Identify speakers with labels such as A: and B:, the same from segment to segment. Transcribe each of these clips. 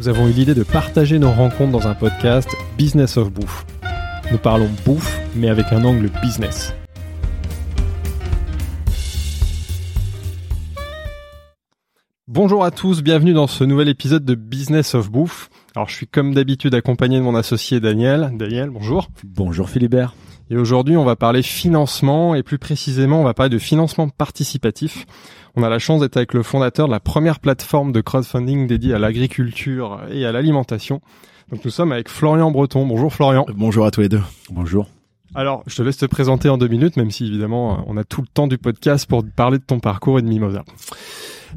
A: Nous avons eu l'idée de partager nos rencontres dans un podcast Business of Bouffe. Nous parlons bouffe, mais avec un angle business. Bonjour à tous, bienvenue dans ce nouvel épisode de Business of Bouffe. Alors je suis comme d'habitude accompagné de mon associé Daniel. Daniel, bonjour.
B: Bonjour Philibert.
A: Et aujourd'hui, on va parler financement et plus précisément, on va parler de financement participatif. On a la chance d'être avec le fondateur de la première plateforme de crowdfunding dédiée à l'agriculture et à l'alimentation. Donc nous sommes avec Florian Breton. Bonjour Florian.
C: Bonjour à tous les deux.
B: Bonjour.
A: Alors, je te laisse te présenter en deux minutes, même si évidemment on a tout le temps du podcast pour parler de ton parcours et de Mimosa.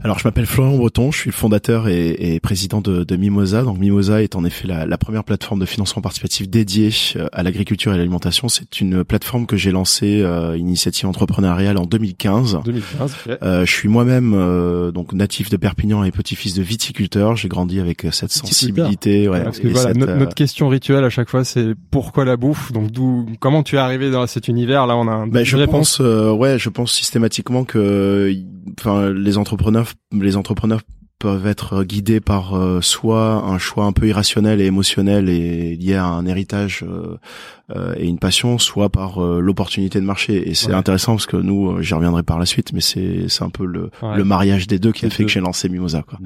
C: Alors, je m'appelle Florian Breton, je suis le fondateur et, et président de, de, Mimosa. Donc, Mimosa est en effet la, la, première plateforme de financement participatif dédiée euh, à l'agriculture et l'alimentation. C'est une plateforme que j'ai lancée, euh, initiative entrepreneuriale en 2015.
A: 2015. Okay.
C: Euh, je suis moi-même euh, donc natif de Perpignan et petit-fils de viticulteur. J'ai grandi avec cette sensibilité.
A: Ouais, Parce que voilà,
C: cette,
A: notre, notre, question rituelle à chaque fois, c'est pourquoi la bouffe? Donc, d'où, comment tu es arrivé dans cet univers? Là, on a un
C: ben, je réponse. pense, ouais, je pense systématiquement que, enfin, les entrepreneurs les entrepreneurs peuvent être guidés par euh, soit un choix un peu irrationnel et émotionnel et lié à un héritage euh, et une passion, soit par l'opportunité de marché. Et c'est
A: Ouais.
C: intéressant parce que nous, j'y reviendrai par la suite, mais c'est c'est un peu le,
A: Ouais.
C: le mariage des deux qui a fait
A: deux.
C: que j'ai lancé Mimosa. Quoi.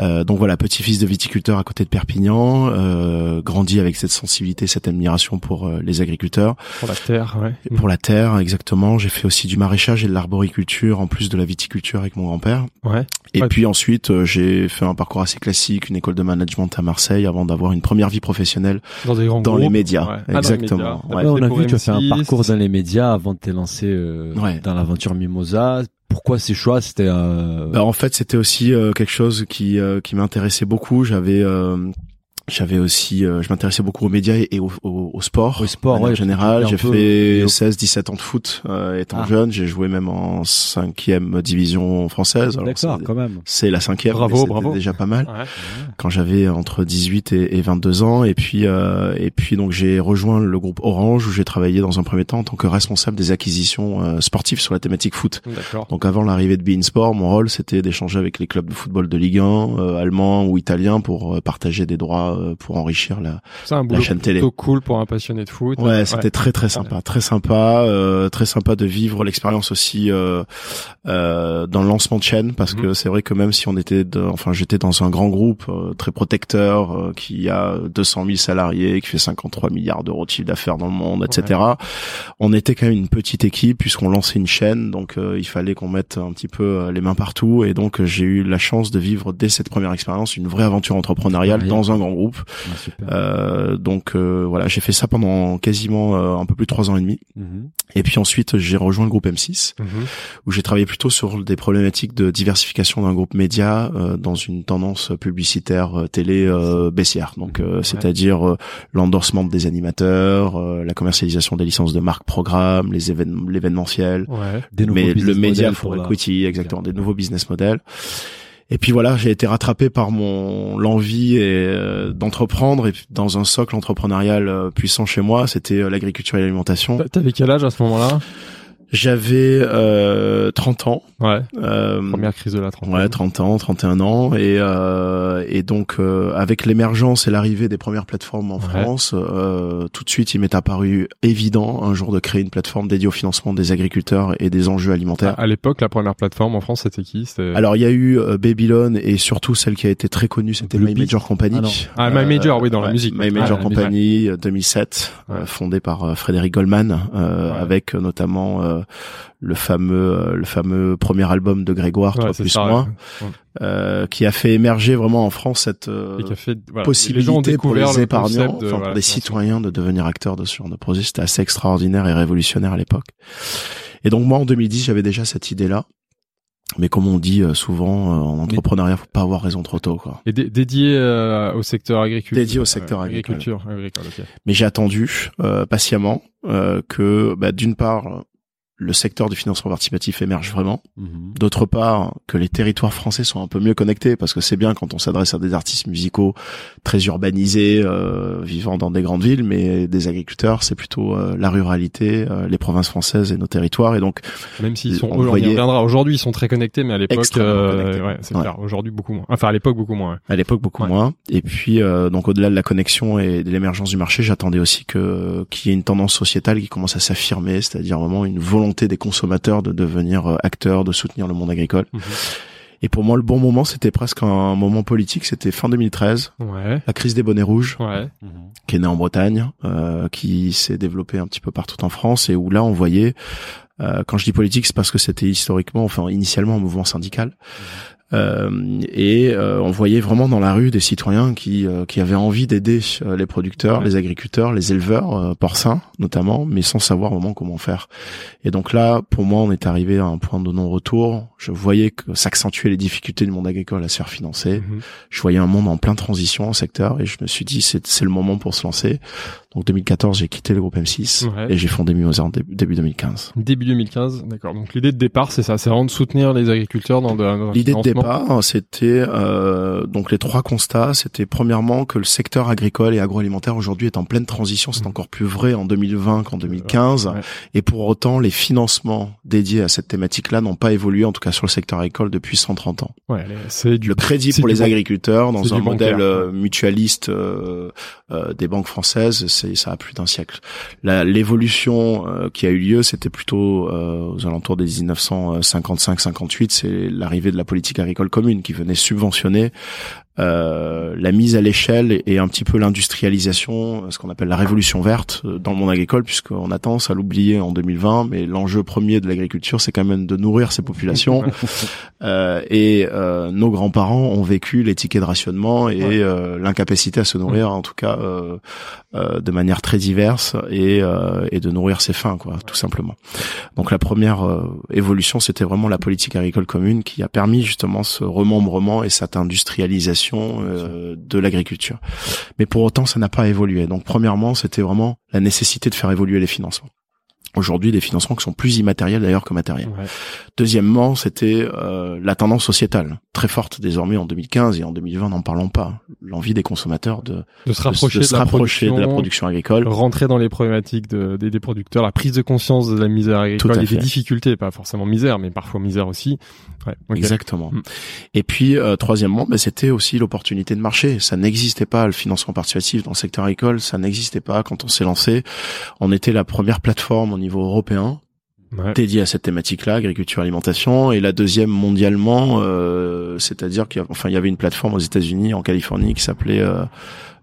C: Euh, donc voilà, petit-fils de viticulteur à côté de Perpignan, euh, grandi avec cette sensibilité, cette admiration pour euh, les agriculteurs.
A: pour la terre. Ouais.
C: Et pour la terre, exactement. J'ai fait aussi du maraîchage et de l'arboriculture en plus de la viticulture avec mon grand-père.
A: Ouais.
C: Et
A: Ouais.
C: puis ensuite, euh, j'ai fait un parcours assez classique, une école de management à Marseille avant d'avoir une première vie professionnelle
A: Dans des grands
C: dans
A: groupes.
C: les médias.
A: Ouais. Ah, les
C: Exactement.
A: médias.
C: Ouais.
B: On a vu, tu as fait un
A: M6.
B: parcours dans les médias avant de te lancer euh,
C: Ouais.
B: dans l'aventure Mimosa. Pourquoi ces choix C'était euh...
C: Bah, en fait, c'était aussi euh, quelque chose qui euh, qui m'intéressait beaucoup. J'avais euh, j'avais aussi euh, je m'intéressais beaucoup aux médias et au, au, au sport.
B: Au sport, ouais,
C: générale,
B: un
C: j'ai fait
B: au-
C: 16 17 ans de foot euh, étant
B: Ah.
C: jeune, j'ai joué même en cinquième division française.
B: D'accord,
C: c'est-
B: quand même.
C: C'est la cinquième,
A: Bravo, bravo.
C: déjà pas mal.
A: Ouais.
C: quand j'avais entre 18 et, et 22 ans et puis euh, et puis donc j'ai rejoint le groupe Orange où j'ai travaillé dans un premier temps en tant que responsable des acquisitions euh, sportives sur la thématique foot.
A: D'accord.
C: Donc avant l'arrivée de Bein Sport, mon rôle c'était d'échanger avec les clubs de football de Ligue 1, euh, allemand ou italien pour euh, partager des droits pour enrichir la
A: C'est un boulot
C: chaîne télé.
A: plutôt cool pour un passionné de foot.
C: Ouais, c'était très très sympa, très sympa, euh, très sympa de vivre l'expérience aussi euh, euh, dans le lancement de chaîne parce que c'est vrai que même si on était, de, enfin j'étais dans un grand groupe euh, très protecteur euh, qui a 200 000 salariés, qui fait 53 milliards d'euros de chiffre d'affaires dans le monde, etc. On était quand même une petite équipe puisqu'on lançait une chaîne, donc euh, il fallait qu'on mette un petit peu euh, les mains partout et donc euh, j'ai eu la chance de vivre dès cette première expérience une vraie aventure entrepreneuriale
B: Ouais.
C: dans un grand groupe.
B: Ouais, super.
C: Euh, donc euh, voilà, j'ai fait ça pendant quasiment euh, un peu plus de trois ans et demi.
B: Mhm.
C: Et puis ensuite, j'ai rejoint le groupe M6,
A: Mhm.
C: où j'ai travaillé plutôt sur des problématiques de diversification d'un groupe média euh, dans une tendance publicitaire télé euh, baissière. Donc, euh, c'est-à-dire euh, l'endorsement des animateurs, euh, la commercialisation des licences de marque programme, les événements, l'événementiel,
A: Ouais.
C: Mais le média for equity, exactement, des nouveaux business models. Et puis voilà, j'ai été rattrapé par mon l'envie euh, d'entreprendre et dans un socle entrepreneurial euh, puissant chez moi, c'était euh, l'agriculture et l'alimentation.
A: T'a- T'avais quel âge à ce moment-là?
C: J'avais euh, 30 ans.
A: Ouais.
C: Euh,
A: Première crise de la trentaine.
C: Ouais, 30 ans, 31 ans, et euh, et donc euh, avec l'émergence et l'arrivée des premières plateformes en
A: Ouais.
C: France, euh, tout de suite il m'est apparu évident un jour de créer une plateforme dédiée au financement des agriculteurs et des enjeux alimentaires.
A: À, à l'époque, la première plateforme en France, c'était qui? C'était
C: Alors il y a eu euh, Babylon et surtout celle qui a été très connue, c'était My. Major Company.
B: Ah.
A: Ah, My Major, oui, dans la musique.
C: My
A: Ah,
C: Major
A: la
C: Company euh, 2007,
A: Ouais.
C: euh, fondée par euh, Frédéric Goldman, euh,
A: Ouais.
C: avec euh, notamment euh, le fameux euh, le fameux premier album de Grégoire,
A: Ouais,
C: plus
A: ça,
C: moi,
A: ouais.
C: euh, qui a fait émerger vraiment en France cette euh,
A: Et qui a fait voilà, les gens ont
C: possibilité pour les
A: le
C: épargnants,
A: concept de-
C: enfin,
A: voilà,
C: pour des citoyens de devenir acteurs de ce genre de projet. C'était assez extraordinaire et révolutionnaire à l'époque. Et donc moi, en 2010, j'avais déjà cette idée-là. Mais comme on dit euh, souvent euh, en entrepreneuriat, faut pas avoir raison trop tôt, quoi.
A: Et dé- dédié euh, au secteur agricole.
C: Dédié au secteur
A: Euh,
C: agricole.
A: Agriculture, agricole, ok.
C: Mais j'ai attendu euh, patiemment euh, que, bah, d'une part, le secteur du financement participatif émerge vraiment.
B: Mhm.
C: D'autre part, que les territoires français soient un peu mieux connectés, parce que c'est bien quand on s'adresse à des artistes musicaux très urbanisés, euh, vivant dans des grandes villes, mais des agriculteurs, c'est plutôt euh, la ruralité, euh, les provinces françaises et nos territoires. Et donc,
A: Même s'ils sont,
C: On
A: on y
C: voyait-
A: reviendra. Aujourd'hui, ils sont très connectés, mais à l'époque, euh, ouais, c'est
C: Ouais.
A: clair. Aujourd'hui, beaucoup moins. Enfin, à l'époque, beaucoup moins. ouais.
C: à l'époque beaucoup moins. Et puis, euh, donc au-delà de la connexion et de l'émergence du marché, j'attendais aussi que qu'il y ait une tendance sociétale qui commence à s'affirmer, c'est-à-dire vraiment une volonté des consommateurs de devenir euh, acteurs, de soutenir le monde agricole.
A: Mhm.
C: Et pour moi, le bon moment, c'était presque un moment politique. C'était fin 2013,
A: Ouais.
C: la crise des bonnets rouges.
A: Ouais.
B: Mhm.
C: qui est né en Bretagne, euh, qui s'est développé un petit peu partout en France et où là on voyait, euh, quand je dis politique, c'est parce que c'était historiquement, enfin initialement un mouvement syndical, euh, et euh, on voyait vraiment dans la rue des citoyens qui euh, qui avaient envie d'aider euh, les producteurs,
A: Ouais.
C: les agriculteurs, les éleveurs euh, porcins notamment, mais sans savoir vraiment comment faire. Et donc là, pour moi, on est arrivé à un point de non-retour. Je voyais que s'accentuaient les difficultés du monde agricole à se faire financer
A: Mhm.
C: je voyais un monde en pleine transition au secteur et je me suis dit c'est c'est le moment pour se lancer. Donc 2014 j'ai quitté le groupe M6
A: Ouais.
C: et j'ai fondé Mimosa en dé- début 2015.
A: Début 2015, d'accord. Donc l'idée de départ, c'est ça, c'est vraiment de soutenir les agriculteurs dans, de, dans
C: L'idée de
A: financement.
C: Départ c'était euh, donc les trois constats c'était premièrement que le secteur agricole et agroalimentaire aujourd'hui est en pleine transition c'est
A: Mhm.
C: encore plus vrai en 2020 qu'en 2015
A: Ouais.
C: et pour autant les financements dédiés à cette thématique là n'ont pas évolué en tout cas sur le secteur agricole depuis 130 ans.
A: Ouais, c'est du
C: le crédit pour les agriculteurs dans un modèle
A: bancaire,
C: euh, mutualiste euh, euh, des banques françaises, c'est ça a plus d'un siècle. L'évolution euh, qui a eu lieu, c'était plutôt euh, aux alentours des 1955-58, c'est l'arrivée de la politique agricole commune qui venait subventionner euh, la mise à l'échelle et un petit peu l'industrialisation, ce qu'on appelle la révolution verte euh, dans le monde agricole, puisqu'on a tendance à l'oublier en 2020, mais l'enjeu premier de l'agriculture, c'est quand même de nourrir ces populations. Euh, et euh, nos grands-parents ont vécu les tickets de rationnement et
A: Ouais.
C: euh, l'incapacité à se nourrir, en tout cas euh, euh, de manière très diverse, et, euh, et de nourrir ses faim, quoi, tout simplement. Donc la première évolution, c'était vraiment la politique agricole commune qui a permis justement ce remembrement et cette industrialisation euh, de l'agriculture. Mais pour autant, ça n'a pas évolué. Donc premièrement, c'était vraiment la nécessité de faire évoluer les financements. Aujourd'hui, des financements qui sont plus immatériels d'ailleurs que matériels.
A: Ouais.
C: Deuxièmement, c'était euh, la tendance sociétale, très forte désormais en 2015 et en 2020, n'en parlons pas. L'envie des consommateurs de,
A: De se rapprocher,
C: de
A: de,
C: se
A: la,
C: rapprocher de la
A: production,
C: agricole.
A: rentrer dans les problématiques de, des, des producteurs, la prise de conscience de la misère agricole et
C: fait.
A: des difficultés, pas forcément misère, mais parfois misère aussi. Ouais.
C: Exactement.
A: Mm.
C: Et puis, euh, troisièmement, ben, c'était aussi l'opportunité de marché. Ça n'existait pas, le financement participatif dans le secteur agricole, ça n'existait pas quand on s'est lancé. On était la première plateforme au niveau européen
A: Ouais.
C: dédiée à cette thématique-là, agriculture alimentation, et la deuxième mondialement, euh, c'est-à-dire qu'il enfin, il y avait une plateforme aux États-Unis, en Californie, qui s'appelait euh,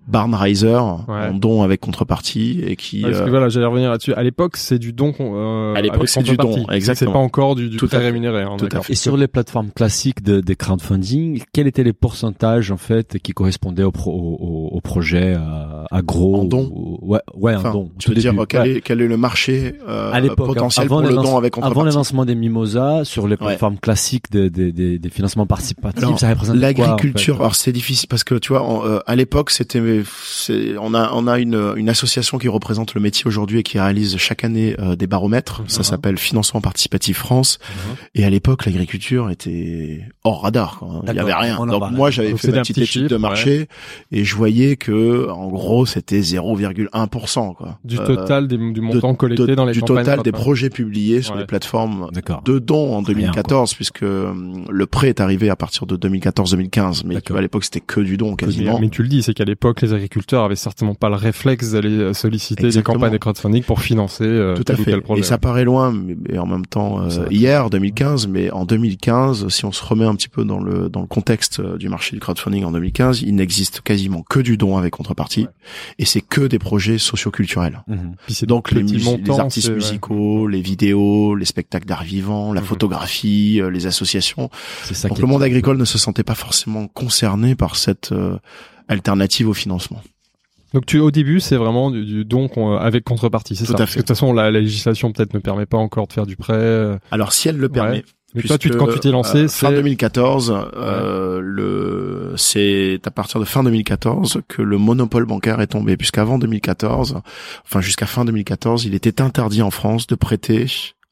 C: Barnriser, en don avec contrepartie, et qui
A: Parce que
C: euh,
A: voilà, j'allais revenir là-dessus. À l'époque, c'est du don. Euh,
C: À l'époque, c'est du don,
A: contrepartie.
C: exactement.
A: C'est pas encore du, du
C: Tout à
A: rémunéré. hein,
C: Tout à fait.
B: Et sur les plateformes classiques de, de crowdfunding, quels étaient les pourcentages en fait qui correspondaient au, pro, au, au- projet euh, agro
C: En don
B: ou- Ouais, ouais,
C: enfin,
B: en don.
C: tu veux
B: Tout
C: dire
B: début.
C: quel,
B: Ouais.
C: est, quel est le marché euh,
B: à l'époque,
C: potentiel
B: avant
C: pour le don avec
B: avant le
C: contrepartie
B: lancement des Mimosas sur les plateformes classiques des des des des financements participatifs, ça représente quoi, en fait
C: L'agriculture, alors c'est difficile parce que tu vois, en- euh, à l'époque, c'était, c'est- on a, on a une, une association qui représente le métier aujourd'hui et qui réalise chaque année euh, des baromètres. Ça
A: Mhm.
C: s'appelle Financement Participatif France.
B: Mhm.
C: Et à l'époque, l'agriculture était hors radar. Quoi. Il y avait rien.
B: on en
C: Donc moi, j'avais fait ma petite
A: petit
C: étude de marché et je voyais que, en gros, c'était 0,1%. Quoi.
A: Du
C: Euh,
A: total des, du montant collecté
C: de-
A: dans les
C: du
A: campagnes
C: total des projets publiés sur les plateformes de dons en
B: Rien,
C: 2014 puisque hum, le prêt est arrivé à partir de 2014-2015 mais tu
B: D'accord.
C: vois, à l'époque c'était que du don
A: Mais,
C: quasiment
A: mais tu le dis, c'est qu'à l'époque, les agriculteurs avaient certainement pas le réflexe d'aller euh, solliciter
C: Exactement.
A: des campagnes de crowdfunding pour financer euh,
C: tout à
A: tel ou
C: fait
A: tel projet.
C: et ça paraît loin mais, mais en même temps euh, hier 2015 mais en 2015 si on se remet un petit peu dans le dans le contexte euh, du marché du crowdfunding en 2015 il n'existe quasiment que du don avec contrepartie
A: Ouais.
C: et c'est que des projets socioculturels.
A: Puis c'est
C: donc les,
A: montants,
C: les artistes
A: ouais.
C: musicaux, les vidéos, les spectacles d'art vivant, la
A: Mhm.
C: photographie, euh, les associations.
B: C'est ça
C: Donc le monde agricole ne se sentait pas forcément concerné par cette euh, alternative au financement.
A: Donc tu au début, c'est vraiment du, du don qu'on- avec contrepartie, c'est ça
C: à
A: Parce
C: fait.
A: que de toute façon, la, la législation peut-être ne permet pas encore de faire du prêt. euh,
C: Alors si elle le permet,
A: Mais toi, tu, quand tu t'es lancé,
C: euh, fin
A: c'est
C: 2014, euh, le c'est à partir de fin 2014 que le monopole bancaire est tombé, puisqu'avant 2014, enfin jusqu'à fin 2014, il était interdit en France de prêter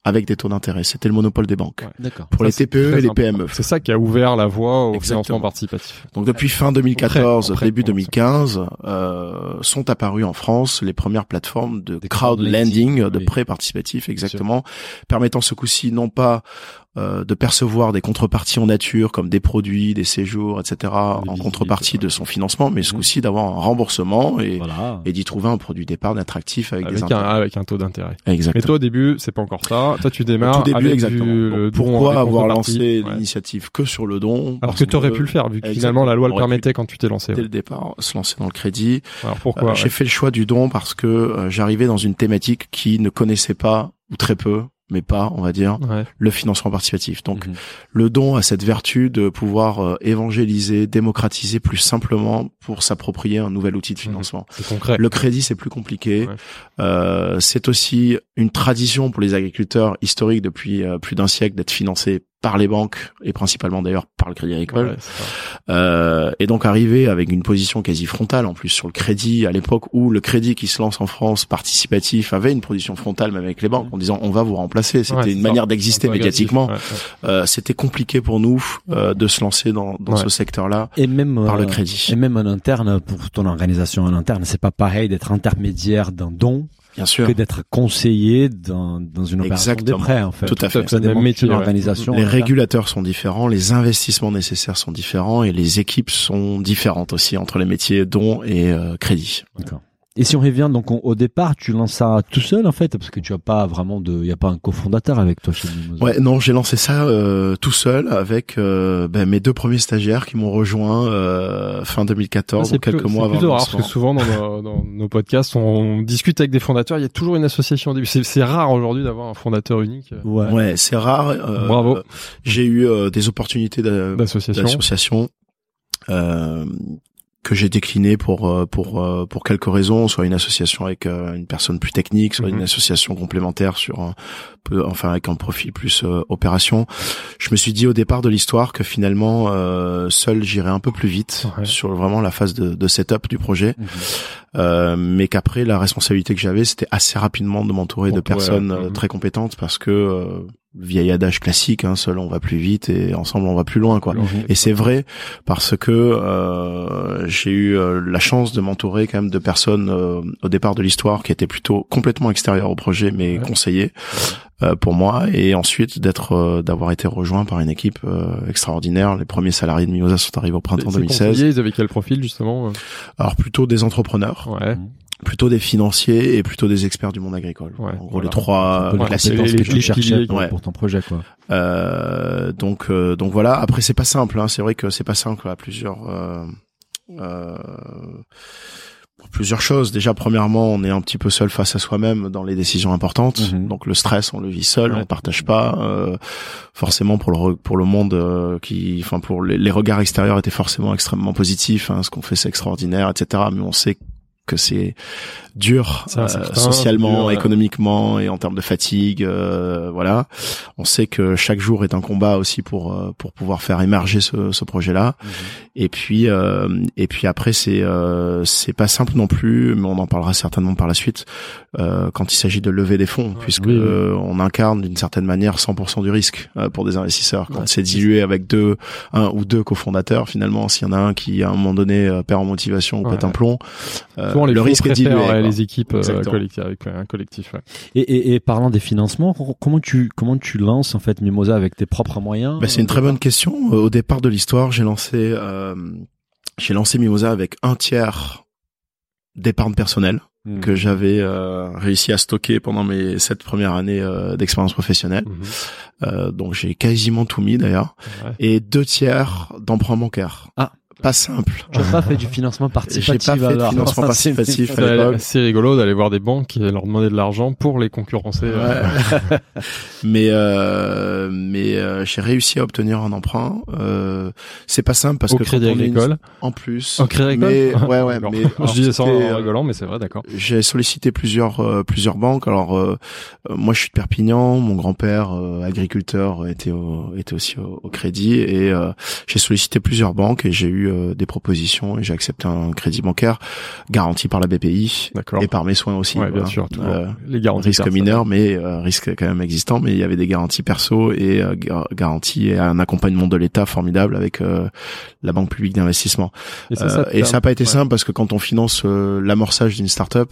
C: avec des taux d'intérêt. C'était le monopole des banques
A: Ouais.
B: D'accord.
C: pour
A: Ça,
C: les TPE et les. PME.
A: c'est ça qui a ouvert la voie au
C: Exactement.
A: financement participatif.
C: Donc depuis fin 2014,
A: Après- après,
C: début
A: pardon,
C: 2015, euh, sont apparues en France les premières plateformes de crowd
B: crowdlending,
C: lending, de
B: oui.
C: prêts participatifs, exactement, permettant ce coup-ci non pas euh, de percevoir des contreparties en nature comme des produits, des séjours, etc.
B: Des
C: en
B: visites,
C: contrepartie
B: ouais.
C: de son financement, mais ce
B: Mhm.
C: coup-ci d'avoir un remboursement et,
B: Voilà.
C: et d'y trouver un produit d'épargne attractif avec, des
A: Avec un,
C: intérêts.
A: avec un taux d'intérêt. Mais
C: Exactement.
A: toi, au début, c'est pas encore ça. Toi, tu
C: Au
A: démarres
C: tout début,
A: avec
C: exactement.
A: du,
C: Donc, pourquoi avoir lancé
A: Ouais.
C: l'initiative que sur le don
A: Alors que tu aurais pu le faire, vu que finalement la loi le permettait quand tu t'es lancé.
C: Dès
A: ouais.
C: le départ, se lancer dans le crédit.
A: Alors pourquoi
C: Euh, J'ai fait le choix du don parce que euh, j'arrivais dans une thématique qui ne connaissait pas ou très peu, mais pas, on va dire,
A: ouais.
C: Le financement participatif. Donc
B: Mhm.
C: le don a cette vertu de pouvoir euh, évangéliser, démocratiser plus simplement pour s'approprier un nouvel outil de financement.
A: C'est concret.
C: Le crédit, c'est plus compliqué.
A: Ouais.
C: Euh, c'est aussi une tradition pour les agriculteurs historiques depuis euh, plus d'un siècle d'être financés par les banques et principalement d'ailleurs par le Crédit Agricole.
A: Ouais.
C: Euh, et donc arriver avec une position quasi frontale en plus sur le crédit à l'époque où le crédit qui se lance en France participatif avait une position frontale même avec les banques en disant on va vous remplacer. C'était
A: Ouais,
C: une manière d'exister médiatiquement.
A: Ouais, ouais.
C: Euh, C'était compliqué pour nous euh, de se lancer dans, dans
A: Ouais.
C: ce secteur-là
B: Et même
C: par le
B: euh,
C: crédit.
B: Et même en interne, pour ton organisation en interne, c'est pas pareil d'être intermédiaire d'un don
C: Bien sûr.
B: que d'être conseiller dans, dans une opération
C: Exactement.
B: prêts, en fait.
C: Tout à fait.
A: même
B: demande
A: métier,
B: une
A: ouais.
B: organisation.
C: Les régulateurs sont différents, les investissements nécessaires sont différents et les équipes sont différentes aussi entre les métiers don et euh, crédit.
B: D'accord. Et si on revient donc on- au départ, tu lances ça tout seul en fait, parce que tu as pas vraiment de, il y a pas un cofondateur avec toi chez Mimosa.
C: Ouais, non, j'ai lancé ça euh, tout seul avec euh, ben, mes deux premiers stagiaires qui m'ont rejoint euh, fin 2014,
A: c'est
C: donc quelques
A: plus-
C: mois
A: c'est
C: avant le
A: plutôt rare parce que souvent dans nos, dans nos podcasts, on discute avec des fondateurs. Il y a toujours une association au début. C'est c'est rare aujourd'hui d'avoir un fondateur unique euh,
B: Ouais.
C: Ouais, c'est rare. euh,
A: Bravo.
C: J'ai eu euh, des opportunités d'a-
A: d'association.
C: Que j'ai décliné pour euh, pour euh, pour quelques raisons, soit une association avec euh, une personne plus technique, soit
A: Mhm.
C: une association complémentaire sur un peu, enfin avec un profil plus opération. Je me suis dit au départ de l'histoire que finalement euh, seul j'irais un peu plus vite
A: Ouais.
C: sur vraiment la phase de, de setup du projet,
B: Mhm.
C: euh, mais qu'après la responsabilité que j'avais, c'était assez rapidement de m'entourer de personnes
A: ouais. Mhm.
C: très compétentes parce que euh, vieil adage classique, hein, seul on va plus vite et ensemble on va plus loin quoi. Et c'est vrai parce que euh, j'ai eu euh, la chance de m'entourer quand même de personnes euh, au départ de l'histoire qui étaient plutôt complètement extérieures au projet mais
A: Ouais.
C: conseillées euh, pour moi et ensuite d'être euh, d'avoir été rejoint par une équipe euh, extraordinaire. Les premiers salariés de Mimosa sont arrivés au printemps
A: Ces
C: 2016.
A: conseillers, Ils avaient quel profil justement?
C: Alors plutôt des entrepreneurs,
A: Ouais.
C: Plutôt des financiers et plutôt des experts du monde agricole.
A: Ouais,
C: en gros
A: voilà.
C: les trois
B: les
A: Ouais,
C: classiques.
B: compétences
A: les-
B: que
A: les
B: tu cherchais
A: piliers,
B: pour,
C: ouais.
B: pour ton projet quoi.
C: Euh, donc euh, donc voilà. Après c'est pas simple. Hein. C'est vrai que c'est pas simple à plusieurs euh, euh, pour plusieurs choses. Déjà premièrement, on est un petit peu seul face à soi-même dans les décisions importantes.
B: Mhm.
C: Donc le stress, on le vit seul,
A: Ouais.
C: on partage pas. Euh, forcément pour le re- pour le monde euh, qui, enfin pour les, les regards extérieurs étaient forcément extrêmement positifs. Hein. Ce qu'on fait c'est extraordinaire, etc. Mais on sait que c'est dur euh, socialement,
A: dur, ouais.
C: économiquement et en termes de fatigue. euh, voilà. On sait que chaque jour est un combat aussi pour euh, pour pouvoir faire émerger ce, ce projet-là. Et puis euh, et puis après c'est euh, c'est pas simple non plus, mais on en parlera certainement par la suite euh, quand il s'agit de lever des fonds, puisque
B: oui, oui.
C: on incarne d'une certaine manière 100% du risque euh, pour des investisseurs. Quand
A: Ouais,
C: c'est dilué avec deux un ou deux cofondateurs, finalement, s'il y en a un qui à un moment donné perd en motivation ou
A: Ouais.
C: pète un plomb,
A: Souvent, les
C: le risque est dilué.
A: préfèrent, ouais, les équipes euh, collectives avec un collectif. ouais.
B: Et, et, et parlant des financements, comment tu comment tu lances en fait Mimosa avec tes propres moyens
C: Bah, c'est une très bonne question. Euh, Au départ de l'histoire, j'ai lancé, euh, j'ai lancé Mimosa avec un tiers d'épargne personnelle
B: Mhm.
C: que j'avais euh, réussi à stocker pendant mes sept premières années euh, d'expérience professionnelle.
A: Mhm.
C: Euh, donc j'ai quasiment tout mis d'ailleurs.
A: Ouais.
C: Et deux tiers d'emprunt bancaire.
B: Ah.
C: Pas simple.
B: Tu n'as pas fait du financement participatif.
C: J'ai pas fait de
B: alors.
C: financement participatif
B: c'est-
C: à l'époque.
A: C'est rigolo d'aller voir des banques et leur demander de l'argent pour les concurrencer. euh,
C: Ouais. mais euh, mais euh, j'ai réussi à obtenir un emprunt. Euh, c'est pas simple parce
A: au
C: que
A: Crédit
C: une-
A: Agricole.
C: en plus.
A: Au Crédit
C: mais
A: Agricole
C: ouais ouais. Mais
A: je disais ça en
C: euh,
A: rigolant, mais c'est vrai, d'accord.
C: J'ai sollicité plusieurs euh, plusieurs banques. Alors euh, euh, moi je suis de Perpignan, mon grand-père euh, agriculteur était au, était aussi au, au crédit et euh, j'ai sollicité plusieurs banques et j'ai eu euh, des propositions et j'ai accepté un crédit bancaire garanti par la BPI
A: D'accord.
C: et par mes soins aussi.
A: Ouais, bien
C: voilà.
A: sûr, toujours.
C: Euh,
A: les garanties.
C: risque mineur, mais euh, risque quand même existant. Mais il y avait des garanties perso et euh, gar- garanties et un accompagnement de l'État formidable avec euh, la Banque publique d'investissement.
A: Et ça,
C: Euh,
A: ça
C: et pas été
A: ouais.
C: simple parce que quand on finance euh, l'amorçage d'une start-up,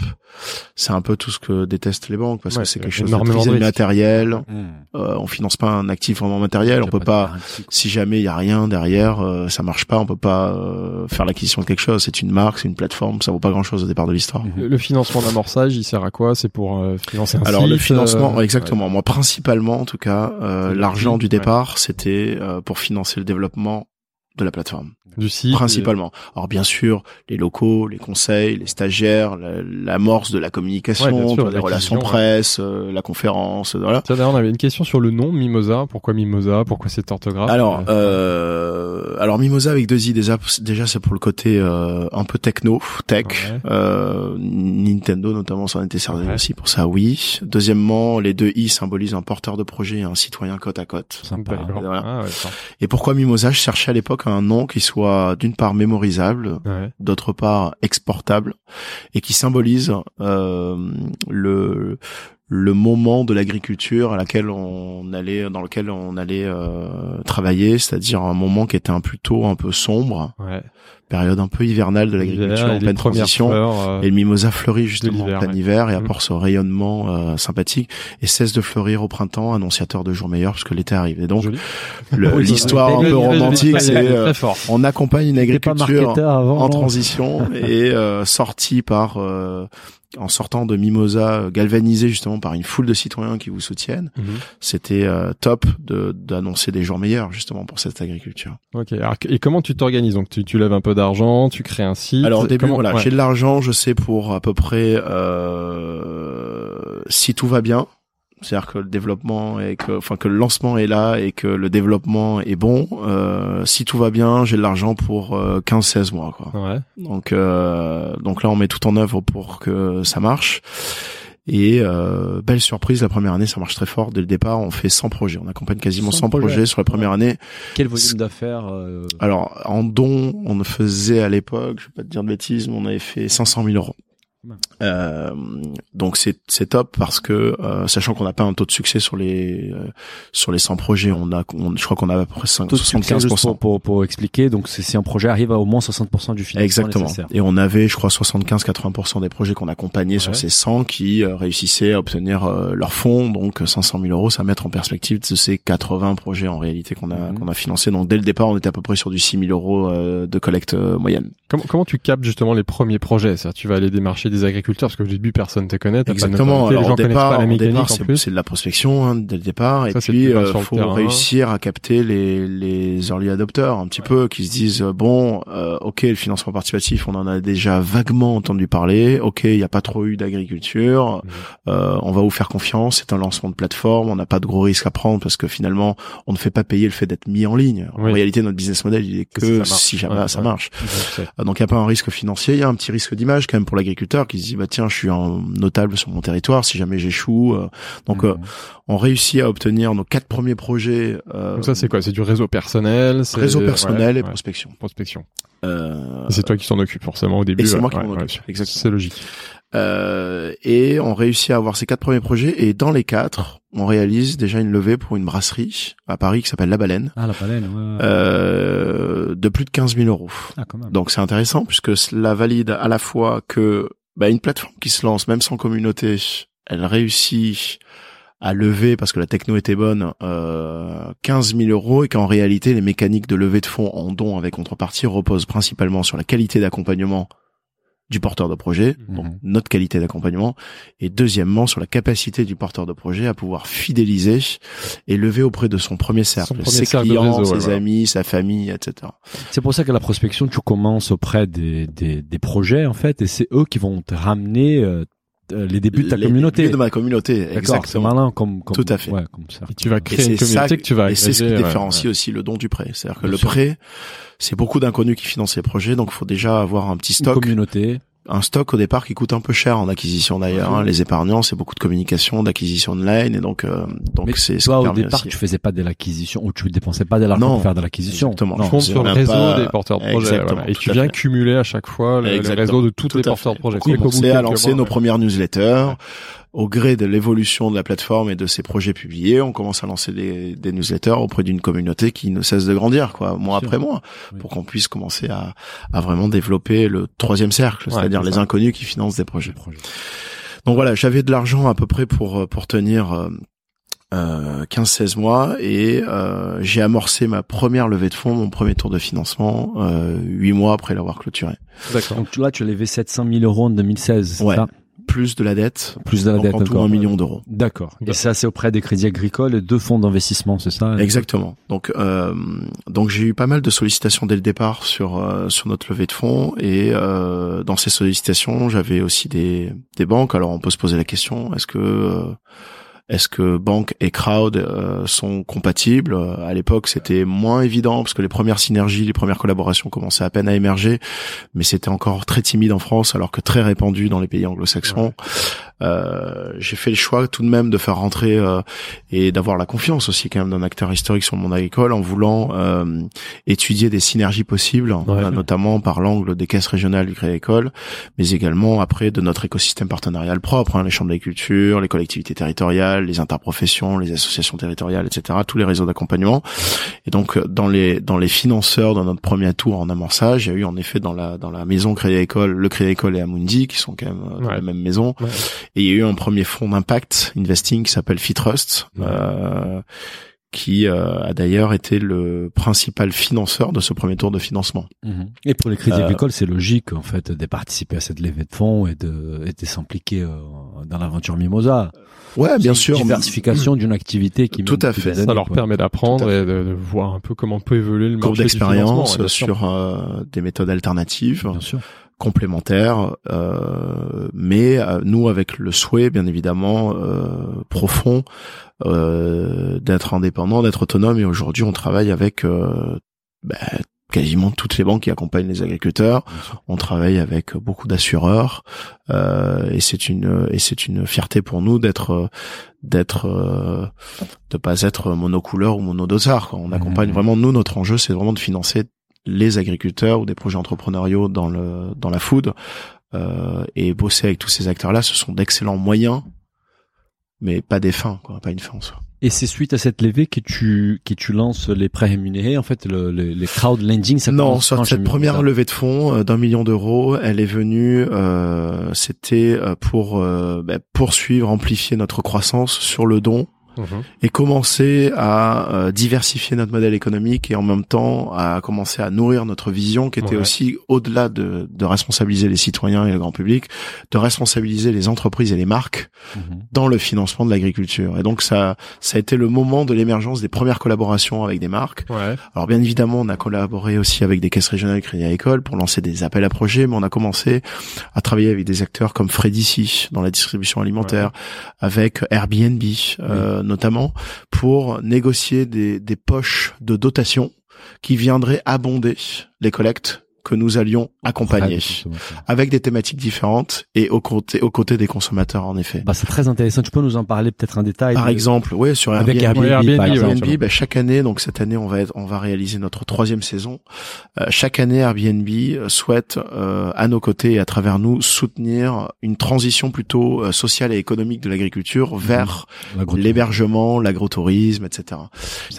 C: c'est un peu tout ce que détestent les banques parce
A: Ouais,
C: que c'est quelque chose de.
B: Hmm.
C: Euh, on finance pas un actif vraiment matériel. On peut pas si jamais il y a rien derrière, euh, ça marche pas. On peut pas euh, faire l'acquisition de quelque chose. C'est une marque, c'est une plateforme. Ça vaut pas grand-chose au départ de l'histoire.
A: Le le financement d'amorçage, il sert à quoi? C'est pour euh, financer un
C: Alors
A: site
C: le financement,
A: euh,
C: exactement. Moi, principalement, en tout cas, euh, l'argent du
A: prix, ouais.
C: départ, c'était euh, pour financer le développement de la plateforme,
A: du site.
C: principalement. Alors bien sûr, les locaux, les conseils, les stagiaires, la- l'amorce de la communication,
A: sûr,
C: les relations presse, euh, la conférence, euh, voilà.
A: Tiens, d'ailleurs, on avait une question sur le nom Mimosa. Pourquoi Mimosa? Pourquoi cette orthographe?
C: Alors,
A: Euh,
C: alors Mimosa avec deux i déjà, déjà c'est pour le côté euh, un peu techno, tech.
A: Ouais.
C: Euh, Nintendo notamment s'en était servi aussi pour ça, oui. Deuxièmement, les deux i symbolisent un porteur de projet et un citoyen côte à côte.
B: Sympa.
A: D'accord.
C: voilà.
A: Ah.
C: Et pourquoi Mimosa? Je cherchais à l'époque un nom qui soit d'une part mémorisable,
A: Ouais.
C: d'autre part exportable, et qui symbolise euh, le le moment de l'agriculture à laquelle on allait, dans lequel on allait euh, travailler, c'est-à-dire un moment qui était un plutôt un peu sombre,
A: Ouais.
C: Période un peu hivernale de l'agriculture en pleine transition.
A: fleurs, euh,
C: Et le mimosa fleurit justement en plein
A: ouais.
C: hiver et
A: Mm.
C: apporte ce rayonnement euh, sympathique et cesse de fleurir au printemps, annonciateur de jours meilleurs puisque l'été arrive. Et donc l'histoire un peu romantique,
B: c'est-
C: on accompagne une agriculture en transition et euh, sorti par euh, en sortant de Mimosa euh, galvanisé justement par une foule de citoyens qui vous soutiennent.
A: Mhm.
C: C'était euh, top de d'annoncer des jours meilleurs justement pour cette agriculture.
A: Ok. Alors, et comment tu t'organises Donc, tu, tu lèves un peu d'argent, tu crées un site.
C: Alors au début,
A: Comment-
C: voilà,
A: ouais.
C: j'ai de l'argent, je sais pour à peu près euh, si tout va bien. C'est-à-dire que le développement et que, enfin que le lancement est là et que le développement est bon. Euh, si tout va bien, j'ai de l'argent pour euh, 15-16 mois. Quoi.
A: Ouais.
C: Donc, euh, donc là, on met tout en œuvre pour que ça marche. Et euh, belle surprise, la première année, ça marche très fort. Dès le départ, on fait 100 projets. On accompagne quasiment
B: 100
C: 100, projets.
B: projets.
C: sur la première année.
B: Quel volume d'affaires euh,
C: Alors, en don, on faisait à l'époque, je vais pas te dire de bêtises, mais on avait fait 500 000 euros.
B: Ouais.
C: Euh, donc c'est c'est top parce que euh, sachant qu'on n'a pas un taux de succès sur les euh, sur les 100 projets, on a on- je crois qu'on a à peu près 5,
B: taux de succès, juste
C: 75
B: pour, pour, pour expliquer, donc c'est si un projet arrive à au moins 60% du financement
C: Exactement.
B: nécessaire.
C: Et on avait, je crois, 75-80% des projets qu'on accompagnait sur
A: Ouais.
C: ces 100 qui euh, réussissaient à obtenir euh, leurs fonds. Donc 500 000 euros, ça mettre en perspective de ces 80 projets en réalité qu'on a
B: Mhm.
C: qu'on a financé. Donc dès le départ, on était à peu près sur du 6 000 euros euh, de collecte euh, moyenne.
A: Comment, comment tu captes justement les premiers projets? C'est-à-dire, tu vas aller démarcher des agriculteurs parce que au début personne te connaît. pas
C: Exactement.
A: les
C: Alors
A: gens
C: au départ,
A: pas la
C: au
A: mécanique
C: départ,
A: en
C: c'est de la prospection hein, dès le départ. Et
A: Ça,
C: puis, euh, faut réussir à capter les, les early adopters un petit peu, qui se disent euh, bon, euh, ok, le financement participatif, on en a déjà vaguement entendu parler. Ok, il n'y a pas trop eu d'agriculture.
A: Mhm.
C: Euh, on va vous faire confiance. C'est un lancement de plateforme. On n'a pas de gros risques à prendre parce que finalement, on ne fait pas payer le fait d'être mis en ligne. En
A: Oui.
C: réalité, notre business model, il est
A: Que
C: que,
A: si ça marche.
C: si jamais
A: Ouais,
C: ça marche. Euh, Donc il n'y a pas un risque financier, il y a un petit risque d'image quand même pour l'agriculteur qui se dit bah tiens je suis un notable sur mon territoire si jamais j'échoue. euh. donc euh, on réussit à obtenir nos quatre premiers projets. euh,
A: Donc ça c'est quoi? C'est du réseau personnel c'est-
C: réseau personnel
A: ouais,
C: et
A: ouais,
C: prospection.
A: prospection.
C: Euh,
A: Et c'est toi qui s'en occupe forcément au début.
C: et c'est
A: ouais,
C: moi qui
A: ouais,
C: m'en
A: ouais.
C: occupe, exactement.
A: C'est logique.
C: euh, et on réussit à avoir ces quatre premiers projets et dans les quatre on réalise déjà une levée pour une brasserie à Paris qui s'appelle La Baleine
B: Ah, la baleine, ouais.
C: euh, de plus de 15 000 euros.
B: ah, quand même.
C: Donc c'est intéressant puisque cela valide à la fois que bah, une plateforme qui se lance même sans communauté, elle réussit à lever parce que la techno était bonne euh, 15 000 euros et qu'en réalité les mécaniques de levée de fonds en dons avec contrepartie reposent principalement sur la qualité d'accompagnement du porteur de projet,
B: Mhm.
C: donc notre qualité d'accompagnement, et deuxièmement sur la capacité du porteur de projet à pouvoir fidéliser et lever auprès de son premier cercle,
A: premier
C: ses
A: cercle
C: clients,
A: réseau,
C: ses amis, sa famille, etc.
B: C'est pour ça que la prospection, tu commences auprès des, des, des projets en fait, et c'est eux qui vont te ramener euh, les débuts de ta
C: Les
B: communauté.
C: débuts de ma communauté,
B: D'accord, c'est
C: exactement.
B: malin comme, comme
C: Tout à fait.
B: Ouais, comme ça.
A: Et tu vas
C: Et
A: créer une communauté
C: ça-
A: que tu vas
C: Et c'est ce qui
A: ouais,
C: différencie
A: ouais.
C: aussi le don du prêt. C'est-à-dire que
B: Bien
C: le
B: sûr.
C: prêt, c'est beaucoup d'inconnus qui financent les projets, donc il faut déjà avoir un petit
B: Une
C: stock.
B: communauté.
C: Un stock au départ qui coûte un peu cher en acquisition d'ailleurs. Hein. Les épargnants, c'est beaucoup de communication, d'acquisition online, et donc euh, donc c'est ce
B: Toi, au départ,
C: aussi.
B: tu faisais pas de l'acquisition ou tu dépensais pas de l'argent pour faire de l'acquisition.
C: Exactement.
B: Non.
A: Tu sur
C: on
A: le réseau
C: pas-
A: des porteurs de projets.
C: Exactement,
A: voilà. Et tu viens
C: fait.
A: cumuler à chaque fois le, réseau de tous les porteurs de projets.
C: Donc, on commençait à lancer nos premières newsletters. Au gré de l'évolution de la plateforme et de ses projets publiés, on commence à lancer des, des newsletters auprès d'une communauté qui ne cesse de grandir, quoi, mois après mois,
B: Oui.
C: pour qu'on puisse commencer à, à vraiment développer le troisième cercle,
A: Ouais,
C: c'est-à-dire
A: c'est
C: les inconnus qui financent des projets. Donc voilà, j'avais de l'argent à peu près pour euh, pour tenir euh, euh, 15-16 mois et euh, j'ai amorcé ma première levée de fonds, mon premier tour de financement, euh, 8 mois après l'avoir clôturé.
A: D'accord.
B: Donc tu- là, tu as levé 700 000 euros en 2016. c'est
C: Ouais.
B: ça?
C: Plus de la dette,
B: Plus de la dette
C: en tout
B: encore.
C: un million d'euros.
B: D'accord. Et ça, c'est auprès des crédits agricoles et deux fonds d'investissement, c'est ça
C: Exactement. Donc, euh, donc j'ai eu pas mal de sollicitations dès le départ sur euh, sur notre levée de fonds et euh, dans ces sollicitations, j'avais aussi des des banques. Alors, on peut se poser la question est-ce que euh, est-ce que banque et crowd euh, sont compatibles? À l'époque, c'était moins évident parce que les premières synergies, les premières collaborations commençaient à peine à émerger, mais c'était encore très timide en France, alors que très répandu dans les pays anglo-saxons. Euh, j'ai fait le choix tout de même de faire rentrer euh, et d'avoir la confiance aussi quand même d'un acteur historique sur le monde agricole en voulant euh, étudier des synergies possibles, euh, notamment par l'angle des caisses régionales du Crédit Agricole, mais également après de notre écosystème partenarial propre, hein, les chambres d'agriculture, les collectivités territoriales, les interprofessions, les associations territoriales, etc., tous les réseaux d'accompagnement. Et donc euh, dans les dans les financeurs de notre premier tour en amorçage, il y a eu en effet dans la dans la maison Crédit Agricole, le Crédit Agricole et Amundi qui sont quand même euh, dans
A: Ouais.
C: la même maison.
A: Ouais.
C: Et il y a eu un premier fonds d'impact investing qui s'appelle Fitrust, euh, qui euh, a d'ailleurs été le principal financeur de ce premier tour de financement.
B: Mhm. Et pour les crédits
C: Euh,
B: agricoles, c'est logique en fait de participer à cette levée de fonds et de, et de s'impliquer euh, dans l'aventure Mimosa.
C: Ouais,
B: C'est
C: bien
B: une
C: sûr.
B: Diversification d'une activité qui
C: Tout à fait.
A: Ça leur
B: quoi.
A: permet d'apprendre et de, de voir un peu comment peut évoluer le
C: Courbe
A: marché
C: d'expérience sur euh, des méthodes alternatives,
B: Bien sûr.
C: Complémentaires, euh, mais euh, nous avec le souhait, bien évidemment, euh, profond euh, d'être indépendant, d'être autonome. Et aujourd'hui, on travaille avec euh, bah, quasiment toutes les banques qui accompagnent les agriculteurs. On travaille avec beaucoup d'assureurs euh, et c'est une et c'est une fierté pour nous d'être d'être euh, de pas être monocouleur ou monodossard. quoi. On accompagne
B: Mhm.
C: vraiment nous notre enjeu c'est vraiment de financer les agriculteurs ou des projets entrepreneuriaux dans le dans la food euh, et bosser avec tous ces acteurs là. Ce sont d'excellents moyens, mais pas des fins, quoi, pas une fin en soi.
B: Et c'est suite à cette levée que tu que tu lances les prêts rémunérés, en fait, le, le- les crowd lending. Ça
C: non, sur cette première levée de fonds euh, d'un million d'euros, elle est venue, euh, c'était euh, pour euh, bah, poursuivre, amplifier notre croissance sur le don
A: Mhm.
C: et commencer à euh, diversifier notre modèle économique et en même temps à commencer à nourrir notre vision qui était
A: Ouais.
C: aussi au-delà de, de responsabiliser les citoyens et le grand public, de responsabiliser les entreprises et les marques
B: Mhm.
C: dans le financement de l'agriculture. Et donc ça, ça a été le moment de l'émergence des premières collaborations avec des marques.
A: Ouais.
C: Alors bien évidemment, on a collaboré aussi avec des caisses régionales Crédit Agricole pour lancer des appels à projets, mais on a commencé à travailler avec des acteurs comme Fredici dans la distribution alimentaire, avec Airbnb euh, notamment, pour négocier des, des poches de dotation qui viendraient abonder les collectes que nous allions accompagner, avec des thématiques différentes et aux côtés, aux côtés des consommateurs en effet.
B: Bah, c'est très intéressant. Tu peux nous en parler peut-être en détail
C: Par
B: de-
C: exemple, oui, sur
B: avec
C: Airbnb,
B: Airbnb,
A: Airbnb,
B: par
A: ouais,
B: exemple.
C: Airbnb, bah, chaque année, donc cette année, on va être, on va réaliser notre troisième saison. Euh, chaque année, Airbnb euh, souhaite, euh, à nos côtés et à travers nous, soutenir une transition plutôt euh, sociale et économique de l'agriculture vers
B: L'agro-
C: l'hébergement, l'agrotourisme, etc.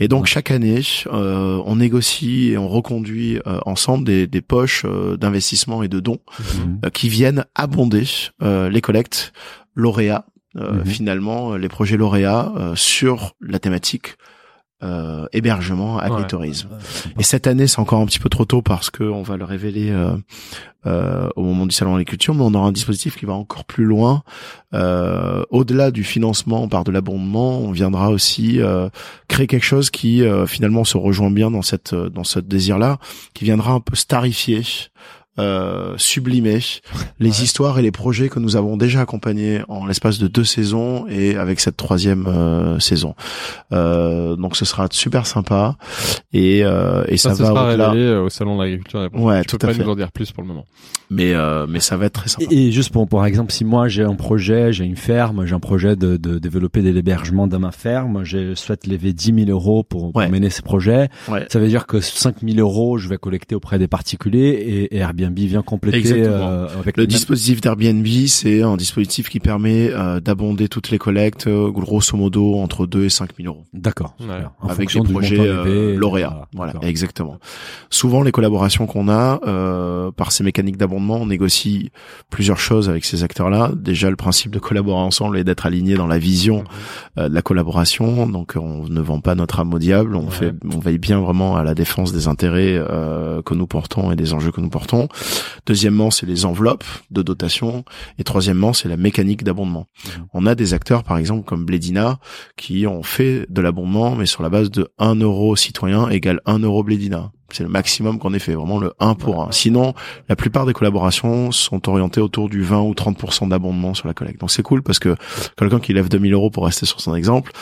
C: Et donc chaque année, euh, on négocie et on reconduit euh, ensemble des, des poches euh, d'investissement et de dons
B: Mhm.
C: euh, qui viennent abonder euh, les collectes lauréats, euh,
B: Mhm.
C: finalement, les projets lauréats euh, sur la thématique euh, hébergement, agritourisme. Et cette année, c'est encore un petit peu trop tôt parce que on va le révéler euh, euh, au moment du salon de l'agriculture, mais on aura un dispositif qui va encore plus loin. Euh, au-delà du financement par de l'abondement, on viendra aussi euh, créer quelque chose qui euh, finalement se rejoint bien dans cette dans ce désir-là, qui viendra un peu starifier euh, sublimer les histoires et les projets que nous avons déjà accompagnés en l'espace de deux saisons et avec cette troisième euh, saison. Euh, donc ce sera super sympa et, euh, et ça,
A: ça,
C: va
A: sera
C: au-delà.
A: révélé au salon de l'agriculture.
C: Ouais, tout
A: peux
C: à
A: pas
C: fait.
A: nous en dire plus pour le moment.
C: Mais euh, mais ça va être très sympa.
B: Et, et juste pour, par exemple, si moi j'ai un projet, j'ai une ferme, j'ai un projet de, de développer de l'hébergement dans ma ferme, je souhaite lever 10 000 euros pour, pour
C: Ouais.
B: mener ces projets.
C: Ouais.
B: Ça veut dire que 5 000 euros, je vais collecter auprès des particuliers et, et Airbnb vient compléter
C: Exactement.
B: euh, avec
C: Le
B: mêmes-
C: dispositif d'Airbnb, c'est un dispositif qui permet euh, d'abonder toutes les collectes, euh, grosso modo entre 2 et 5 000 euros.
B: D'accord.
A: Ouais.
B: En
C: avec
B: fonction
C: des
B: du
C: projets euh, lauréats. Voilà, exactement. Souvent, les collaborations qu'on a euh, par ces mécaniques on négocie plusieurs choses avec ces acteurs-là. Déjà, le principe de collaborer ensemble et d'être aligné dans la vision euh, de la collaboration. Donc, on ne vend pas notre âme au diable. On
A: Ouais.
C: fait, on veille bien vraiment à la défense des intérêts euh, que nous portons et des enjeux que nous portons. Deuxièmement, c'est les enveloppes de dotation. Et troisièmement, c'est la mécanique d'abondement.
B: Mhm.
C: On a des acteurs, par exemple, comme Blédina, qui ont fait de l'abondement, mais sur la base de 1 euro citoyen égale 1 euro Blédina. C'est le maximum qu'on ait fait, vraiment le 1 pour 1. Sinon, la plupart des collaborations sont orientées autour du 20 ou 30% d'abondement sur la collecte. Donc c'est cool parce que quelqu'un qui lève 2000 euros pour rester sur son exemple,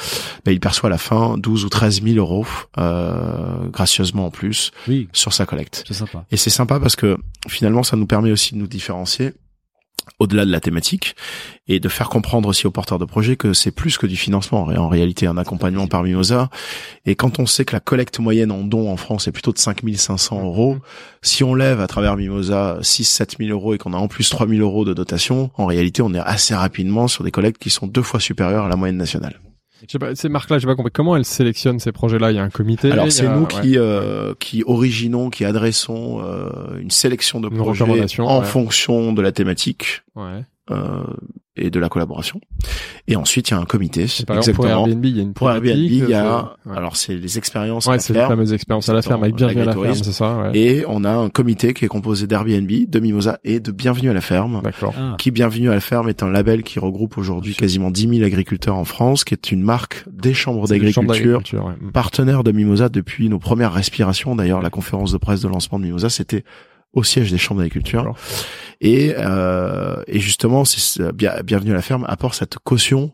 C: ben, il perçoit à la fin 12 ou 13 000 euros, euh, gracieusement en plus,
B: Oui,
C: sur sa collecte.
B: c'est sympa.
C: Et c'est sympa parce que finalement, ça nous permet aussi de nous différencier au-delà de la thématique et de faire comprendre aussi aux porteurs de projets que c'est plus que du financement. Et en réalité un accompagnement par Mimosa et quand on sait que la collecte moyenne en dons en France est plutôt de 5500 euros si on lève à travers Mimosa 6 7 000 euros et qu'on a en plus 3 000 euros de dotation en réalité on est assez rapidement sur des collectes qui sont deux fois supérieures à la moyenne nationale
A: pas, ces marques-là, j'ai pas compris. Comment elles sélectionnent ces projets-là? Il y a un comité.
C: alors c'est
A: a-
C: nous qui euh, qui originons qui adressons euh, une sélection de
A: Une
C: projets en
A: ouais.
C: fonction de la thématique
A: Ouais.
C: Euh, et de la collaboration. Et ensuite, il y a un comité.
A: Par exemple, pour
C: Exactement.
A: Airbnb, il y a une
C: Pour Airbnb, il y a,
A: euh, ouais.
C: alors c'est les expériences
A: ouais,
C: à
A: c'est les
C: faire.
A: fameuses expériences à la ferme avec bienvenue à la ferme, c'est ça, ouais.
C: Et on a un comité qui est composé d'Airbnb, de Mimosa et de Bienvenue à la ferme.
A: D'accord.
B: Ah,
C: Qui Bienvenue à la ferme est un label qui regroupe aujourd'hui quasiment 10 000 agriculteurs en France, qui est une marque des chambres
A: les
C: d'agriculture partenaire de Mimosa depuis nos premières respirations. D'ailleurs, la conférence de presse de lancement de Mimosa, c'était au siège des chambres d'agriculture. Et, euh, et justement, c'est bien, bienvenue à la ferme apporte cette caution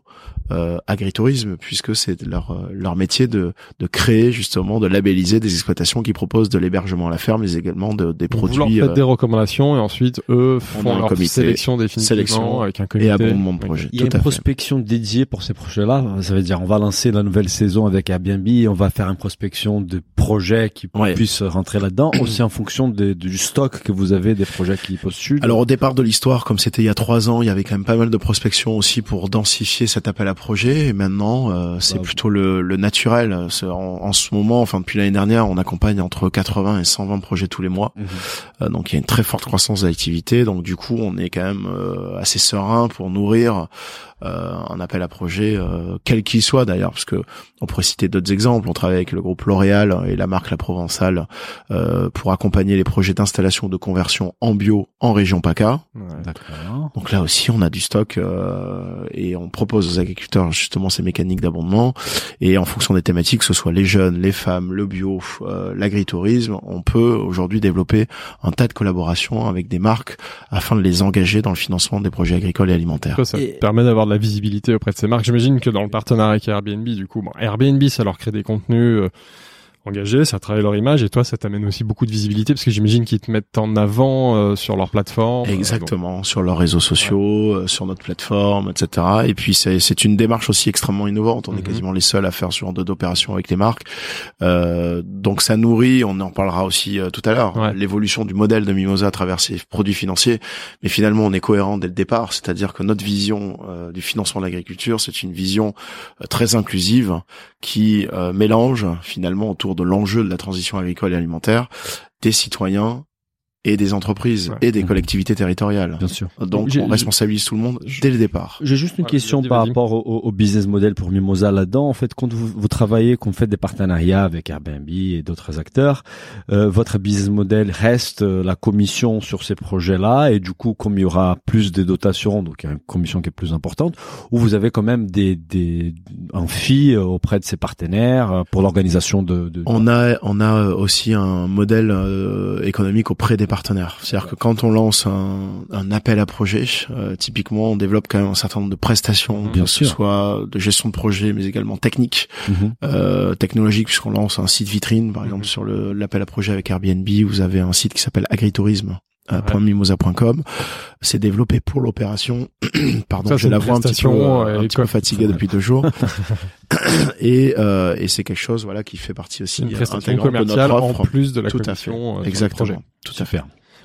C: euh, agritourisme puisque c'est leur euh, leur métier de de créer justement de labelliser des exploitations qui proposent de l'hébergement à la ferme mais également de, des
A: Donc, vous leur
C: produits
A: faites
C: euh,
A: des recommandations et ensuite eux font leur
C: comité,
A: sélection définitivement
C: sélection
A: avec un comité.
C: et abondement de projets.
B: Il y a une
C: à fait.
B: prospection dédiée pour ces projets-là. Ça veut dire, on va lancer la nouvelle saison avec Airbnb, et on va faire une prospection de projets qui
C: Ouais.
B: puissent rentrer là-dedans, aussi en fonction de- du stock que vous avez des projets qui postulent?
C: Alors au départ de l'histoire, comme c'était il y a trois ans, il y avait quand même pas mal de prospection aussi pour densifier cet appel à projet. Et maintenant, euh, c'est
B: Bah,
C: plutôt le, le naturel. En, en ce moment, enfin depuis l'année dernière, on accompagne entre 80 et 120 projets tous les mois.
B: Mhm.
C: Euh, donc il y a une très forte croissance d'activité. Donc du coup, on est quand même euh, assez serein pour nourrir un appel à projet, euh, quel qu'il soit d'ailleurs, parce que on pourrait citer d'autres exemples. On travaille avec le groupe L'Oréal et la marque La Provençale euh, pour accompagner les projets d'installation de conversion en bio en région PACA.
A: Ouais.
C: Donc là aussi, on a du stock euh, et on propose aux agriculteurs justement ces mécaniques d'abondement. Et en fonction des thématiques, que ce soit les jeunes, les femmes, le bio, euh, l'agritourisme, on peut aujourd'hui développer un tas de collaborations avec des marques afin de les engager dans le financement des projets agricoles et alimentaires.
A: Ça
B: Et-
A: permet d'avoir la visibilité auprès de ces marques. J'imagine que dans le partenariat avec Airbnb, du coup, Airbnb, ça leur crée des contenus euh, engagés, ça travaille leur image, et toi, ça t'amène aussi beaucoup de visibilité, parce que j'imagine qu'ils te mettent en avant euh, sur leur plateforme. euh,
C: Exactement, sur leurs réseaux sociaux, euh, sur notre plateforme, etc. Et puis c'est une démarche aussi extrêmement innovante. On est
A: Mhm.
C: quasiment les seuls à faire ce genre d'opération avec les marques. Euh, donc ça nourrit, on en parlera aussi euh, tout à l'heure,
A: Ouais.
C: l'évolution du modèle de Mimosa à travers ses produits financiers. Mais finalement, on est cohérent dès le départ, c'est-à-dire que notre vision euh, du financement de l'agriculture, c'est une vision euh, très inclusive qui euh, mélange finalement autour de l'enjeu de la transition agricole et alimentaire des citoyens et des entreprises
A: Ouais.
C: et des
B: Mhm.
C: collectivités territoriales.
B: Bien sûr.
C: Donc
B: J'ai-
C: on responsabilise tout le monde dès le départ.
B: J'ai juste une
A: Ouais,
B: question par rapport au, au- au business model pour Mimosa là-dedans. En fait, quand vous, vous travaillez, quand vous faites des partenariats avec Airbnb et d'autres acteurs, euh, votre business model reste euh, la commission sur ces projets-là et du coup, comme il y aura plus de dotations, donc il y a une commission qui est plus importante, ou vous avez quand même des, des un fee euh, auprès de ces partenaires euh, pour l'organisation de, de...
C: On a on a euh, aussi un modèle euh, économique auprès des partenaires. C'est-à-dire que quand on lance un, un appel à projet, euh, typiquement on développe quand même un certain nombre de prestations,
B: Bien
C: que
B: sûr.
C: ce soit de gestion de projet, mais également technique,
B: Mhm.
C: euh, technologique, puisqu'on lance un site vitrine, par exemple
A: Mhm.
C: sur le- l'appel à projet avec Airbnb, vous avez un site qui s'appelle agritourisme. Euh, .mimosa.com c'est développé pour l'opération pardon
A: Ça,
C: j'ai
A: c'est
C: la un petit peu,
A: prestation,
C: euh,
A: et
C: un petit
A: quoi.
C: peu fatiguée depuis deux jours et, euh, et c'est quelque chose voilà qui fait partie aussi
A: une
C: intégrante de notre
A: commerciale en
C: offre.
A: plus de la
C: Tout à fait.
A: commission euh, le
C: Exactement.
A: projet.
C: Tout à fait.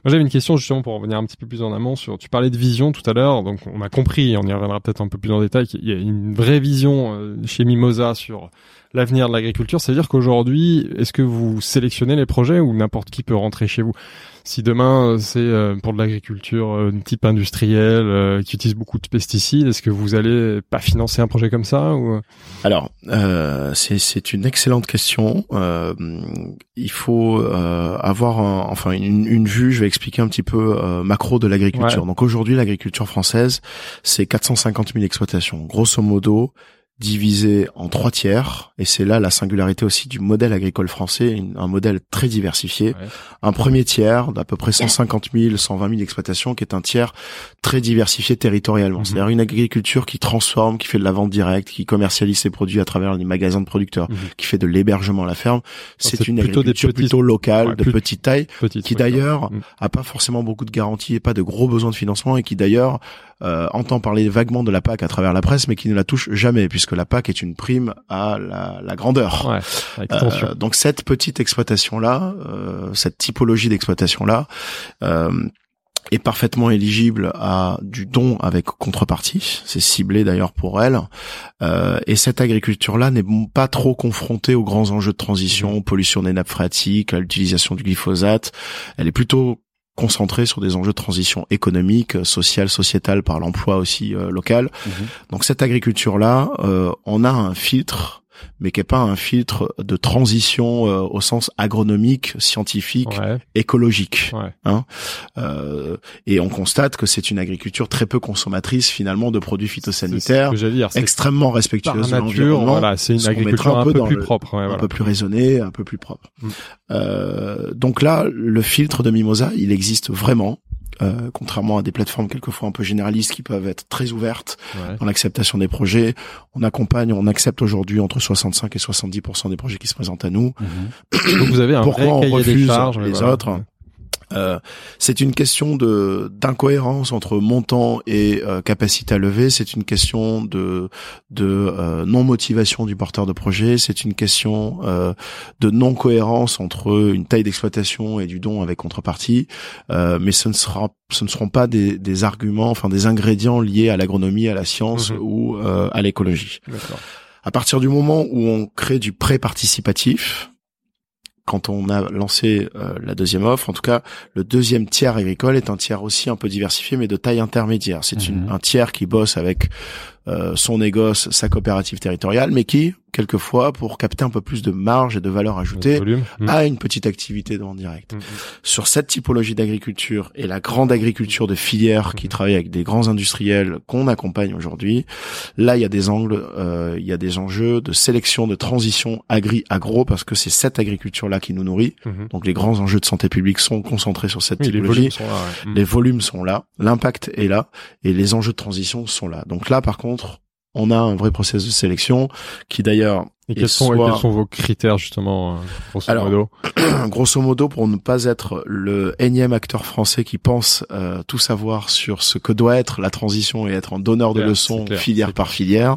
A: Moi, j'avais une question justement pour revenir un petit peu plus en amont sur. Tu parlais de vision tout à l'heure, donc on a compris, on y reviendra peut-être un peu plus en détail. qu'il y a une vraie vision euh, chez Mimosa sur l'avenir de l'agriculture. C'est-à-dire qu'aujourd'hui, est-ce que vous sélectionnez les projets ou n'importe qui peut rentrer chez vous? Si demain euh, c'est euh, pour de l'agriculture euh, de type industriel qui utilise beaucoup de pesticides, est-ce que vous allez pas financer un projet comme ça ou
C: Alors, euh, c'est c'est une excellente question. Euh, il faut euh, avoir un- enfin une, une vue. Je vais expliquer un petit peu euh, macro de l'agriculture.
A: Ouais.
C: Donc aujourd'hui, l'agriculture française, c'est 450 000 exploitations, grosso modo divisé en trois tiers, et c'est là la singularité aussi du modèle agricole français, une- un modèle très diversifié.
A: Ouais.
C: Un premier tiers d'à peu près 150 000, 120 000 exploitations, qui est un tiers très diversifié territorialement.
A: Mhm.
C: C'est-à-dire une agriculture qui transforme, qui fait de la vente directe, qui commercialise ses produits à travers les magasins de producteurs,
A: Mhm.
C: qui fait de l'hébergement à la ferme. C'est
A: c'est
C: une
A: plutôt des
C: agriculture
A: petits-
C: plutôt locale,
A: ouais,
C: de
A: plus-
C: petite taille,
A: petite
C: qui d'ailleurs
A: Mm.
C: a pas forcément beaucoup de garanties et pas de gros besoins de financement et qui d'ailleurs euh, entend parler vaguement de la PAC à travers la presse, mais qui ne la touche jamais, puisque la PAC est une prime à la, la grandeur.
A: Ouais.
C: Euh, donc cette petite exploitation là, cette typologie d'exploitation là, est parfaitement éligible à du don avec contrepartie. C'est ciblé d'ailleurs pour elle. Euh, et cette agriculture-là n'est pas trop confrontée aux grands enjeux de transition, pollution des nappes phréatiques, à l'utilisation du glyphosate. Elle est plutôt concentrée sur des enjeux de transition économique, sociale, sociétale, par l'emploi aussi euh, local.
B: Mhm.
C: Donc cette agriculture-là, euh, on a un filtre mais qui est pas un filtre de transition euh, au sens agronomique, scientifique,
A: Ouais,
C: écologique.
A: ouais.
C: Hein Euh, et on constate que c'est une agriculture très peu consommatrice finalement de produits phytosanitaires,
A: ce que j'allais dire. c'est
C: extrêmement respectueuse de
A: nature,
C: l'environnement,
A: voilà, c'est une agriculture
C: un
A: un
C: peu
A: plus
C: le-
A: propre. ouais,
C: un
A: voilà.
C: peu plus raisonnée, un peu plus propre. Euh, donc là, le filtre de Mimosa, il existe vraiment. Euh, contrairement à des plateformes quelquefois un peu généralistes qui peuvent être très ouvertes
A: Ouais.
C: dans l'acceptation des projets, on accompagne, on accepte aujourd'hui entre 65 et 70% des projets qui se présentent à nous.
A: Donc vous avez un
C: Pourquoi
A: vrai
C: on
A: des
C: refuse
A: charges,
C: les
A: voilà.
C: autres? Euh, c'est une question de d'incohérence entre montant et euh, capacité à lever. C'est une question de de euh, non motivation du porteur de projet. C'est une question euh, de non cohérence entre une taille d'exploitation et du don avec contrepartie. Euh, mais ce ne sera ce ne seront pas des, des arguments, enfin des ingrédients liés à l'agronomie, à la science
A: Mhm.
C: ou euh, à l'écologie. À partir du moment où on crée du prêt participatif, quand on a lancé euh, la deuxième offre, en tout cas, le deuxième tiers agricole est un tiers aussi un peu diversifié, mais de taille intermédiaire. C'est
B: Mhm.
C: un tiers qui bosse avec son négoce, sa coopérative territoriale, mais qui, quelquefois, pour capter un peu plus de marge et de valeur ajoutée,
A: Volume. Mm.
C: a une petite activité de vente directe.
A: Mm, mm.
C: Sur cette typologie d'agriculture et la grande agriculture de filière qui travaille avec des grands industriels qu'on accompagne aujourd'hui, là il y a des angles, euh, il y a des enjeux de sélection, de transition agri-agro parce que c'est cette agriculture-là qui nous nourrit. Donc les grands enjeux de santé publique sont concentrés sur cette
A: Oui, les
C: typologie.
A: volumes sont là. ouais.
C: Les volumes sont là, l'impact est là, et les enjeux de transition sont là. Donc là, par contre, on a un vrai process de sélection qui d'ailleurs
A: Et quels sont, et
C: soit-
A: quels sont vos critères justement, euh, grosso
C: Alors,
A: modo?
C: grosso modo, pour ne pas être le énième acteur français qui pense euh, tout savoir sur ce que doit être la transition et être un donneur de
A: Clair,
C: leçons
A: clair,
C: filière par filière,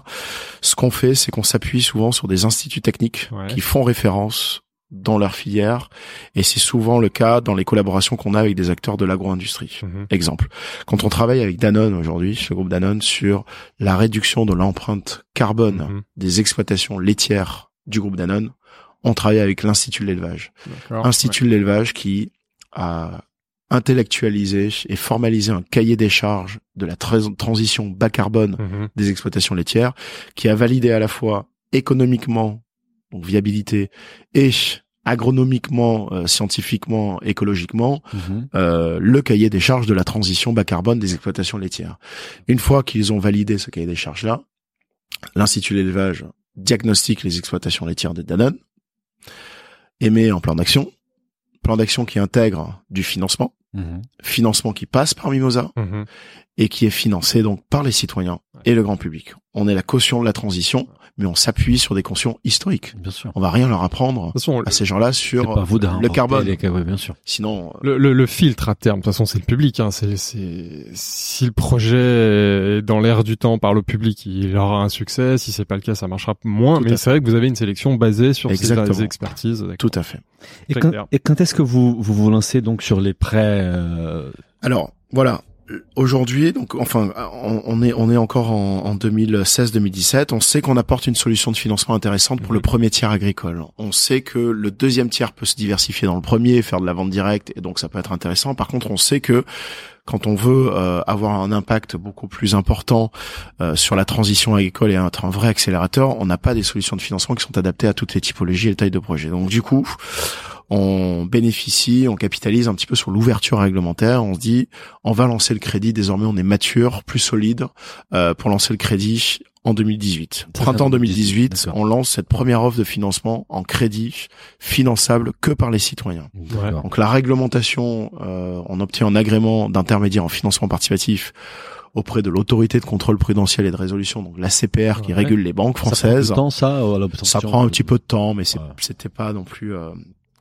C: ce qu'on fait, c'est qu'on s'appuie souvent sur des instituts techniques
A: Ouais.
C: qui font référence dans leur filière, et c'est souvent le cas dans les collaborations qu'on a avec des acteurs de l'agro-industrie.
A: Mhm.
C: Exemple, quand on travaille avec Danone aujourd'hui, le groupe Danone, sur la réduction de l'empreinte carbone
A: Mhm.
C: des exploitations laitières du groupe Danone, on travaille avec l'Institut de l'élevage. Institut de l'élevage qui a intellectualiser et formaliser un cahier des charges de la tra- transition bas carbone
A: Mhm.
C: des exploitations laitières, qui a validé à la fois économiquement, donc viabilité, et agronomiquement, euh, scientifiquement, écologiquement,
B: Mhm.
C: euh, le cahier des charges de la transition bas carbone des exploitations laitières. Une fois qu'ils ont validé ce cahier des charges-là, l'Institut de l'élevage diagnostique les exploitations laitières de Danone, émet un plan d'action, plan d'action qui intègre du financement,
B: Mhm.
C: financement qui passe par Mimosa
A: Mhm.
C: et qui est financé donc par les citoyens et le grand public. On est la caution de la transition, mais on s'appuie sur des cautions historiques.
B: Bien sûr.
C: On va rien leur apprendre
A: De toute façon,
C: à ces gens-là sur
B: pas vous
C: le carbone.
B: les cas- ouais, bien sûr.
C: Sinon,
A: le, le, le filtre à terme, de toute façon, c'est le public. Hein. C'est, si le projet est dans l'air du temps par le public, il aura un succès. Si c'est pas le cas, ça marchera moins.
C: Tout
A: Mais c'est vrai que vous avez une sélection basée sur ces
C: Exactement.
A: expertises.
C: tout à fait.
B: Et
A: Très
B: quand,
A: clair.
B: et quand est-ce que vous, vous vous lancez donc sur les prêts euh,
C: Alors voilà. Aujourd'hui, donc enfin, on, est on est encore en, en 2016-2017. On sait qu'on apporte une solution de financement intéressante pour
A: Mhm.
C: le premier tiers agricole. On sait que le deuxième tiers peut se diversifier dans le premier, faire de la vente directe, et donc ça peut être intéressant. Par contre, on sait que quand on veut euh, avoir un impact beaucoup plus important euh, sur la transition agricole et être un vrai accélérateur, on n'a pas des solutions de financement qui sont adaptées à toutes les typologies et les tailles de projets. Donc du coup, on bénéficie, on capitalise un petit peu sur l'ouverture réglementaire. On se dit, on va lancer le crédit. Désormais, on est mature, plus solide euh, pour lancer le crédit en 2018.
B: Ça,
C: Printemps
B: ça,
C: 2018,
B: d'accord.
C: on lance cette première offre de financement en crédit finançable que par les citoyens. Donc la réglementation, euh, on obtient un agrément d'intermédiaire en financement participatif auprès de l'autorité de contrôle prudentiel et de résolution, donc la CPR qui régule les banques
B: Ça prend
C: françaises.
B: temps, ça,
C: Ça prend un petit peu de temps, mais
B: Ouais.
C: c'était pas non plus. euh,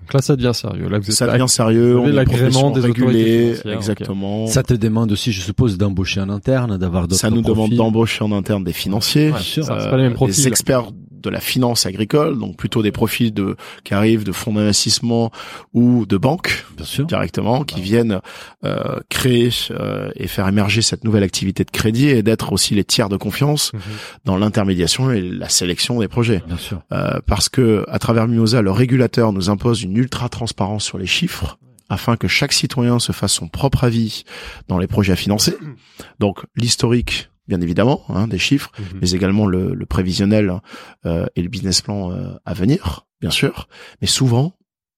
A: Donc là, ça devient sérieux. Là, vous êtes
C: ça
A: là-
C: devient sérieux.
A: vous avez
C: on est
A: l'agrément des financières,
C: exactement.
B: Ça te demande aussi, je suppose, d'embaucher un interne, d'avoir d'autres
C: Ça nous demande d'embaucher en interne des financiers,
A: Ouais,
B: sûr.
A: ça, c'est pas les mêmes profils.
C: des experts de la finance agricole, donc plutôt des profils de qui arrivent de fonds d'investissement ou de banques
B: Bien sûr.
C: directement, qui viennent euh, créer euh, et faire émerger cette nouvelle activité de crédit et d'être aussi les tiers de confiance
A: Mhm.
C: dans l'intermédiation et la sélection des projets.
B: Bien sûr.
C: Euh, parce que à travers Mimosa, le régulateur nous impose une ultra transparence sur les chiffres afin que chaque citoyen se fasse son propre avis dans les projets à financer. Donc l'historique, bien évidemment, hein, des chiffres,
A: Mhm.
C: mais également le, le prévisionnel euh, et le business plan euh, à venir, bien sûr. Mais souvent,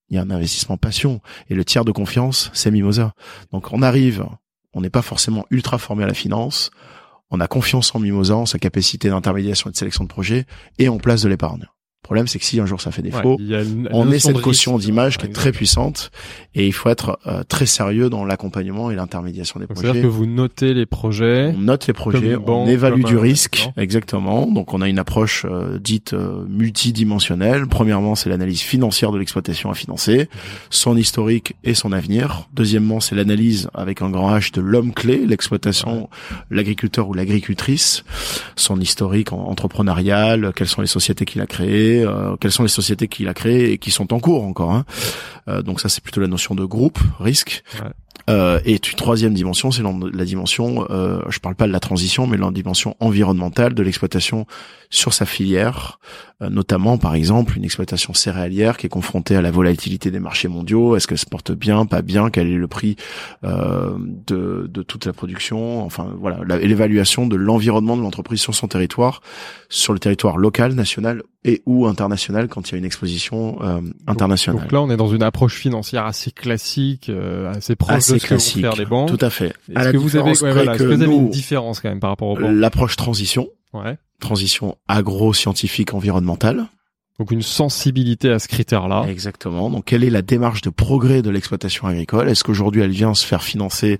C: il y a un investissement passion et le tiers de confiance, c'est Mimosa. Donc on arrive, on n'est pas forcément ultra formé à la finance, on a confiance en Mimosa, en sa capacité d'intermédiation et de sélection de projets, et on place de l'épargne. Le problème, c'est que si un jour ça fait défaut,
A: Ouais,
C: on est cette caution d'image qui est très puissante, et il faut être euh, très sérieux dans l'accompagnement et l'intermédiation des
A: Donc,
C: projets.
A: C'est-à-dire que vous notez les projets.
C: On note les projets,
A: banque,
C: on évalue du risque, exactement. Donc on a une approche euh, dite euh, multidimensionnelle. Premièrement, c'est l'analyse financière de l'exploitation à financer, son historique et son avenir. Deuxièmement, c'est l'analyse avec un grand H de l'homme clé, l'exploitation, l'agriculteur ou l'agricultrice, son historique en- entrepreneurial, quelles sont les sociétés qu'il a créées, euh, quelles sont les sociétés qu'il a créées et qui sont en cours encore. hein. Euh, donc ça, c'est plutôt la notion de groupe, risque. Euh, et une troisième dimension, c'est la, dimension, euh, je parle pas de la transition, mais la dimension environnementale de l'exploitation sur sa filière, euh, notamment par exemple une exploitation céréalière qui est confrontée à la volatilité des marchés mondiaux. Est-ce qu'elle se porte bien, pas bien? Quel est le prix euh, de, de toute la production? Enfin voilà, l'évaluation de l'environnement de l'entreprise sur son territoire, sur le territoire local, national et ou international quand il y a une exposition euh, internationale.
A: Donc là, on est dans une approche financière assez classique, euh, assez proche
C: Assez
A: de ce que vont
C: classique,
A: faire les banques.
C: tout à fait. À
A: Est-ce
C: la
A: que vous avez, ouais, voilà,
C: que
A: que vous avez
C: nous,
A: une différence quand même par rapport aux banques
C: l'approche transition,
A: Ouais.
C: transition agro-scientifique environnementale.
A: Donc une sensibilité à ce critère-là.
C: Exactement. Donc, quelle est la démarche de progrès de l'exploitation agricole? Est-ce qu'aujourd'hui, elle vient se faire financer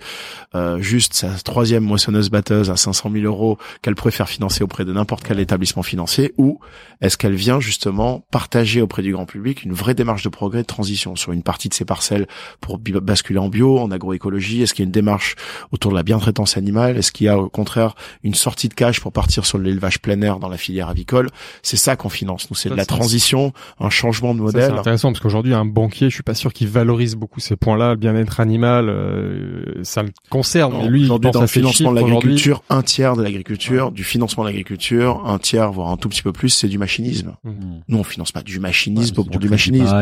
C: euh, juste sa troisième moissonneuse-batteuse à 500 000 euros qu'elle préfère financer auprès de n'importe quel établissement financier? Ou est-ce qu'elle vient justement partager auprès du grand public une vraie démarche de progrès de transition sur une partie de ses parcelles pour basculer en bio, en agroécologie? Est-ce qu'il y a une démarche autour de la bientraitance animale? Est-ce qu'il y a au contraire une sortie de cash pour partir sur l'élevage plein air dans la filière avicole? C'est ça qu'on finance. Nous, c'est de la
A: c'est
C: transition, un changement de modèle.
A: C'est intéressant parce qu'aujourd'hui un banquier, je suis pas sûr qu'il valorise beaucoup ces points-là, le bien-être animal, euh, ça le concerne. Mais lui, il
C: aujourd'hui dans le financement de l'agriculture, un tiers de l'agriculture, du financement de l'agriculture, un tiers voire un tout petit peu plus, c'est du machinisme.
B: Mmh.
C: Nous on finance pas du machinisme
B: Ouais,
C: pour
B: c'est
C: du machinisme.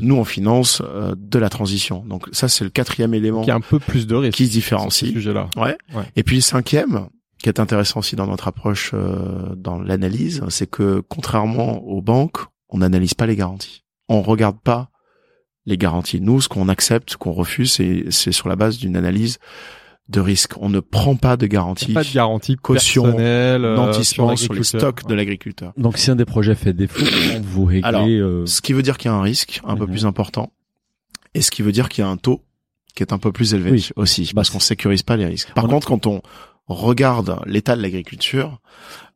C: Nous on finance euh, de la transition. Donc ça c'est le quatrième élément
A: qui a un peu plus de risques
C: qui se
A: ce
C: différencie.
A: sujet-là.
C: Ouais.
A: Ouais.
C: Et puis le cinquième, qui est intéressant aussi dans notre approche euh, dans l'analyse, c'est que contrairement aux banques, on n'analyse pas les garanties. On regarde pas les garanties. Nous, ce qu'on accepte, ce qu'on refuse, c'est c'est sur la base d'une analyse de risque. On ne prend pas de garantie
A: pas de garantie
C: caution,
A: euh,
C: nantissement sur les
A: l'agriculteur.
C: stocks de l'agriculteur.
B: Donc si un des projets fait défaut, vous réglez
C: Alors,
B: euh,
C: Ce qui veut dire qu'il y a un risque un peu
B: Mhm.
C: plus important, et ce qui veut dire qu'il y a un taux qui est un peu plus élevé
B: Oui.
C: aussi,
B: Bah,
C: parce qu'on sécurise pas les risques. Par
B: on a-
C: contre, quand on regarde l'état de l'agriculture,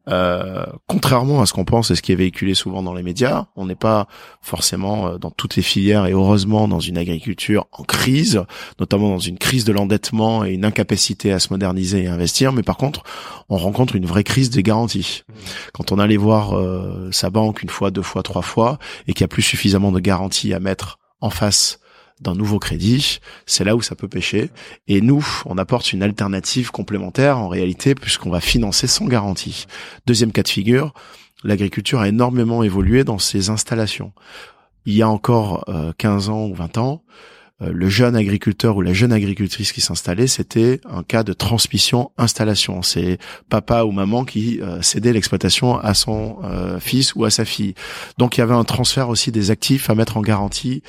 C: euh, contrairement à ce qu'on pense et ce qui est véhiculé souvent dans les médias, on n'est pas forcément euh, dans toutes les filières et heureusement dans une agriculture en crise, notamment dans une crise de l'endettement et une incapacité à se moderniser et investir, mais par contre, on rencontre une vraie crise des garanties. Quand on allait voir euh, sa banque une fois, deux fois, trois fois et qu'il n'y a plus suffisamment de garanties à mettre en face d'un nouveau crédit, c'est là où ça peut pêcher. Et nous, on apporte une alternative complémentaire en réalité puisqu'on va financer sans garantie. Deuxième cas de figure, l'agriculture a énormément évolué dans ses installations. Il y a encore euh, 15 ans ou 20 ans, euh, le jeune agriculteur ou la jeune agricultrice qui s'installait, c'était un cas de transmission installation. C'est papa ou maman qui euh, cédait l'exploitation à son euh, fils ou à sa fille. Donc il y avait un transfert aussi des actifs à mettre en garantie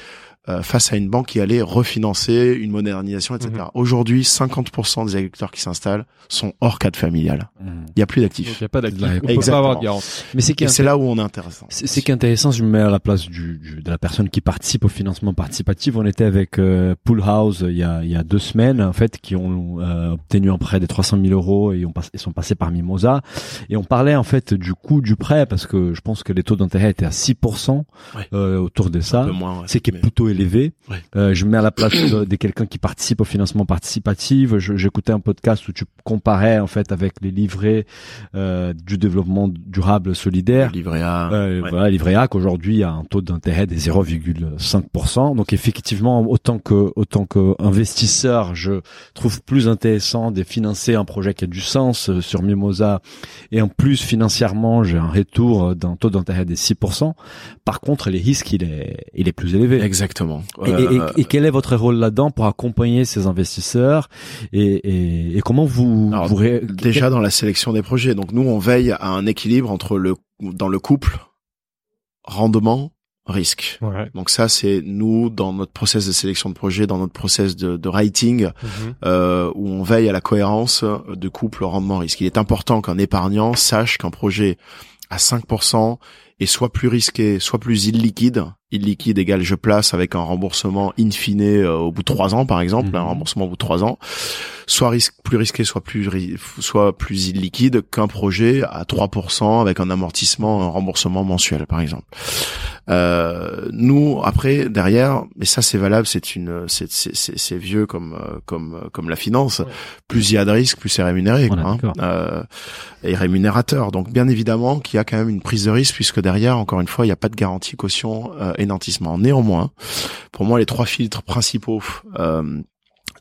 C: euh, face à une banque qui allait refinancer une modernisation, etc.
A: Mhm.
C: Aujourd'hui, 50% des agriculteurs qui s'installent sont hors cadre familial.
B: hmm.
C: Il n'y a plus d'actifs.
A: il n'y a pas d'actif.
B: Là,
A: On peut pas
C: exactement.
A: avoir de garantie.
B: Mais c'est
C: là où on est intéressant.
B: C'est c'est qu'intéressant, je me mets à la place du, du- de la personne qui participe au financement participatif. On était avec euh, Pool House il y, a, il y a deux semaines, en fait, qui ont euh, obtenu un prêt de 300 000 euros et ont pas- ils sont passés par Mimosa. Et on parlait en fait du coût du prêt parce que je pense que les taux d'intérêt étaient à 6%
C: Ouais.
B: euh, autour de
C: Un
B: ça.
C: peu moins, ouais.
B: C'est qui est
C: Mais-
B: plutôt élevé.
C: Ouais.
B: Euh, je me mets à la place de, de quelqu'un qui participe au financement participatif. J'écoutais un podcast où tu comparais en fait avec les livrets euh, du développement durable solidaire.
C: livret A.
B: Euh,
C: ouais.
B: Voilà, livret A qu'aujourd'hui a un taux d'intérêt de 0,5%. Donc effectivement, autant que autant que investisseur, je trouve plus intéressant de financer un projet qui a du sens euh, sur Mimosa et en plus financièrement, j'ai un retour d'un taux d'intérêt de 6%. Par contre, les risques, il est il est plus élevé.
C: Exactement.
B: Et, et-
C: Euh,
B: et quel est votre rôle là-dedans pour accompagner ces investisseurs et, et, et comment vous,
C: Alors,
B: vous ré-
C: déjà dans la sélection des projets. Donc nous, on veille à un équilibre entre le dans le couple rendement risque.
A: Ouais.
C: Donc ça, c'est nous dans notre process de sélection de projet, dans notre process de, de writing,
A: Mhm.
C: euh, où on veille à la cohérence de couple rendement risque. Il est important qu'un épargnant sache qu'un projet à 5% est soit plus risqué, soit plus illiquide. Illiquide égale je place avec un remboursement in fine euh, au bout de trois ans, par exemple,
B: Mhm.
C: un remboursement au bout de trois ans. Soit risque, plus risqué, soit plus ri- soit plus illiquide qu'un projet à 3% avec un amortissement, un remboursement mensuel, par exemple. Euh, nous après derrière, mais ça c'est valable, c'est une, c'est c'est vieux comme euh, comme euh, comme la finance.
A: Ouais.
C: Plus il y a de risques, plus c'est rémunéré, quoi, hein. Euh, et rémunérateur. Donc bien évidemment qu'il y a quand même une prise de risque puisque derrière, encore une fois, il n'y a pas de garantie caution euh, et nantissement. Néanmoins, pour moi, les trois filtres principaux. Euh,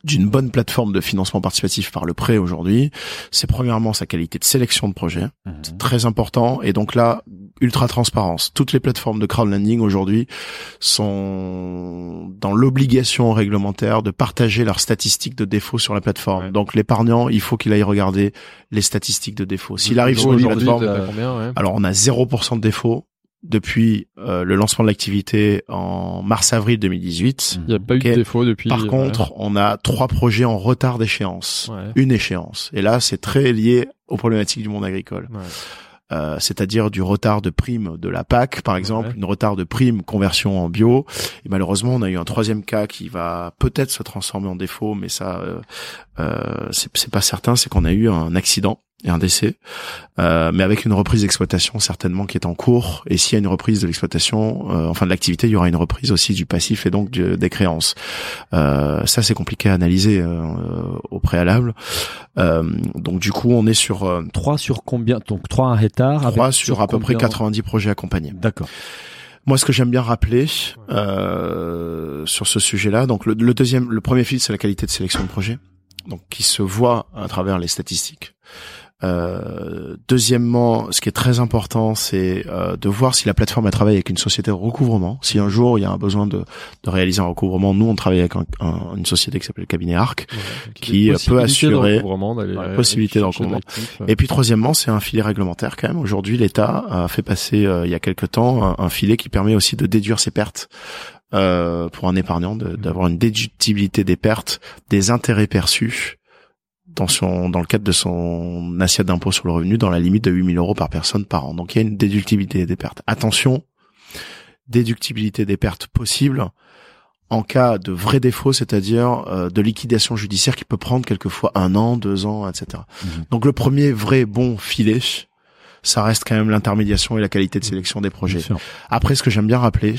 C: d'une bonne plateforme de financement participatif par le prêt aujourd'hui, c'est premièrement sa qualité de sélection de projet,
B: Mhm.
C: très important. Et donc là, ultra transparence. Toutes les plateformes de crowdlending aujourd'hui sont dans l'obligation réglementaire de partager leurs statistiques de défaut sur la plateforme.
A: Ouais.
C: Donc l'épargnant, il faut qu'il aille regarder les statistiques de défaut. S'il arrive sur une
A: Aujourd'hui,
C: plateforme,
A: ouais
C: alors on a 0% de défaut depuis euh, le lancement de l'activité en mars-avril 2018.
A: Il n'y a pas eu de défaut depuis.
C: Par
A: euh,
C: contre, on a trois projets en retard d'échéance.
A: ouais.
C: Une échéance. Et là, c'est très lié aux problématiques du monde agricole. Euh, c'est-à-dire du retard de prime de la PAC, par exemple,
A: Ouais.
C: une retard de prime conversion en bio. Et malheureusement, on a eu un troisième cas qui va peut-être se transformer en défaut, mais ça, euh, euh, c'est pas certain. C'est qu'on a eu un accident et un décès, euh, mais avec une reprise d'exploitation certainement qui est en cours. Et s'il y a une reprise de l'exploitation, euh, enfin de l'activité, il y aura une reprise aussi du passif et donc du- des créances. Euh, ça, c'est compliqué à analyser euh, au préalable. Euh, donc du coup, on est sur euh,
B: 3 sur combien Donc 3 un hectare avec
C: 3 sur à peu près
B: combien
C: 90 projets accompagnés.
B: D'accord.
C: Moi, ce que j'aime bien rappeler euh, sur ce sujet-là, donc le, le deuxième, le premier filtre, c'est la qualité de sélection de projet, donc qui se voit à travers les statistiques. Euh, deuxièmement, ce qui est très important, c'est euh, de voir si la plateforme a travaillé avec une société de recouvrement. Si un jour il y a un besoin de, de réaliser un recouvrement, nous on travaille avec un, un, une société qui s'appelle le cabinet Arc, qui peut assurer la possibilité de recouvrement. Et puis troisièmement, c'est un filet réglementaire quand même. Aujourd'hui, l'État a fait passer euh, il y a quelque temps un, un, filet qui permet aussi de déduire ses pertes. Euh, pour un épargnant, d'avoir une déductibilité des pertes, des intérêts perçus dans son dans le cadre de son assiette d'impôt sur le revenu dans la limite de 8000 euros par personne par an. Donc il y a une déductibilité des pertes. Attention, déductibilité des pertes possibles en cas de vrai défaut, c'est-à-dire euh, de liquidation judiciaire qui peut prendre quelquefois un an, deux ans, etc. Mhm. Donc le premier vrai bon filet, ça reste quand même l'intermédiation et la qualité de sélection des projets. Après, ce que j'aime bien rappeler,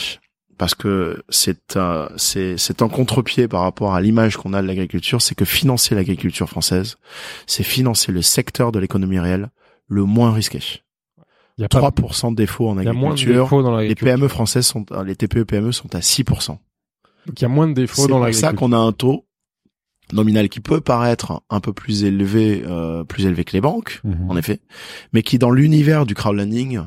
C: parce que c'est un c'est c'est un contre-pied par rapport à l'image qu'on a de l'agriculture, c'est que financer l'agriculture française, c'est financer le secteur de l'économie réelle le moins risqué. Il y a 3% de défauts en agriculture. les PME françaises sont les TPE PME sont à 6%. Donc
A: il y a moins de défauts dans l'agriculture.
C: C'est pour ça qu'on a un taux nominal qui peut paraître un peu plus élevé euh, plus élevé que les banques mhm. en effet, mais qui dans l'univers du crowdlending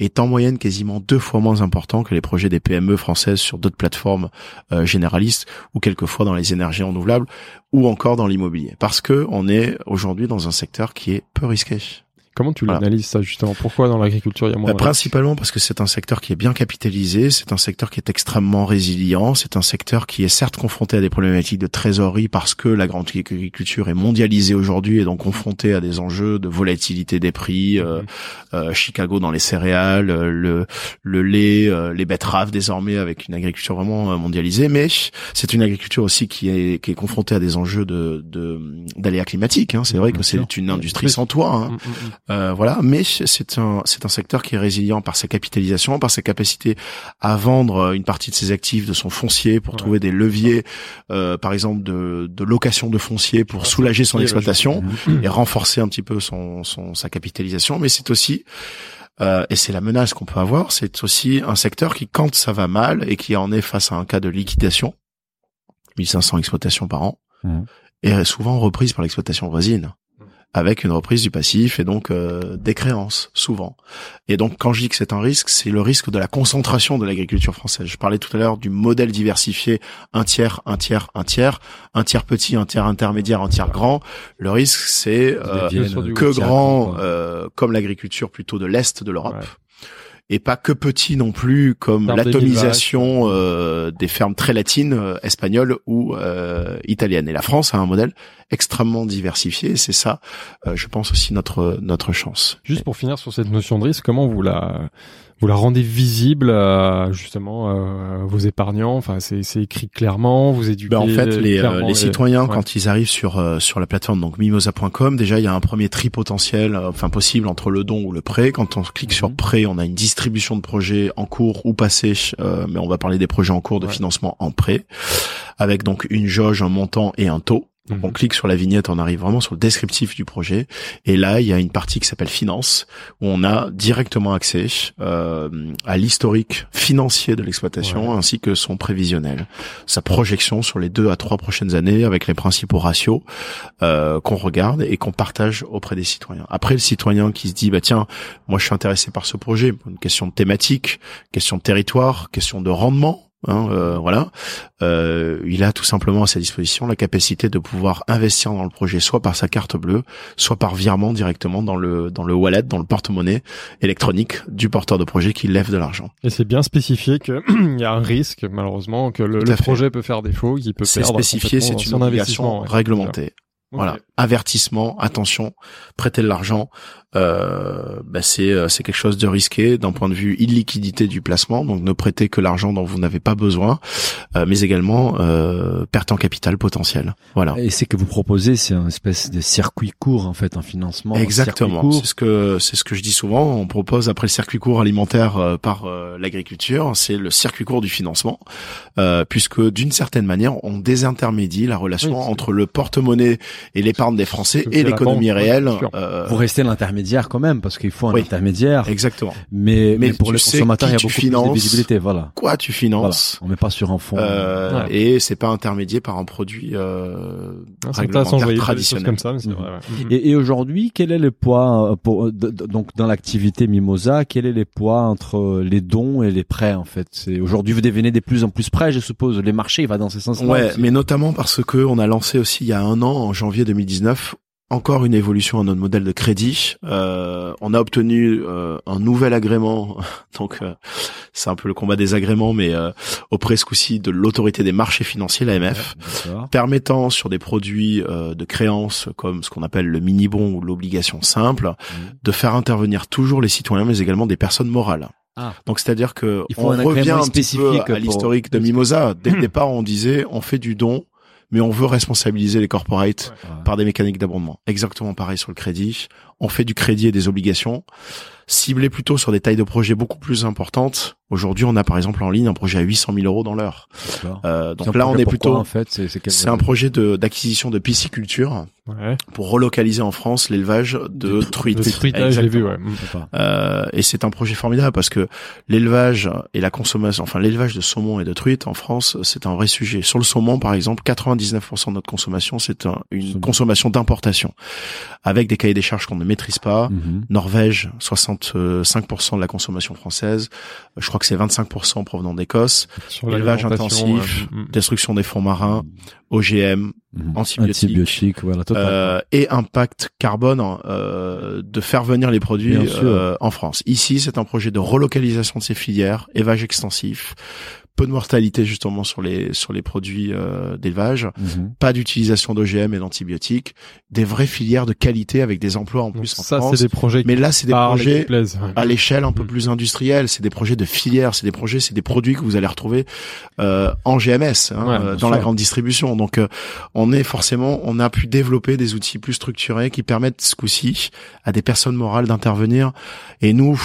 C: est en moyenne quasiment deux fois moins important que les projets des PME françaises sur d'autres plateformes euh, généralistes ou quelquefois dans les énergies renouvelables ou encore dans l'immobilier. Parce que on est aujourd'hui dans un secteur qui est peu risqué.
A: Comment tu l'analyses ça justement? Pourquoi dans l'agriculture il y a moins
C: bah, Principalement parce que c'est un secteur qui est bien capitalisé, c'est un secteur qui est extrêmement résilient, c'est un secteur qui est certes confronté à des problématiques de trésorerie parce que la grande agriculture est mondialisée aujourd'hui et donc confrontée à des enjeux de volatilité des prix, euh, mhm. euh, Chicago dans les céréales, euh, le, le lait, les betteraves désormais avec une agriculture vraiment mondialisée, mais c'est une agriculture aussi qui est qui est confrontée à des enjeux de d'aléas climatiques. Hein. C'est vrai que c'est une industrie sans toit. Hein. Euh, voilà, mais c'est un c'est un secteur qui est résilient par sa capitalisation, par sa capacité à vendre euh, une partie de ses actifs, de son foncier pour trouver des leviers, euh, par exemple de, de location de foncier pour soulager son exploitation et renforcer un petit peu son, son sa capitalisation. Mais c'est aussi euh, et c'est la menace qu'on peut avoir, c'est aussi un secteur qui, quand ça va mal et qui en est face à un cas de liquidation, 1500 exploitations par an, mmh. est souvent reprise par l'exploitation voisine avec une reprise du passif et donc euh, des créances souvent. Et donc quand je dis que c'est un risque, c'est le risque de la concentration de l'agriculture française. Je parlais tout à l'heure du modèle diversifié un tiers, un tiers, un tiers, un tiers petit, un tiers intermédiaire, un tiers grand. Le risque c'est euh, que grand euh, comme l'agriculture plutôt de l'est de l'Europe et pas que petit non plus comme l'atomisation euh, des fermes très latines euh, espagnoles ou euh, italiennes. Et la France a un modèle extrêmement diversifié. C'est ça, euh, je pense aussi notre notre chance.
A: Juste pour finir sur cette notion de risque, comment vous la vous la rendez visible à justement euh, vos épargnants. Enfin, c'est, écrit clairement. Vous éduquez. Ben
C: en fait, les, euh, les citoyens quand ils arrivent sur euh, sur la plateforme donc mimosa.com, déjà il y a un premier tri potentiel, enfin possible entre le don ou le prêt. Quand on clique sur mhm. prêt, on a une distribution de projets en cours ou passés, mais on va parler des projets en cours de financement en prêt, avec donc une jauge, un montant et un taux. Donc on mhm. clique sur la vignette, on arrive vraiment sur le descriptif du projet. Et là, il y a une partie qui s'appelle finance, où on a directement accès euh, à l'historique financier de l'exploitation ainsi que son prévisionnel, sa projection sur les deux à trois prochaines années avec les principaux ratios euh, qu'on regarde et qu'on partage auprès des citoyens. Après, le citoyen qui se dit bah tiens, moi je suis intéressé par ce projet, une question de thématique, question de territoire, question de rendement Hein, euh, voilà, euh, il a tout simplement à sa disposition la capacité de pouvoir investir dans le projet, soit par sa carte bleue, soit par virement directement dans le dans le wallet, dans le porte-monnaie électronique du porteur de projet qui lève de l'argent.
A: Et c'est bien spécifié qu'il y a un risque, malheureusement, que le, projet peut faire défaut, qu'il peut perdre.
C: C'est spécifié, c'est une obligation réglementée. Voilà, avertissement, attention, prêtez de l'argent, euh, bah c'est euh, c'est quelque chose de risqué d'un point de vue illiquidité du placement. Donc ne prêtez que l'argent dont vous n'avez pas besoin, euh, mais également euh, perte en capital potentiel. Voilà.
B: Et c'est que vous proposez, c'est un espèce de circuit court en fait, un financement.
C: Exactement. C'est ce que c'est ce que je dis souvent. On propose après le circuit court alimentaire euh, par l'agriculture, c'est le circuit court du financement, puisque d'une certaine manière, on désintermédie la relation entre le porte-monnaie et l'épargne des Français et l'économie réelle.
B: vous restez l'intermédiaire intermédiaire quand même, parce qu'il faut un
C: Oui.
B: intermédiaire.
C: Exactement.
B: Mais,
C: Mais
B: mais pour le consommateur, il y a beaucoup plus de
C: finances.
B: visibilité. Voilà.
C: Quoi tu
B: Voilà.
C: finances
B: On met pas sur un fond.
C: euh,
A: Ouais.
C: et c'est pas intermédié par un produit euh,
A: Ah,
C: réglementaire traditionnel.
A: comme ça, mais vrai. ouais.
B: Et, et aujourd'hui, quel est le poids euh, pour, d- donc dans l'activité Mimosa Quel est les poids entre les dons et les prêts en fait? C'est aujourd'hui vous devenez de plus en plus prêts, je suppose. Les marchés, il va dans ces sens-là.
C: Ouais,
B: aussi.
C: mais notamment parce que on a lancé aussi il y a un an, en janvier 2019, encore une évolution à notre modèle de crédit. Euh, on a obtenu euh, un nouvel agrément, donc euh, c'est un peu le combat des agréments, mais euh, auprès ce coup-ci de l'autorité des marchés financiers, l'AMF, permettant sur des produits euh, de créance comme ce qu'on appelle le mini-bon ou l'obligation simple,
B: Mhm.
C: de faire intervenir toujours les citoyens, mais également des personnes morales.
B: Ah.
C: Donc c'est-à-dire que on
B: un
C: revient un petit peu à l'historique de Mimosa. Dès le départ, on disait on fait du don, mais on veut responsabiliser les corporates
B: Ouais.
C: par des mécaniques d'abondement. Exactement pareil sur le crédit. On fait du crédit et des obligations, ciblé plutôt sur des tailles de projets beaucoup plus importantes. Aujourd'hui, on a par exemple en ligne un projet à 800 000 euros dans l'heure. Euh,
B: C'est
C: donc
B: un
C: là, on
B: projet
C: est plutôt
B: en fait, c'est c'est quel
C: c'est un projet de d'acquisition de pisciculture
A: Ouais.
C: pour relocaliser en France l'élevage de truites.
A: truitage, je l'ai vu, ouais.
C: Euh, et c'est un projet formidable parce que l'élevage et la consommation, enfin l'élevage de saumon et de truite en France, c'est un vrai sujet. Sur le saumon, par exemple, 99% de notre consommation, c'est un- une
B: Saumon.
C: consommation d'importation, avec des cahiers des charges qu'on ne maîtrise pas.
B: Mhm.
C: Norvège, 65% de la consommation française. Je crois que c'est 25% provenant d'Écosse. Élevage intensif,
A: ouais. Mm.
C: Destruction des fonds marins, OGM,
B: Mhm.
C: antibiotiques.
B: Antibiotiques, voilà, total.
C: Euh, et impact carbone euh, de faire venir les produits euh, en France. Ici, c'est un projet de relocalisation de ces filières, élevage extensif, peu de mortalité justement sur les sur les produits euh, d'élevage,
B: Mhm.
C: pas d'utilisation d'OGM et d'antibiotiques, des vraies filières de qualité avec des emplois en
A: Donc
C: plus en
A: ça, c'est des projets qui
C: Mais là, c'est des projets
A: plaisent. ouais.
C: à l'échelle un peu
A: Mm.
C: plus industrielle, c'est des projets de filières, c'est des projets, c'est des produits que vous allez retrouver euh, en GMS hein,
A: Ouais,
C: euh, dans
A: sûr.
C: la grande distribution. Donc euh, on est forcément, on a pu développer des outils plus structurés qui permettent ce coup-ci à des personnes morales d'intervenir. Et nous,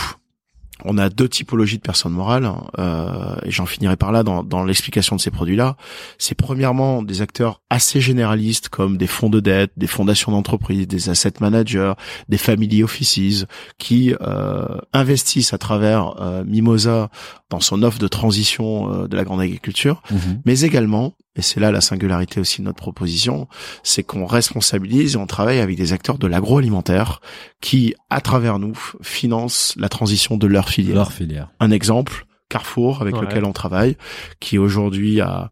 C: on a deux typologies de personnes morales, euh, et j'en finirai par là dans, dans l'explication de ces produits-là. C'est premièrement des acteurs assez généralistes comme des fonds de dette, des fondations d'entreprise, des asset managers, des family offices qui euh, investissent à travers euh, Mimosa dans son offre de transition euh, de la grande agriculture,
B: Mhm.
C: mais également, et c'est là la singularité aussi de notre proposition, c'est qu'on responsabilise et on travaille avec des acteurs de l'agroalimentaire qui, à travers nous, financent la transition de leur filière.
B: Leur filière.
C: Un exemple, Carrefour, avec
A: Ouais.
C: lequel on travaille, qui aujourd'hui a,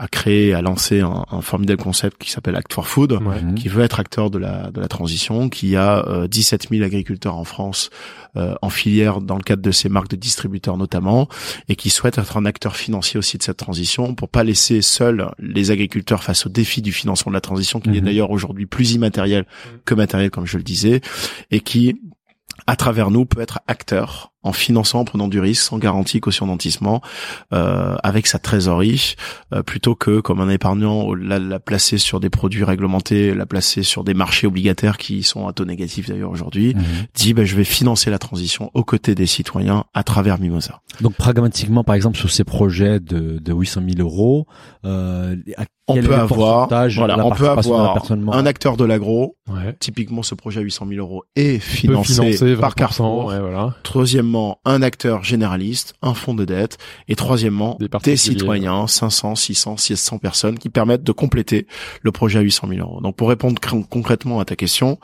C: a créé, a lancé un, un formidable concept qui s'appelle Act for Food,
A: Ouais.
B: Mhm.
C: qui veut être acteur de la de la transition, qui a euh, 17 000 agriculteurs en France euh, en filière dans le cadre de ses marques de distributeurs notamment, et qui souhaite être un acteur financier aussi de cette transition pour pas laisser seuls les agriculteurs face au défi du financement de la transition, qui est
B: Mhm.
C: d'ailleurs aujourd'hui plus immatériel que matériel comme je le disais, et qui à travers nous peut être acteur en finançant, en prenant du risque, sans garantie, caution d'antissement, euh, avec sa trésorerie, euh, plutôt que comme un épargnant la, la placer sur des produits réglementés, la placer sur des marchés obligataires qui sont à taux négatif d'ailleurs aujourd'hui,
B: Mhm.
C: dit ben, je vais financer la transition aux côtés des citoyens à travers Mimosa.
B: Donc pragmatiquement, par exemple, sur ces projets de, de 800 000 euros, euh, à
C: On
B: quel
C: peut avoir, voilà, on peut avoir un acteur de l'agro,
A: Ouais.
C: typiquement ce projet à 800 000 euros est financé,
A: financer 20%,
C: par Carrefour.
A: ouais, voilà.
C: Un acteur généraliste, un fonds de dette. Et troisièmement,
A: Des
C: des, citoyens, 500, 600, 600 personnes qui permettent de compléter le projet à 800 000 euros. Donc pour répondre cr- concrètement à ta question,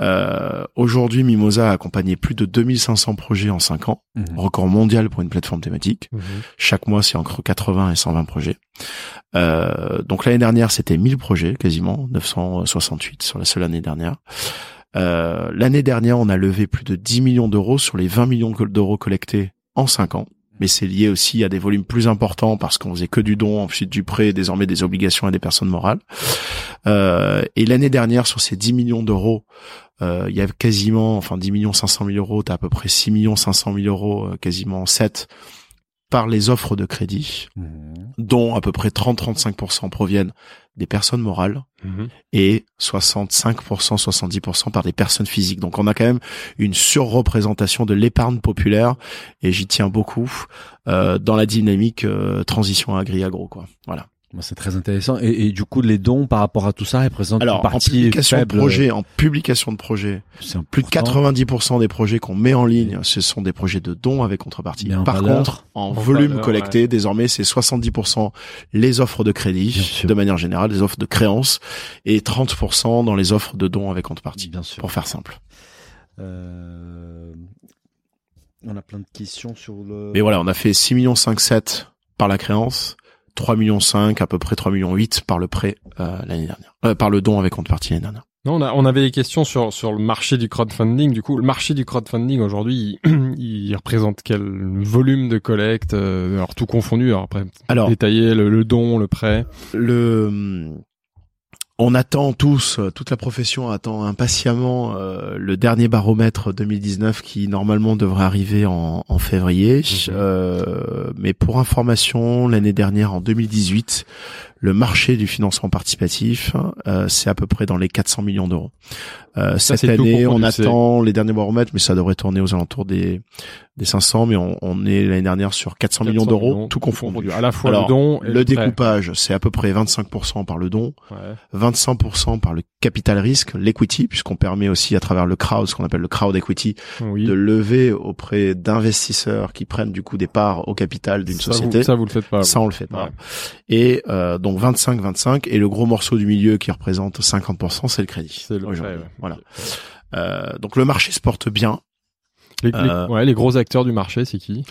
C: euh, aujourd'hui Mimosa a accompagné plus de 2500 projets en 5 ans,
B: Mhm.
C: record mondial pour une plateforme thématique.
A: Mhm.
C: Chaque mois, c'est entre 80 et 120 projets. Euh, donc l'année dernière, c'était 1000 projets quasiment, 968 sur la seule année dernière. Euh, l'année dernière, on a levé plus de 10 millions d'euros sur les 20 millions d'euros collectés en 5 ans. Mais c'est lié aussi à des volumes plus importants parce qu'on faisait que du don, ensuite du prêt, désormais des obligations à des personnes morales. Euh, et l'année dernière, sur ces 10 millions d'euros, euh, il y a quasiment, enfin 10 millions 500 000 euros, t'as à peu près 6 millions 500 000 euros, euh, quasiment 7 par les offres de crédit,
B: Mhm.
C: dont à peu près 30-35% proviennent des personnes morales
A: Mhm.
C: et 65%, 70% par des personnes physiques. Donc on a quand même une surreprésentation de l'épargne populaire et j'y tiens beaucoup euh, dans la dynamique euh, transition agri-agro quoi. Voilà.
B: C'est très intéressant. Et, et, du coup, les dons par rapport à tout ça représentent
C: Alors,
B: une partie
C: en publication
B: faible.
C: de projet, en publication de projet,
B: C'est
C: plus de
B: important.
C: 90% des projets qu'on met en ligne, ce sont des projets de dons avec contrepartie. Par
B: valeur,
C: contre, en
A: en
C: volume
A: valeur,
C: collecté, désormais, c'est 70% les offres de crédit, de manière générale, les offres de créance, et 30% dans les offres de dons avec contrepartie.
B: Bien sûr.
C: Pour faire simple.
B: Euh, on a plein de questions sur le.
C: Mais voilà, on a fait 6 millions 5 7 par la créance, 3 millions 5, à peu près 3 millions 8 par le prêt euh, l'année dernière. Euh, par le don avec contrepartie l'année dernière.
A: Non, on, a, on avait des questions sur sur le marché du crowdfunding. Du coup, le marché du crowdfunding aujourd'hui, il, il représente quel volume de collecte euh, Alors tout confondu. Alors après,
C: Alors,
A: détailler le, le don, le prêt.
C: le on attend tous, euh, toute la profession attend impatiemment euh, le dernier baromètre 2019 qui normalement devrait arriver en, en février.
A: Mhm.
C: Euh, mais pour information, l'année dernière, en 2018, le marché du financement participatif, euh, c'est à peu près dans les 400 millions d'euros. Euh, cette année, on attend les derniers baromètres, mais ça devrait tourner aux alentours des, des 500, mais on, on est l'année dernière sur 400, millions
A: 400
C: d'euros, tout confondu.
A: À la fois
C: Alors,
A: le don et
C: Le découpage, c'est à peu près 25% par le don,
A: Ouais.
C: 25% par le capital risque, l'equity, puisqu'on permet aussi à travers le crowd, ce qu'on appelle le crowd equity,
A: Oui.
C: de lever auprès d'investisseurs qui prennent du coup des parts au capital d'une société.
A: Vous, ça, vous le faites pas.
C: Ça, on le fait pas.
A: Ouais.
C: Et euh, donc 25-25, et le gros morceau du milieu qui représente 50%, c'est le crédit.
A: C'est le prêt.
C: aujourd'hui.
A: ouais.
C: Voilà. Euh, donc le marché se porte bien.
A: Les, les-
C: Euh,
A: ouais, les gros acteurs du marché, c'est qui?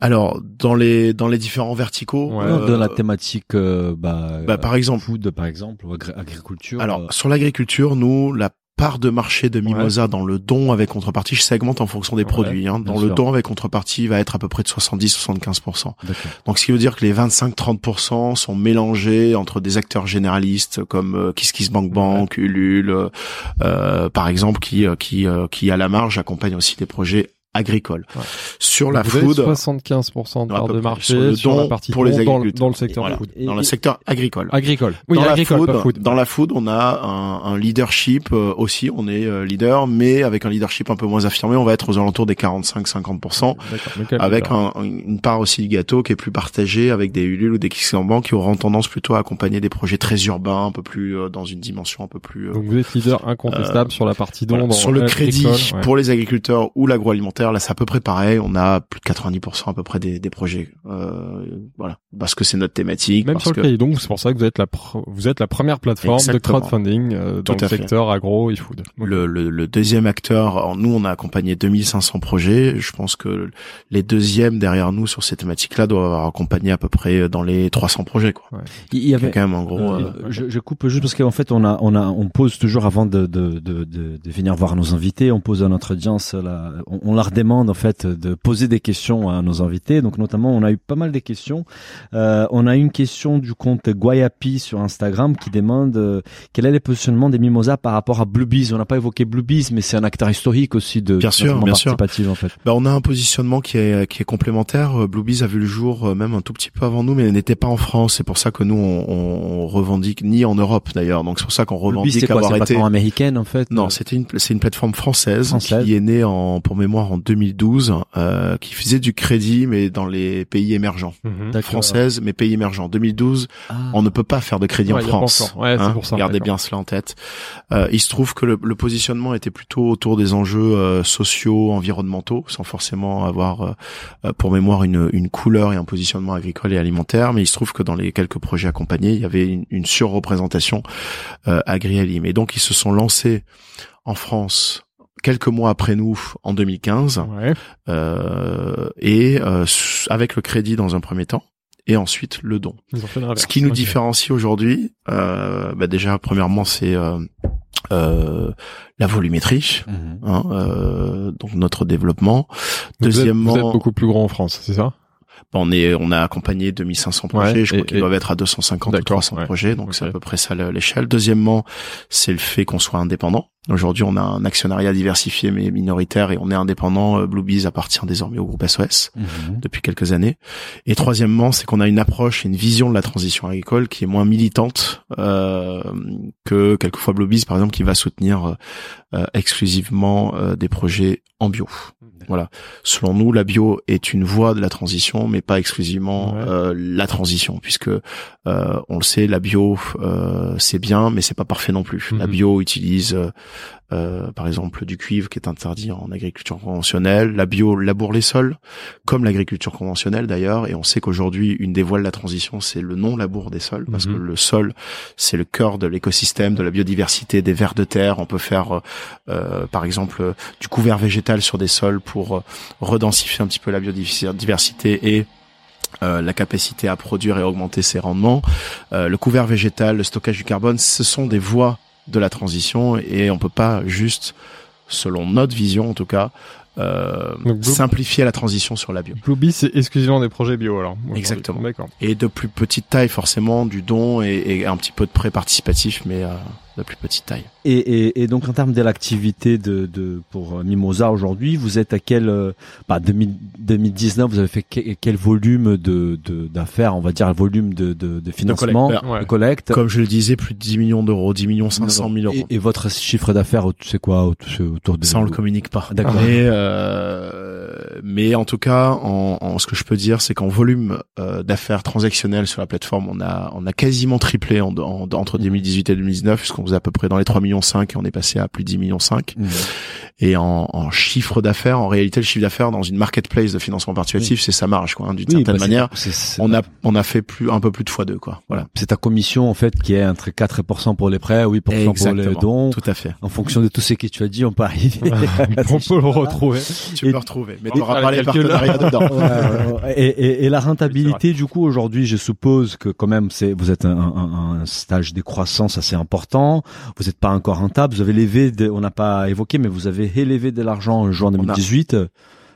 C: Alors dans les dans les différents verticaux,
A: Ouais.
C: euh,
B: dans la thématique, euh, bah,
C: bah, par exemple,
B: food, par exemple, agriculture.
C: Alors,
B: euh,
C: sur l'agriculture, nous, la part de marché de Mimosa dans le don avec contrepartie, je segmente en fonction des
A: Ouais,
C: produits. Hein. Dans le
B: sûr.
C: don avec contrepartie, va être à peu près de 70-75%.
B: d'accord.
C: Donc, ce qui veut dire que les 25-30% sont mélangés entre des acteurs généralistes comme euh, KissKissBankBank, Ulule, euh, euh, par exemple, qui euh, qui euh, qui à la marge accompagnent aussi des projets agricoles.
A: Ouais.
C: Sur la
A: Vous avez
C: food,
A: 75% de part de marché
C: Sur le
A: sur
C: don
A: la partie
C: pour les
A: dans, dans le secteur
C: Voilà.
A: food.
B: Et-
C: dans le secteur agricole.
A: Agricole. Oui,
C: dans
A: agricole,
C: la
A: pas
C: food,
A: food.
C: dans la food, on a un, un leadership euh, aussi. On est euh, leader, mais avec un leadership un peu moins affirmé. On va être aux alentours des 45-50%,
A: D'accord. Mais quel
C: avec un- une part aussi du gâteau qui est plus partagée avec des Ulule ou des Bank qui auront tendance plutôt à accompagner des projets très urbains, un peu plus euh, dans une dimension un peu plus. euh,
A: Donc vous êtes leader incontestable sur la partie don.
C: voilà.
A: dans
C: Sur le crédit
A: agricole, ouais.
C: pour les agriculteurs ou l'agroalimentaire, là c'est à peu près pareil. On a plus de 90% à peu près des, des projets. Euh, voilà, parce que c'est notre thématique.
A: Même
C: parce
A: sur le
C: que...
A: donc c'est pour ça que vous êtes la vous êtes la première plateforme
C: Exactement.
A: de crowdfunding euh, dans
C: Tout
A: le
C: à fait.
A: secteur agro et food.
C: Le, le, le deuxième acteur, alors nous on a accompagné 2500 projets. Je pense que les deuxièmes derrière nous sur ces thématiques-là doivent avoir accompagné à peu près dans les 300 projets. Quoi.
B: Il y
C: Il y
B: avait,
C: quand même en gros.
B: Euh,
C: euh,
B: je, je coupe juste parce qu'en fait on a on a on pose toujours avant de de de, de, de venir voir nos invités on pose à notre audience la, on, on leur demande en fait de poser des questions à nos invités donc notamment on a eu pas mal de questions euh, on a une question du compte Guayapi sur Instagram qui demande euh, quel est le positionnement des Mimosas par rapport à Bluebees on n'a pas évoqué Bluebees mais c'est un acteur historique aussi de
C: Bien sûr, bien sûr.
B: en fait
C: bah, on a un positionnement qui est qui est complémentaire. Euh, Bluebees a vu le jour euh, même un tout petit peu avant nous, mais n'était pas en France. C'est pour ça que nous on, on revendique ni en Europe d'ailleurs. Donc c'est pour ça qu'on revendique
B: c'est quoi?
C: avoir été.
B: américaine en fait
C: Non, c'était une c'est une plateforme française,
B: Française.
C: qui est née en pour mémoire en 2012, euh, qui faisait du crédit mais dans les pays émergents.
B: D'accord.
C: Française mais pays émergents. 2012,
B: Ah.
C: on ne peut pas faire de crédit
A: Ouais,
C: en France.
A: Ouais,
C: hein.
A: pour ça,
C: Gardez bien cela en tête. Euh, il se trouve que le, le positionnement était plutôt autour des enjeux euh, sociaux, environnementaux, sans forcément avoir euh, euh, pour mémoire une, une couleur et un positionnement agricole et alimentaire. Mais il se trouve que dans les quelques projets accompagnés, il y avait une, une surreprésentation euh, agri-alim. Et donc ils se sont lancés en France quelques mois après nous, en 2015,
A: Ouais.
C: euh, et euh, avec le crédit dans un premier temps, et ensuite le don. Ce qui nous différencie aujourd'hui, euh, bah déjà premièrement c'est euh, euh, la volumétrie,
B: Mhm.
C: hein, euh, donc notre développement.
A: Donc, vous êtes-
C: Deuxièmement,
A: vous êtes, beaucoup plus grand en France, c'est ça?
C: Bah, on est on a accompagné 2500 projets,
A: Ouais,
C: je crois qu'ils doivent être à 250 ou
A: D'accord,
C: 300
A: ouais.
C: projets, donc c'est à peu près ça le- l'échelle. Deuxièmement, c'est le fait qu'on soit indépendant. Aujourd'hui, on a un actionnariat diversifié mais minoritaire et on est indépendant. Euh, Bluebees appartient désormais au groupe SOS
B: Mhm.
C: depuis quelques années. Et troisièmement, c'est qu'on a une approche et une vision de la transition agricole qui est moins militante euh, que quelquefois Bluebees, par exemple, qui va soutenir euh, euh, exclusivement euh, des projets en bio. Voilà. Selon nous, la bio est une voie de la transition, mais pas exclusivement
A: Ouais.
C: euh, la transition, puisque euh, on le sait, la bio euh, c'est bien, mais c'est pas parfait non plus. La
A: Mhm.
C: bio utilise, euh, par exemple, du cuivre qui est interdit en agriculture conventionnelle. La bio laboure les sols, comme l'agriculture conventionnelle d'ailleurs. Et on sait qu'aujourd'hui, une des voies de la transition, c'est le non labour des sols, parce
A: Mhm.
C: que le sol, c'est le cœur de l'écosystème, de la biodiversité, des vers de terre. On peut faire, euh, euh, par exemple, du couvert végétal sur des sols pour euh, redensifier un petit peu la biodiversité et euh, la capacité à produire et augmenter ses rendements. Euh, le couvert végétal, le stockage du carbone, ce sont des voies de la transition et on peut pas juste, selon notre vision en tout cas, euh,
A: Donc, Blue-
C: simplifier la transition sur la bio.
A: Bluebee, c'est exclusivement des projets bio alors.
C: Exactement.
A: D'accord.
C: Et de plus petite taille forcément, du don et, et un petit peu de prêt participatif, mais euh, de plus petite taille.
B: Et, et, et donc en termes de l'activité de, de pour euh, Mimosa aujourd'hui, vous êtes à quel euh, bah 2000 2019 vous avez fait que- quel volume de de- d'affaires, on va dire volume de de, de financement,
C: collecte,
A: ouais.
B: de collecte.
C: Comme je le disais, plus de 10 millions d'euros, 10 millions 500 000 euros.
B: Et, et votre chiffre d'affaires, c'est quoi autour de
C: Ça, on le communique pas.
B: D'accord.
C: Mais, euh, mais en tout cas, en, en- ce que je peux dire, c'est qu'en volume euh, d'affaires transactionnelles sur la plateforme, on a, on a quasiment triplé en, en- entre 2018 et 2019, puisqu'on faisait à peu près dans les 3 millions 5 et on est passé à plus de 10 millions 5.
B: Mhm.
C: Et en, en chiffre d'affaires, en réalité, le chiffre d'affaires dans une marketplace de financement participatif, c'est sa marge, quoi. hein, D'une
B: Oui,
C: certaine
B: bah,
C: manière,
B: c'est- c'est-
C: on a, on a fait plus, un peu plus de fois deux, quoi. Voilà.
B: c'est ta commission en fait qui est entre 4 pour les prêts, 8 pour les dons.
C: Tout à fait.
B: En fonction de tout ce que tu as dit, on peut arriver.
A: On peut le retrouver.
C: Tu
B: Et-
C: peux le retrouver. Mais
A: On
C: les
A: calcul.
C: partenariats dedans.
B: Et, et, et la rentabilité, du coup, aujourd'hui, je suppose que quand même, c'est vous êtes un, un, un stage de croissance assez important. Vous n'êtes pas encore rentable. Vous avez levé, de, on n'a pas évoqué, mais vous avez élevé de l'argent en juin
C: a-
B: 2018.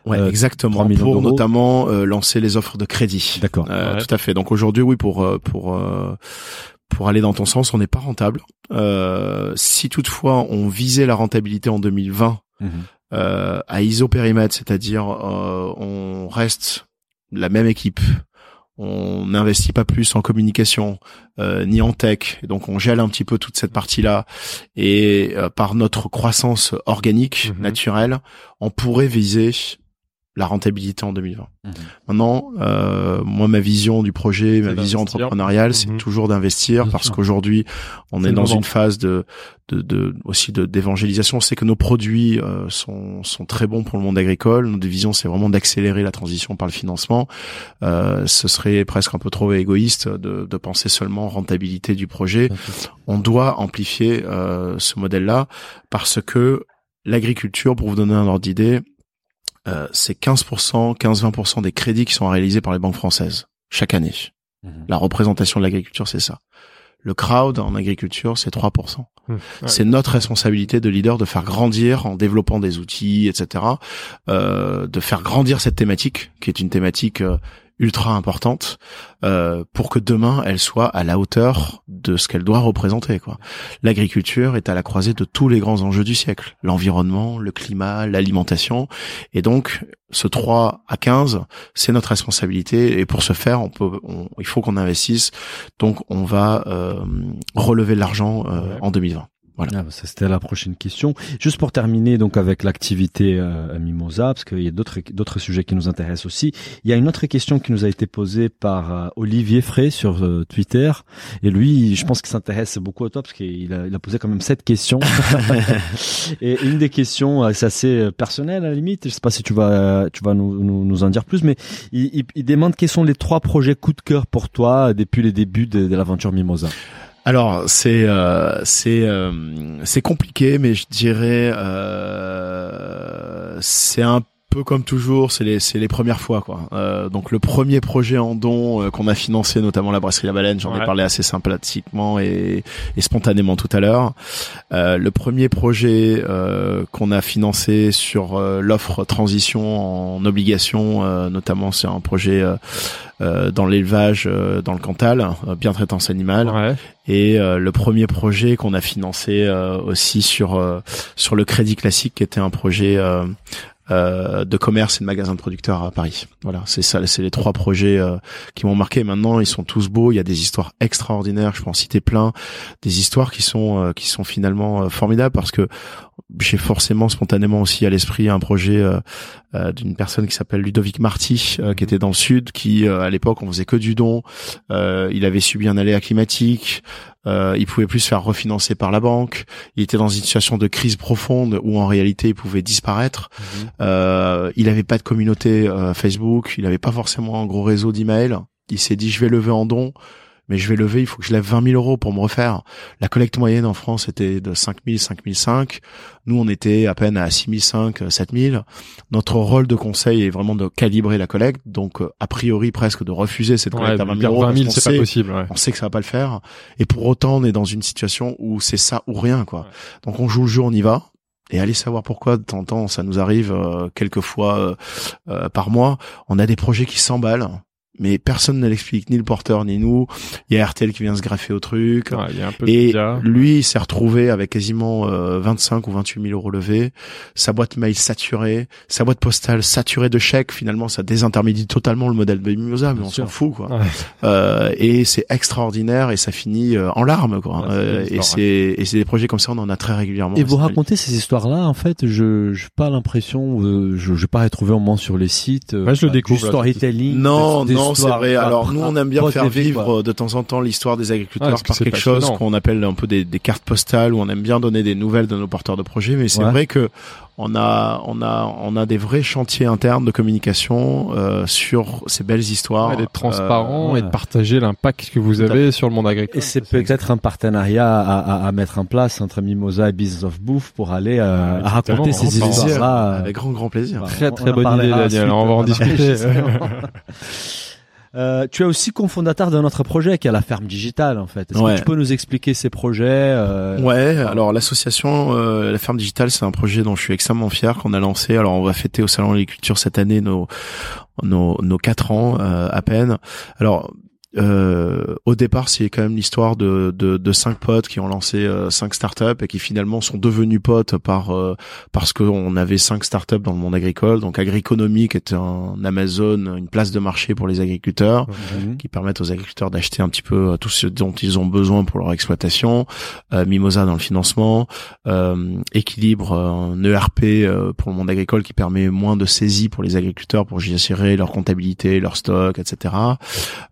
C: Ouais,
B: Euh, 3
C: exactement. Pour notamment euh, lancer les offres de crédit.
B: D'accord.
C: Euh,
A: Ouais.
C: Tout à fait. Donc aujourd'hui, oui, pour pour pour aller dans ton sens, on n'est pas rentable. Euh, si toutefois on visait la rentabilité en 2020
B: Mhm.
C: euh, à isopérimètre, c'est-à-dire euh, on reste la même équipe, on n'investit pas plus en communication euh, ni en tech, donc on gèle un petit peu toute cette partie-là, et euh, par notre croissance organique
A: Mhm.
C: naturelle, on pourrait viser la rentabilité en 2020.
B: Mhm.
C: Maintenant, euh, moi, ma vision du projet, ma vision entrepreneuriale, c'est
A: Mhm.
C: toujours d'investir parce qu'aujourd'hui, on est dans une phase de, de, de aussi de d'évangélisation. On sait que nos produits euh, sont sont très bons pour le monde agricole. Notre vision, c'est vraiment d'accélérer la transition par le financement. Euh, ce serait presque un peu trop égoïste de, de penser seulement rentabilité du projet on doit amplifier euh, ce modèle-là parce que l'agriculture, pour vous donner un ordre d'idée, euh, c'est 15%, 15-20% des crédits qui sont réalisés par les banques françaises chaque année.
B: Mhm.
C: La représentation de l'agriculture, c'est ça. Le crowd en agriculture, c'est 3%.
A: Mmh. Ouais.
C: C'est notre responsabilité de leader de faire grandir en développant des outils, etc., euh, de faire grandir cette thématique, qui est une thématique euh, ultra importante, euh, pour que demain elle soit à la hauteur de ce qu'elle doit représenter. Quoi. L'agriculture est à la croisée de tous les grands enjeux du siècle l'environnement, le climat, l'alimentation, et donc ce 3 à 15, c'est notre responsabilité. Et pour ce faire, on peut, on- il faut qu'on investisse. Donc on va euh, relever de l'argent euh, en 2020.
B: Ah, bah, ça, c'était la prochaine question. Juste pour terminer donc avec l'activité euh, Mimosa, parce qu'il y a d'autres d'autres sujets qui nous intéressent aussi. Il y a une autre question qui nous a été posée par euh, Olivier Frey sur euh, Twitter, et lui, je pense qu'il s'intéresse beaucoup à toi parce qu'il a, il a posé quand même sept questions. et une des questions, euh, c'est assez euh, personnel à la limite. Je sais pas si tu vas tu vas nous, nous, nous en dire plus, mais il, il, il demande quels sont les trois projets coup de cœur pour toi depuis les débuts de, de l'aventure Mimosa?
C: Alors c'est euh, c'est euh, c'est compliqué, mais je dirais euh, c'est un peu comme toujours, c'est les c'est les premières fois quoi. Euh, donc le premier projet en don euh, qu'on a financé, notamment la brasserie La Baleine, j'en ai parlé assez sympathiquement et, et spontanément tout à l'heure. Euh, le premier projet euh, qu'on a financé sur euh, l'offre transition en obligation, notamment c'est un projet dans l'élevage dans le Cantal, bien traitance animale.
A: Ouais.
C: Et le premier projet qu'on a financé aussi sur sur le crédit classique, qui était un projet euh, de commerce et de magasins de producteurs à Paris. Voilà, c'est ça, c'est les trois projets euh, qui m'ont marqué. Maintenant, ils sont tous beaux. Il y a des histoires extraordinaires. Je peux en citer plein, des histoires qui sont euh, qui sont finalement formidables parce que j'ai forcément spontanément aussi à l'esprit un projet d'une personne qui s'appelle Ludovic Marty, qui était dans le sud, qui à l'époque on faisait que du don. il avait subi un aléa climatique. Euh, il pouvait plus se faire refinancer par la banque. Il était dans une situation de crise profonde où en réalité il pouvait disparaître. Mhm. Euh, il n'avait pas de communauté euh, Facebook. Il n'avait pas forcément un gros réseau d'emails. Il s'est dit je vais lever en don mais je vais lever, il faut que je lève 20 000 euros pour me refaire. La collecte moyenne en France était de 5 000, 5 500. Nous, on était à peine à 6 500, 7 000. Notre rôle de conseil est vraiment de calibrer la collecte, donc euh, a priori presque de refuser cette collecte à 20 000 euros.
A: 20 000, c'est pas possible.
C: On sait que ça va pas le faire. Et pour autant, on est dans une situation où c'est ça ou rien, quoi. Donc on joue le jeu, on y va. Et allez savoir pourquoi de temps en temps ça nous arrive euh, quelques fois euh, euh, par mois. On a des projets qui s'emballent mais personne ne l'explique, ni le porteur ni nous. Il y a RTL qui vient se greffer au truc. et lui, il s'est retrouvé avec quasiment 25 euh, ou 28 000 euros levés, sa boîte mail saturée, sa boîte postale saturée de chèques. Finalement, ça désintermédie totalement le modèle de Mimosa, mais on s'en fout quoi. Euh, et c'est extraordinaire et ça finit euh, en larmes quoi. Euh, et c'est et c'est des projets comme ça, on en a très régulièrement.
B: Et vous racontez ces histoires-là, en fait, je j'ai pas l'impression, je je pas retrouvé au moins sur les sites.
A: Je le découvre.
B: Du storytelling.
C: Non, non c'est vrai. Alors nous, on aime bien faire vivre de temps en temps l'histoire des agriculteurs par quelque chose qu'on appelle un peu des, des, cartes postales où on aime bien donner des nouvelles de nos porteurs de projets. Mais c'est vrai que on a on a on a des vrais chantiers internes de communication euh, sur ces belles histoires.
A: d'être transparent euh, et de partager l'impact que vous avez sur le monde agricole.
B: Et c'est peut-être un partenariat à, à, à, mettre en place entre Mimosa et Business of Bouffe pour aller euh, à raconter ces histoires-là.
C: Avec grand grand plaisir.
A: Très très bonne idée, Daniel. On va en discuter.
B: Euh, tu es aussi cofondateur d'un autre projet qui est la ferme digitale en fait. Est-ce que tu peux nous expliquer ces projets euh...
C: Ouais, alors l'association euh, la ferme digitale, c'est un projet dont je suis extrêmement fier qu'on a lancé. Alors on va fêter au salon de l'agriculture cette année nos nos nos quatre ans euh, à peine. Alors euh, au départ, c'est quand même l'histoire de, de, de, cinq potes qui ont lancé euh, cinq startups et qui finalement sont devenus potes par euh, parce qu'on avait cinq startups dans le monde agricole. Donc Agriconomie, qui est un Amazon, une place de marché pour les agriculteurs, qui permettent aux agriculteurs d'acheter un petit peu euh, tout ce dont ils ont besoin pour leur exploitation. Mimosa dans le financement, Équilibre, un ERP pour le monde agricole qui permet moins de saisie pour les agriculteurs pour gérer leur comptabilité, leur stock, etc.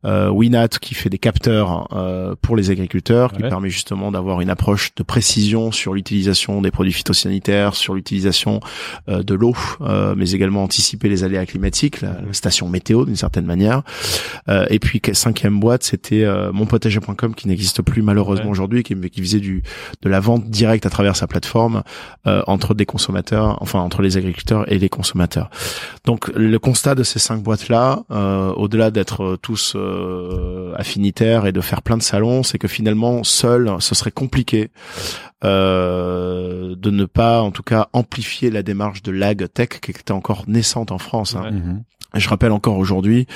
C: Oui Winat qui fait des capteurs euh, pour les agriculteurs, qui permet justement d'avoir une approche de précision sur l'utilisation des produits phytosanitaires, sur l'utilisation euh, de l'eau, euh, mais également anticiper les aléas climatiques, la, station météo d'une certaine manière. et puis cinquième boîte, c'était monpotager.com qui n'existe plus malheureusement aujourd'hui, qui, qui faisait du de la vente directe à travers sa plateforme entre des consommateurs, enfin entre les agriculteurs et les consommateurs. Donc le constat de ces cinq boîtes là, au-delà d'être tous euh, affinitaire et de faire plein de salons, c'est que finalement seul, ce serait compliqué euh, de ne pas, en tout cas, amplifier la démarche de l'ag tech qui était encore naissante en France. Hein. Mhm. Je rappelle encore aujourd'hui,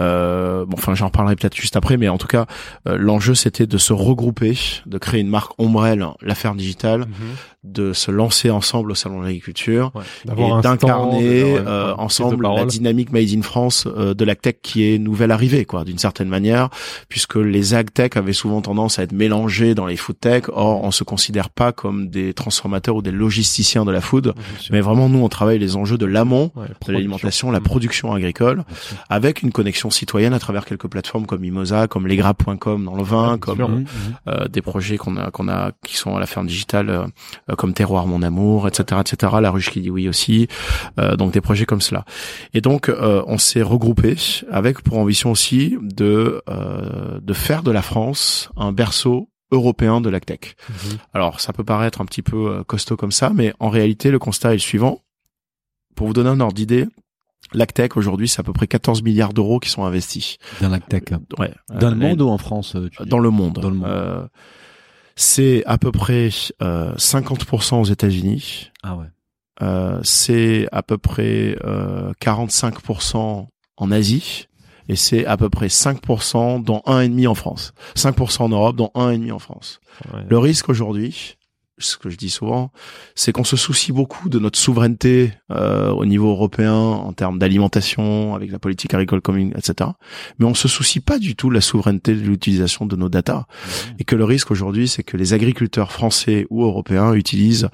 C: euh, bon, enfin, j'en reparlerai peut-être juste après, mais en tout cas, euh, l'enjeu c'était de se regrouper, de créer une marque ombrelle, l'affaire digitale, mhm. De se lancer ensemble au salon de l'agriculture et d'incarner euh, ensemble la dynamique made in France euh, de la tech qui est nouvelle arrivée, quoi, d'une certaine manière, puisque les ag tech avaient souvent tendance à être mélangés dans les food tech. Or, on se considère pas comme des transformateurs ou des logisticiens de la food, mais vraiment nous on travaille les enjeux de l'amont, de l'alimentation, la production. agricole, avec une connexion citoyenne à travers quelques plateformes comme Mimosa, comme lesgras.com dans le vin, comme euh, des projets qu'on a qu'on a qui sont à la ferme digitale euh, comme Terroir mon amour, etc., etc. La ruche qui dit oui aussi, donc des projets comme cela. Et donc on s'est regroupé avec pour ambition aussi de de faire de la France un berceau européen de la tech. Mhm. Alors ça peut paraître un petit peu costaud comme ça, mais en réalité le constat est le suivant pour vous donner un ordre d'idée, l'Actec aujourd'hui, c'est à peu près 14 milliards d'euros qui sont investis.
B: Dans l'Actec.
C: Ouais.
B: Dans
C: Euh,
B: le monde ou en France tu
C: Dans le monde.
B: Dans le monde.
C: Euh, c'est à peu près euh, 50% aux États-Unis.
B: Ah ouais.
C: Euh, c'est à peu près euh, 45% en Asie et c'est à peu près 5% dont 1,5 en France. 5% en Europe, dont 1,5 en France.
A: Ouais.
C: Le risque aujourd'hui, ce que je dis souvent, c'est qu'on se soucie beaucoup de notre souveraineté euh, au niveau européen en termes d'alimentation, avec la politique agricole commune, etc. Mais on se soucie pas du tout de la souveraineté de l'utilisation de nos datas. Et que le risque aujourd'hui, c'est que les agriculteurs français ou européens utilisent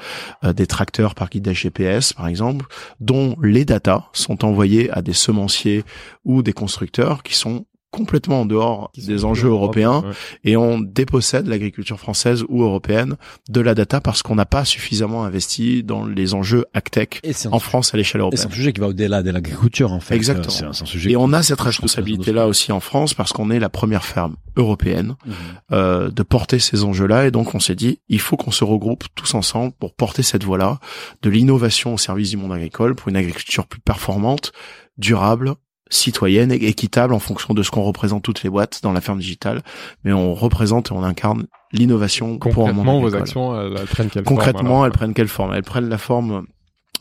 C: euh, des tracteurs par guidage GPS, par exemple, dont les datas sont envoyées à des semenciers ou des constructeurs qui sont complètement en dehors des enjeux européens
A: ouais.
C: et on dépossède l'agriculture française ou européenne de la data parce qu'on n'a pas suffisamment investi dans les enjeux
B: un,
C: en France à l'échelle
B: et c'est
C: européenne.
B: un sujet qui va au-delà de l'agriculture en fait.
C: Exactement.
B: Un, sujet
C: Et on a cette
B: c'est
C: responsabilité-là aussi en France parce qu'on est la première ferme européenne
B: Mhm.
C: euh, de porter ces enjeux-là et donc on s'est dit il faut qu'on se regroupe tous ensemble pour porter cette voie-là de l'innovation au service du monde agricole pour une agriculture plus performante, durable citoyenne et équitable en fonction de ce qu'on représente toutes les boîtes dans la ferme digitale, mais on représente et on incarne l'innovation pour un monde
A: Concrètement, vos actions, elles, elles prennent quelle forme,
C: Concrètement,
A: alors
C: elles prennent quelle forme? Elles prennent la forme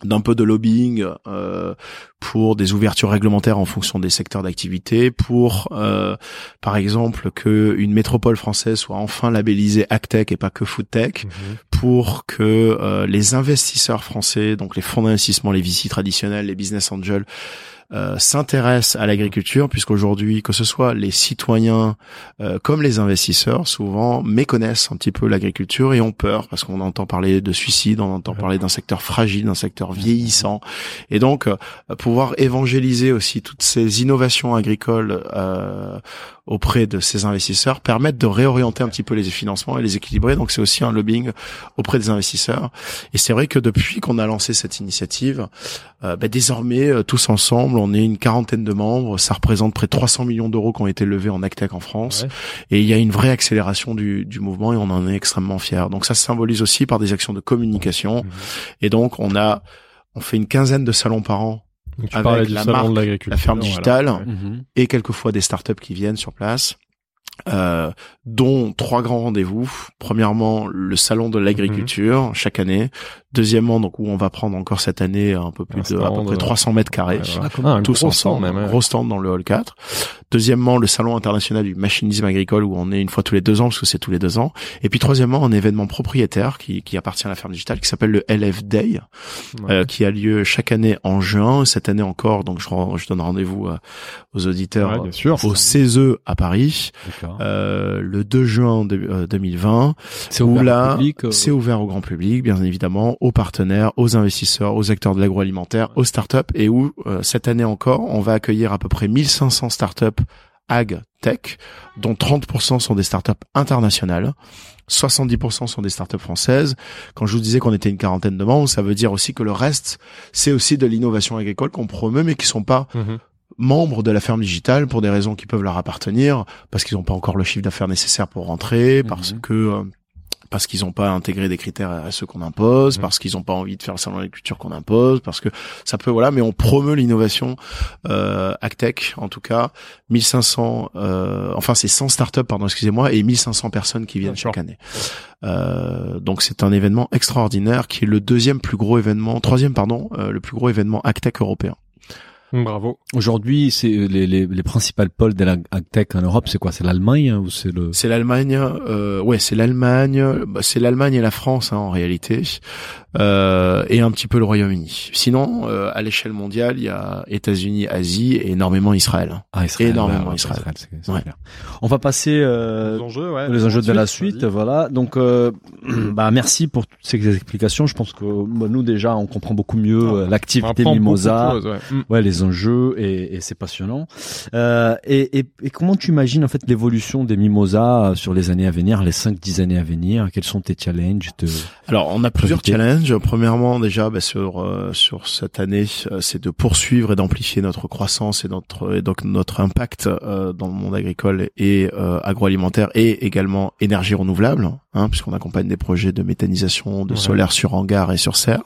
C: d'un peu de lobbying euh, pour des ouvertures réglementaires en fonction des secteurs d'activité, pour euh, par exemple que une métropole française soit enfin labellisée AgTech et pas que FoodTech,
A: Mhm.
C: pour que euh, les investisseurs français, donc les fonds d'investissement, les VC traditionnels, les business angels, euh, s'intéressent à l'agriculture, puisqu'aujourd'hui, que ce soit les citoyens euh, comme les investisseurs, souvent méconnaissent un petit peu l'agriculture et ont peur, parce qu'on entend parler de suicide, on entend parler d'un secteur fragile, d'un secteur vieillissant, et donc euh, pouvoir évangéliser aussi toutes ces innovations agricoles euh, auprès de ces investisseurs permettent de réorienter un petit peu les financements et les équilibrer. Donc c'est aussi un lobbying auprès des investisseurs. Et c'est vrai que depuis qu'on a lancé cette initiative, euh, bah, désormais euh, tous ensemble, on est une quarantaine de membres. Ça représente près de 300 millions d'euros qui ont été levés en AgTech en France.
A: Ouais.
C: Et il y a une vraie accélération du, du mouvement et on en est extrêmement fiers. Donc ça se symbolise aussi par des actions de communication.
A: Mhm.
C: Et donc on a on fait une quinzaine de salons par an
A: Donc, tu
C: Avec
A: parlais du
C: la
A: salon
C: marque,
A: de l'agriculture.
C: la ferme
A: voilà.
C: digitale.
A: Ouais.
B: Mhm.
C: et quelquefois des startups qui viennent sur place, euh, dont trois grands rendez-vous. Premièrement, le salon de l'agriculture
A: Mhm.
C: chaque année. Deuxièmement, donc où on va prendre encore cette année un peu plus
A: Un
C: de à peu près
A: ouais.
C: 300 mètres carrés.
A: Ouais, voilà.
B: Ah,
C: tous
A: gros
C: ensemble,
A: stand même.
C: un
A: ouais.
C: gros stand dans le hall 4. Deuxièmement, le salon international du machinisme agricole où on est une fois tous les deux ans parce que c'est tous les deux ans. Et puis troisièmement, un événement propriétaire qui, qui appartient à la ferme digitale qui s'appelle le LF Day,
A: Ouais.
C: euh, qui a lieu chaque année en juin. Cette année encore, donc je, je donne rendez-vous euh, aux auditeurs
A: Ouais, bien sûr.
C: au CESE à Paris
B: D'accord.
C: euh, le 2 juin de- euh, 2020
B: C'est
C: où
B: ouvert
C: là
B: euh,
C: c'est ouvert au grand public bien évidemment aux partenaires aux investisseurs aux acteurs de l'agroalimentaire aux startups et où euh, cette année encore on va accueillir à peu près 1500 startups ag tech dont 30% sont des startups internationales 70% sont des startups françaises. Quand je vous disais qu'on était une quarantaine de membres, ça veut dire aussi que le reste, c'est aussi de l'innovation agricole qu'on promeut, mais qui sont pas
A: Mhm.
C: membres de la ferme digitale pour des raisons qui peuvent leur appartenir, parce qu'ils n'ont pas encore le chiffre d'affaires nécessaire pour rentrer, parce
B: Mhm.
C: que euh, parce qu'ils n'ont pas intégré des critères à ceux qu'on impose,
A: Mhm.
C: parce qu'ils n'ont pas envie de faire le salon de l'agriculture qu'on impose, parce que ça peut voilà, mais on promeut l'innovation euh, Actech en tout cas, 1500 euh, enfin c'est 100 startups pardon, excusez-moi et 1500 personnes qui viennent chaque année. Euh, donc c'est un événement extraordinaire qui est le deuxième plus gros événement, troisième pardon, euh, le plus gros événement Actech européen.
A: Bravo.
B: Aujourd'hui, c'est les, les, les principales pôles de la agtech en Europe, c'est quoi? C'est l'Allemagne hein, ou c'est le
C: C'est l'Allemagne, euh, ouais, c'est l'Allemagne, bah, c'est l'Allemagne et la France hein, en réalité, euh, et un petit peu le Royaume-Uni. Sinon, euh, à l'échelle mondiale, il y a États-Unis, Asie et énormément Israël.
B: ah, Israël,
C: énormément
B: ouais, ouais,
C: Israël.
B: c'est- c'est
C: Ouais.
B: clair. On va passer euh,
A: les enjeux, ouais.
B: les enjeux de la suite, voilà. Donc, euh, bah merci pour toutes ces explications. Je pense que bah, nous déjà, on comprend beaucoup mieux
A: Ah,
B: euh, l'activité
A: beaucoup
B: Mimosa.
A: choses, ouais. Mm.
B: Les enjeux et, et c'est passionnant. Euh, et, et, et comment tu imagines en fait l'évolution des Mimosa euh, sur les années à venir, les 5-10 années à venir? Quels sont tes challenges.
C: Alors, on a plusieurs challenges. Premièrement, déjà, bah, sur euh, sur cette année, c'est de poursuivre et d'amplifier notre croissance et notre et donc notre impact euh, dans le monde agricole et euh, agroalimentaire et également énergie renouvelable, hein, puisqu'on accompagne des projets de méthanisation, de
A: Ouais.
C: solaire sur hangar et sur serre.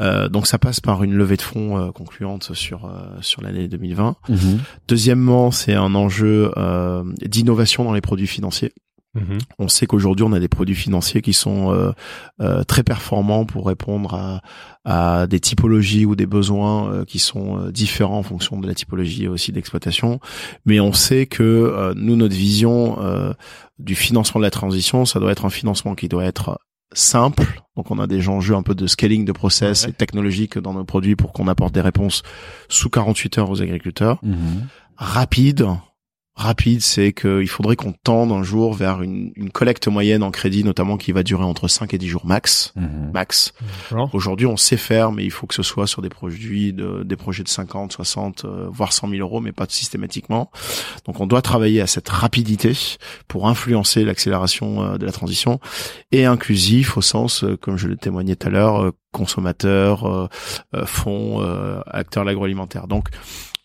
C: Euh, donc ça passe par une levée de fonds euh, concluante sur euh, sur l'année 2020.
B: Mhm.
C: Deuxièmement, c'est un enjeu euh, d'innovation dans les produits financiers.
A: Mhm.
C: On sait qu'aujourd'hui, on a des produits financiers qui sont euh, euh, très performants pour répondre à, à des typologies ou des besoins euh, qui sont euh, différents en fonction de la typologie aussi d'exploitation. Mais on sait que euh, nous, notre vision euh, du financement de la transition, ça doit être un financement qui doit être simple. Donc, on a des enjeux un peu de scaling de process
A: Ouais.
C: et technologique dans nos produits pour qu'on apporte des réponses sous 48 heures aux agriculteurs
B: Mhm.
C: rapide. Rapide, c'est qu'il faudrait qu'on tende un jour vers une, une collecte moyenne en crédit, notamment qui va durer entre 5 et 10 jours max.
B: Mhm.
C: Max. Aujourd'hui, on sait faire, mais il faut que ce soit sur des produits de, des projets de 50, 60, euh, voire 100 000 euros, mais pas systématiquement. Donc, on doit travailler à cette rapidité pour influencer l'accélération euh, de la transition et inclusif au sens, euh, comme je le témoignais tout à l'heure, euh, consommateurs, euh, euh, fonds, euh, acteurs de l'agroalimentaire. Donc,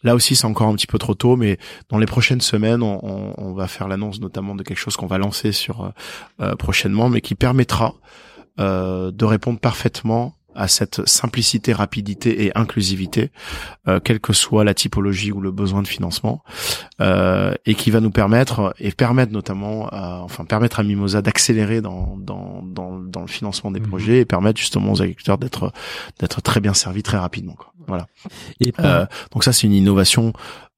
C: Là aussi, c'est encore un petit peu trop tôt, mais dans les prochaines semaines, on, on- on va faire l'annonce notamment de quelque chose qu'on va lancer sur euh, euh, prochainement, mais qui permettra euh, de répondre parfaitement à cette simplicité, rapidité et inclusivité, euh, quelle que soit la typologie ou le besoin de financement, euh, et qui va nous permettre et permettre notamment, à, enfin permettre à Mimosa d'accélérer dans, dans dans dans le financement des
A: Mhm.
C: projets et permettre justement aux agriculteurs d'être d'être très bien servis très rapidement. Quoi. Voilà.
B: Et par-
C: Euh, donc ça, c'est une innovation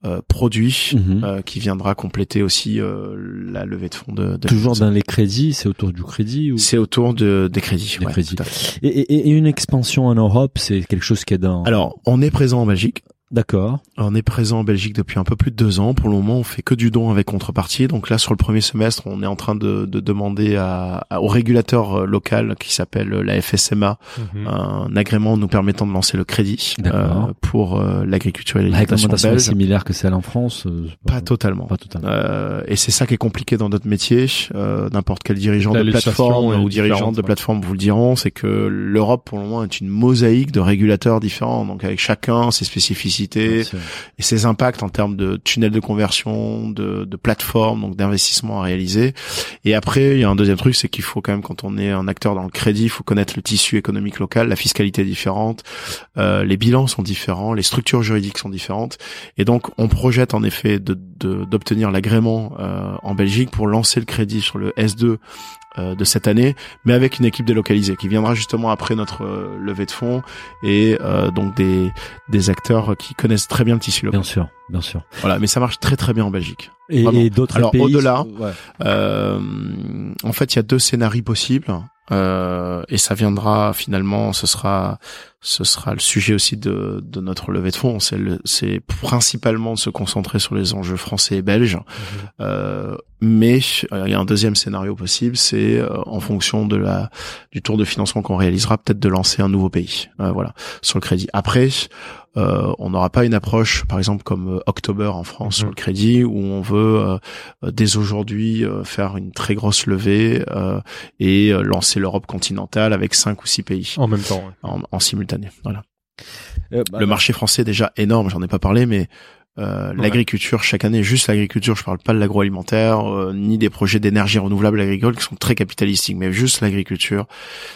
C: euh, produit
B: Mhm.
C: euh, qui viendra compléter aussi euh, la levée de fonds de, de
B: toujours dans les crédits, c'est autour du crédit ou?
C: C'est autour de des crédits.
B: Des
C: ouais,
B: crédits. et, et- et une expansion en Europe, c'est quelque chose qui est dans.
C: Alors, on est présent en Belgique.
B: D'accord.
C: On est présent en Belgique depuis un peu plus de deux ans. Pour le moment, on fait que du don avec contrepartie. Donc là, sur le premier semestre, on est en train de, de demander à, à- au régulateur euh, local qui s'appelle la FSMA
A: Mhm.
C: un agrément nous permettant de lancer le crédit
B: D'accord.
C: euh, pour euh, l'agriculture et
B: La
C: l'alimentation
B: est
C: belge.
B: similaire que celle en France. euh,
C: Pas totalement.
B: Pas totalement.
C: Euh, et c'est ça qui est compliqué dans notre métier. Euh, N'importe quel dirigeant
A: La
C: de plateforme ou dirigeant
A: différente,
C: de plateforme vous le diront, c'est que l'Europe pour le moment est une mosaïque de régulateurs différents, donc avec chacun ses spécificités Et ses impacts en termes de tunnels de conversion, de, de plateformes, donc d'investissements à réaliser. Et après, il y a un deuxième truc, c'est qu'il faut quand même, quand on est un acteur dans le crédit, il faut connaître le tissu économique local, la fiscalité est différente, euh, les bilans sont différents, les structures juridiques sont différentes. Et donc, on projette en effet de- de- d'obtenir l'agrément euh, en Belgique pour lancer le crédit sur le S2 euh, de cette année, mais avec une équipe délocalisée qui viendra justement après notre euh, levée de fonds et euh, donc des, des acteurs qui connaissent très bien le tissu local.
B: Bien sûr, bien sûr.
C: Voilà, mais ça marche très très bien en Belgique.
B: Et, et d'autres
C: Alors,
B: pays.
C: au-delà,
B: ouais.
C: Euh, en fait, il y a deux scénarios possibles. Euh, et ça viendra finalement, ce sera, ce sera le sujet aussi de, de notre levée de fonds. C'est le- c'est principalement de se concentrer sur les enjeux français et belges. Euh, mais euh, il y a un deuxième scénario possible, c'est euh, en fonction de la du tour de financement qu'on réalisera, peut-être de lancer un nouveau pays. Euh, voilà, sur le crédit. Après, euh, on n'aura pas une approche, par exemple comme euh, October en France
A: Mhm.
C: sur le crédit, où on veut euh, dès aujourd'hui euh, faire une très grosse levée euh, et lancer l'Europe continentale avec cinq ou six pays
A: En même temps. ouais.
C: en, en simultané. Voilà.
B: Euh, bah,
C: Le marché français est déjà énorme, j'en ai pas parlé, mais euh,
A: Ouais.
C: l'agriculture chaque année, juste l'agriculture, je parle pas de l'agroalimentaire euh, ni des projets d'énergie renouvelable agricole qui sont très capitalistiques, mais juste l'agriculture,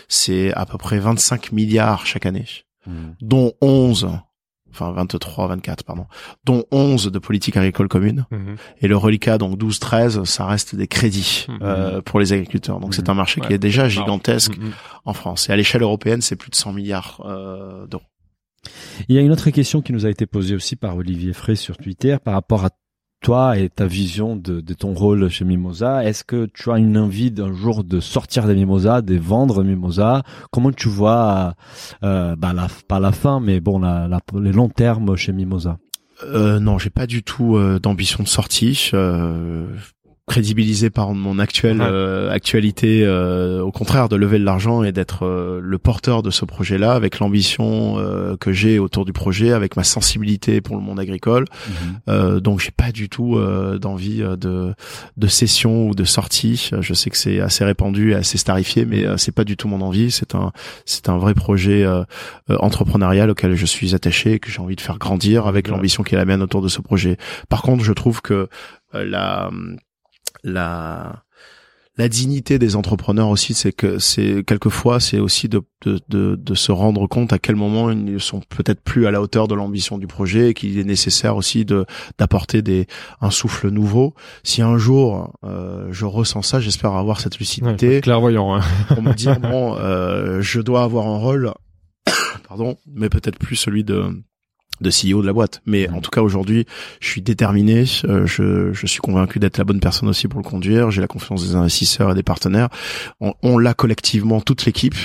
C: c'est à peu près 25 milliards chaque année,
B: hmm.
C: dont 11 enfin 23 24 pardon, dont 11 de politique agricole commune
A: Mhm.
C: et le reliquat donc 12 13 ça reste des crédits
A: Mhm.
C: euh, pour les agriculteurs. Donc c'est un marché qui est déjà gigantesque
A: Mhm.
C: en France et à l'échelle européenne, c'est plus de 100 milliards euh, d'euros.
B: Il y a une autre question qui nous a été posée aussi par Olivier Frey sur Twitter par rapport à toi et ta vision de, ton rôle chez Mimosa. Est-ce que tu as une envie d'un jour de sortir de Mimosa, de vendre Mimosa? Comment tu vois, euh, bah la, pas la fin, mais bon, la, la, les longs termes chez Mimosa?
C: Euh, non, j'ai pas du tout euh, d'ambition de sortie. Euh, crédibilisé par mon actuelle
A: Ouais.
C: euh, actualité, euh, au contraire de lever de l'argent et d'être euh, le porteur de ce projet-là, avec l'ambition euh, que j'ai autour du projet, avec ma sensibilité pour le monde agricole. Euh, donc j'ai pas du tout euh, d'envie de de cession ou de sortie. Je sais que c'est assez répandu et assez starifié, mais euh, c'est pas du tout mon envie. C'est un c'est un vrai projet euh, euh, entrepreneurial auquel je suis attaché et que j'ai envie de faire grandir avec
A: Ouais.
C: l'ambition qui est la mienne autour de ce projet. Par contre, je trouve que euh, la la la dignité des entrepreneurs aussi, c'est que c'est quelquefois c'est aussi de, de, de, de, se rendre compte à quel moment ils ne sont peut-être plus à la hauteur de l'ambition du projet et qu'il est nécessaire aussi de d'apporter des un souffle nouveau. Si un jour euh, je ressens ça, j'espère avoir cette lucidité.
A: clairvoyant. Hein.
C: Pour me dire bon, euh, je dois avoir un rôle, pardon, mais peut-être plus celui de de CEO de la boîte. Mais en tout cas aujourd'hui, je suis déterminé, euh, je, je suis convaincu d'être la bonne personne aussi pour le conduire. J'ai la confiance des investisseurs et des partenaires. On, on l'a collectivement toute l'équipe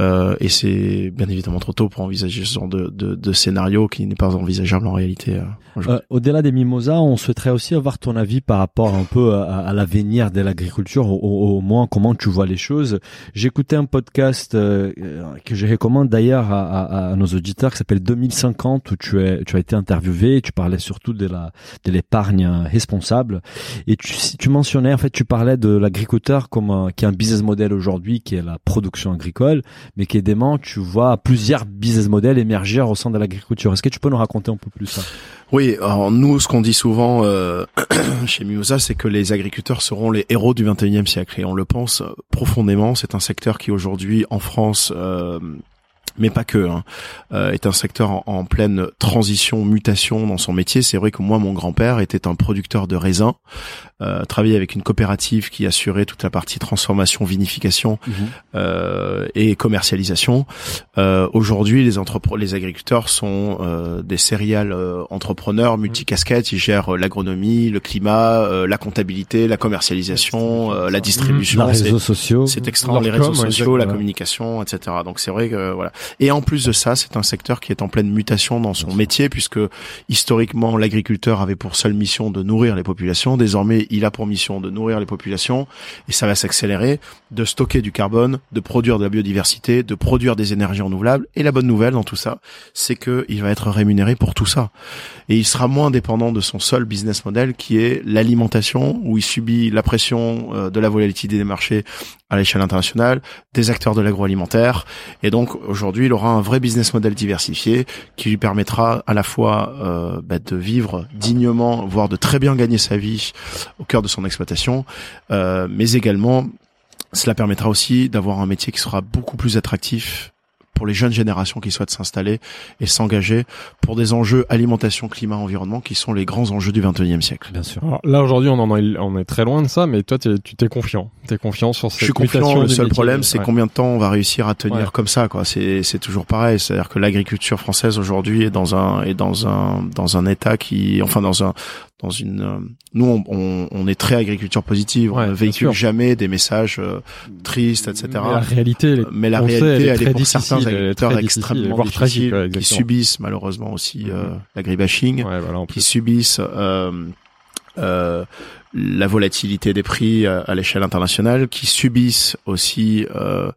C: euh, et c'est bien évidemment trop tôt pour envisager ce genre de, de, de scénario qui n'est pas envisageable en réalité.
B: Euh, Au-delà des mimosas, on souhaiterait aussi avoir ton avis par rapport un peu à, à l'avenir de l'agriculture, au, au, moins comment tu vois les choses. J'écoutais un podcast que je recommande d'ailleurs à, à, à, nos auditeurs qui s'appelle 2050 où tu tu, as été interviewé, tu parlais surtout de la de l'épargne responsable et tu, tu mentionnais en fait tu parlais de l'agriculteur comme un, qui est un business model aujourd'hui qui est la production agricole, mais qui est dément tu vois plusieurs business models émerger au sein de l'agriculture. Est-ce que tu peux nous raconter un peu plus ça?
C: Oui, alors nous ce qu'on dit souvent euh, chez Mimosa, c'est que les agriculteurs seront les héros du 21e siècle et on le pense profondément. C'est un secteur qui aujourd'hui en France euh, mais pas que, hein, euh, est un secteur en, pleine transition, mutation dans son métier. C'est vrai que moi, mon grand-père était un producteur de raisins, euh, travaillait avec une coopérative qui assurait toute la partie transformation, vinification mhm. euh, et commercialisation. Euh, Aujourd'hui, les, les agriculteurs sont euh, des céréales euh, entrepreneurs mhm. multicasquettes. Ils gèrent l'agronomie, le climat, la comptabilité, la commercialisation, la distribution,
B: les réseaux sociaux,
C: c'est extra, les réseaux sociaux, la communication, etc. Donc c'est vrai que voilà. Et en plus de ça, c'est un secteur qui est en pleine mutation dans son métier puisque historiquement l'agriculteur avait pour seule mission de nourrir les populations. Désormais, il a pour mission de nourrir les populations et ça va s'accélérer, de stocker du carbone, de produire de la biodiversité, de produire des énergies renouvelables. Et la bonne nouvelle dans tout ça, c'est que il va être rémunéré pour tout ça. Et il sera moins dépendant de son seul business model qui est l'alimentation où il subit la pression euh, de la volatilité des marchés à l'échelle internationale, des acteurs de l'agroalimentaire. Et donc aujourd'hui, il aura un vrai business model diversifié qui lui permettra à la fois euh, bah, de vivre dignement, voire de très bien gagner sa vie au cœur de son exploitation, euh, mais également cela permettra aussi d'avoir un métier qui sera beaucoup plus attractif pour les jeunes générations qui souhaitent s'installer et s'engager pour des enjeux alimentation, climat, environnement qui sont les grands enjeux du 21e siècle.
A: Bien sûr. là aujourd'hui on en est, on est très loin de ça, mais toi tu t'es confiant, t'es confiant sur cette
C: Je suis confiant. Le seul problème c'est combien de temps on va réussir à tenir comme ça quoi. C'est c'est toujours pareil, c'est-à-dire que l'agriculture française aujourd'hui est dans un est dans un dans un état qui enfin dans un dans une euh, nous on, on, est très agriculture positive on ne véhicule jamais des messages euh, tristes etc
A: mais la réalité elle est,
C: mais la réalité elle, est, pour certains agriculteurs extrêmement difficile qui subissent malheureusement aussi euh, mm-hmm. l'agribashing voilà, qui subissent euh, euh, la volatilité des prix à, l'échelle internationale qui subissent aussi euh,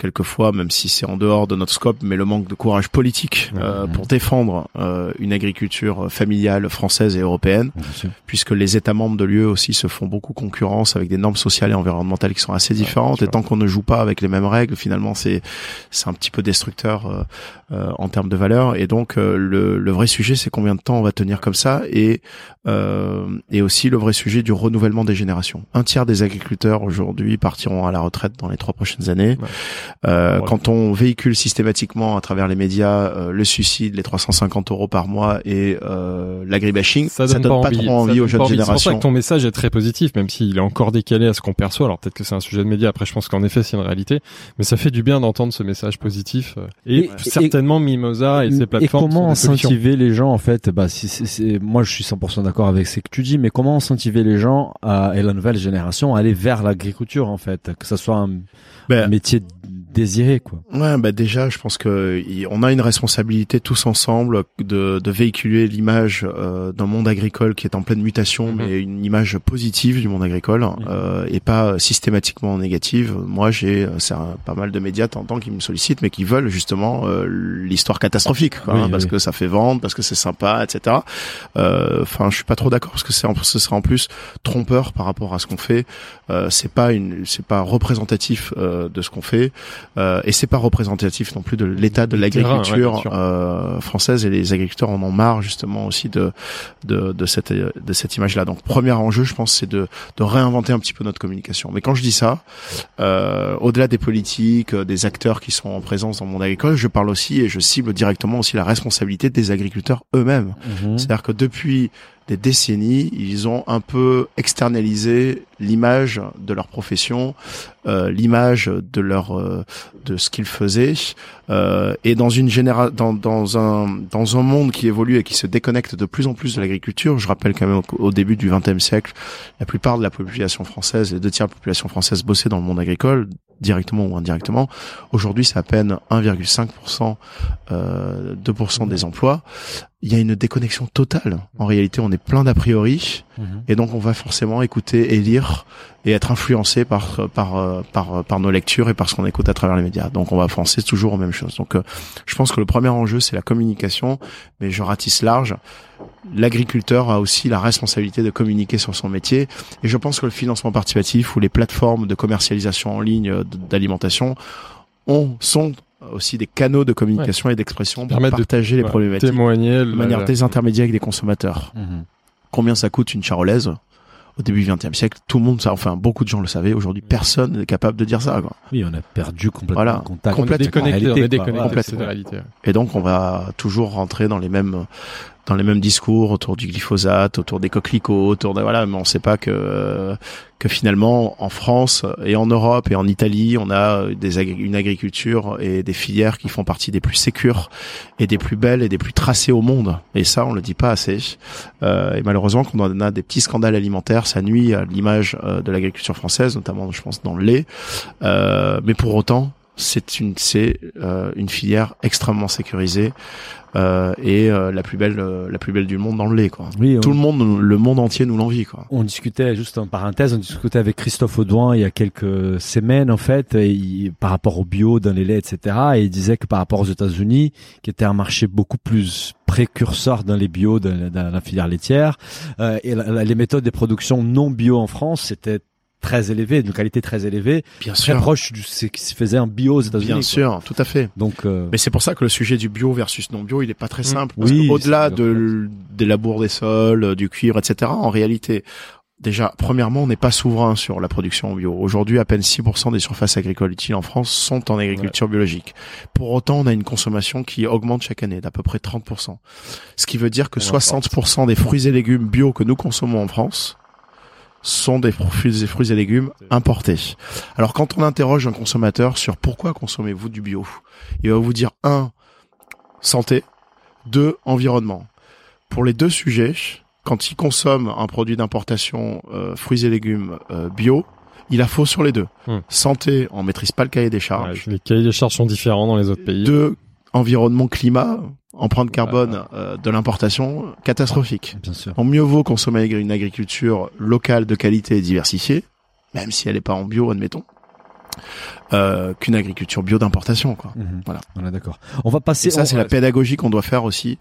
C: quelquefois, même si c'est en dehors de notre scope, mais le manque de courage politique euh, pour défendre euh, une agriculture familiale française et européenne, puisque les États membres de l'UE aussi se font beaucoup concurrence avec des normes sociales et environnementales qui sont assez différentes. et tant qu'on ne joue pas avec les mêmes règles, finalement, c'est c'est un petit peu destructeur euh, en termes de valeur. Et donc, le, le vrai sujet, c'est combien de temps on va tenir comme ça, et et aussi le vrai sujet du renouvellement des générations. Un tiers des agriculteurs aujourd'hui partiront à la retraite dans les trois prochaines années. Euh, quand on véhicule systématiquement à travers les médias euh, le suicide, les 350 euros par mois et euh, l'agribashing, ça donne, pas, trop envie aux jeunes générations. C'est pour ça
A: que ton message est très positif, même s'il est encore décalé à ce qu'on perçoit. Alors peut-être que c'est un sujet de médias. Après, je pense qu'en effet, c'est une réalité, mais ça fait du bien d'entendre ce message positif. Et, certainement Mimosa et ses plateformes.
B: Et comment incentiver les gens en fait? Bah, si c'est, moi, je suis 100% d'accord avec ce que tu dis, mais comment incentiver les gens à, et la nouvelle génération à aller vers l'agriculture en fait, que ça soit un, ben, un métier désiré quoi.
C: Ouais, bah déjà, je pense que on a une responsabilité tous ensemble de, de véhiculer l'image euh, d'un monde agricole qui est en pleine mutation, mhm. mais une image positive du monde agricole euh, et pas systématiquement négative. Moi, j'ai euh, c'est pas mal de médias temps qui me sollicitent, mais qui veulent justement euh, l'histoire catastrophique, quoi, hein, parce que ça fait vendre, parce que c'est sympa, etc. Euh, enfin, je suis pas trop d'accord parce que c'est ce sera en plus trompeur par rapport à ce qu'on fait. c'est pas une, c'est pas représentatif de ce qu'on fait. Euh, et c'est pas représentatif non plus de l'état de l'agriculture euh, française et les agriculteurs en ont marre justement aussi de de, de cette de cette image là donc premier enjeu je pense c'est de de réinventer un petit peu notre communication. Mais quand je dis ça euh, au-delà des politiques des acteurs qui sont en présence dans le monde agricole je parle aussi et je cible directement aussi la responsabilité des agriculteurs eux-mêmes.
B: Mhm.
C: c'est-à-dire que depuis des décennies, ils ont un peu externalisé l'image de leur profession, euh, l'image de leur euh, de ce qu'ils faisaient, euh, et dans une généra dans, dans un dans un monde qui évolue et qui se déconnecte de plus en plus de l'agriculture. Je rappelle quand même au, au début du XXe siècle, la plupart de la population française, les deux tiers de la population française bossaient dans le monde agricole directement ou indirectement. Aujourd'hui, c'est à peine 1,5%, euh, 2% des emplois. Il y a une déconnexion totale. En réalité, on est plein d'a priori,
B: Mhm.
C: et donc on va forcément écouter et lire et être influencé par par par par nos lectures et par ce qu'on écoute à travers les médias. Donc on va penser toujours aux mêmes choses. Donc euh, je pense que le premier enjeu c'est la communication, mais je ratisse large. L'agriculteur a aussi la responsabilité de communiquer sur son métier et je pense que le financement participatif ou les plateformes de commercialisation en ligne euh, d'alimentation ont sont aussi des canaux de communication et d'expression pour
A: Permettre de-
C: partager les
A: Ouais,
C: problématiques
A: témoigner
C: de manière désintermédiaée avec des consommateurs
B: Mhm.
C: combien ça coûte une charolaise? Au début du XXe siècle, tout le monde, ça, enfin beaucoup de gens le savaient. Aujourd'hui, personne n'est capable de dire ça. Quoi.
B: Oui, on a perdu complètement
C: Voilà.
B: le contact.
A: on est
C: complètement.
A: on est déconnecté, la réalité.
C: Et donc, on va toujours rentrer dans les mêmes dans les mêmes discours autour du glyphosate, autour des coquelicots, autour de voilà, mais on sait pas que que finalement en France et en Europe et en Italie, on a des une agriculture et des filières qui font partie des plus sécures et des plus belles et des plus tracées au monde. Et ça, on le dit pas assez. Euh, et malheureusement, quand on a des petits scandales alimentaires, ça nuit à l'image euh, de l'agriculture française, notamment, je pense, dans le lait. Euh, mais pour autant, c'est une c'est euh, une filière extrêmement sécurisée euh, et euh, la plus belle euh, la plus belle du monde dans le lait quoi.
B: Oui, on,
C: Tout le monde le monde entier nous l'envie quoi.
B: on discutait juste en parenthèse, on discutait avec Christophe Audouin il y a quelques semaines en fait, et il- par rapport au bio dans les laits, etc. Et il disait que par rapport aux États-Unis, qui était un marché beaucoup plus précurseur dans les bio, dans, la- dans la filière laitière, euh, et la- la- les méthodes de production non bio en France, c'était très élevé, d'une qualité très élevée,
C: Bien
B: très proche de ce qui se faisait en bio aux États-Unis.
C: Bien
B: quoi.
C: sûr, tout à fait.
B: Donc, euh,
C: Mais c'est pour ça que le sujet du bio versus non bio, il est pas très
A: Mm.
C: simple. Parce
B: Oui,
C: au-delà de des labours des sols, euh, du cuivre, etc. En réalité, déjà, premièrement, on n'est pas souverain sur la production bio. Aujourd'hui, à peine 6% des surfaces agricoles utiles en France sont en agriculture biologique. Pour autant, on a une consommation qui augmente chaque année d'à peu près 30%. Ce qui veut dire que
A: On
C: 60% des fruits et légumes bio que nous consommons en France sont des fruits des fruits et légumes importés. Alors quand on interroge un consommateur sur pourquoi consommez-vous du bio, il va vous dire un santé, deux environnement. Pour les deux sujets, quand il consomme un produit d'importation euh, fruits et légumes euh, bio, il a faux sur les deux.
A: Hmm.
C: Santé, on maîtrise pas le cahier des
A: Ouais,
C: charges.
A: les cahiers des charges sont différents dans les autres pays.
C: Deux, environnement climat, empreinte carbone euh, de l'importation catastrophique.
B: bien sûr.
C: Mieux vaut consommer une agriculture locale de qualité et diversifiée, même si elle n'est pas en bio, admettons, euh, qu'une agriculture bio d'importation. Quoi.
B: Mhm.
C: Voilà.
B: On est d'accord. On va passer.
C: Et ça,
B: on-
C: c'est la pédagogie qu'on doit faire aussi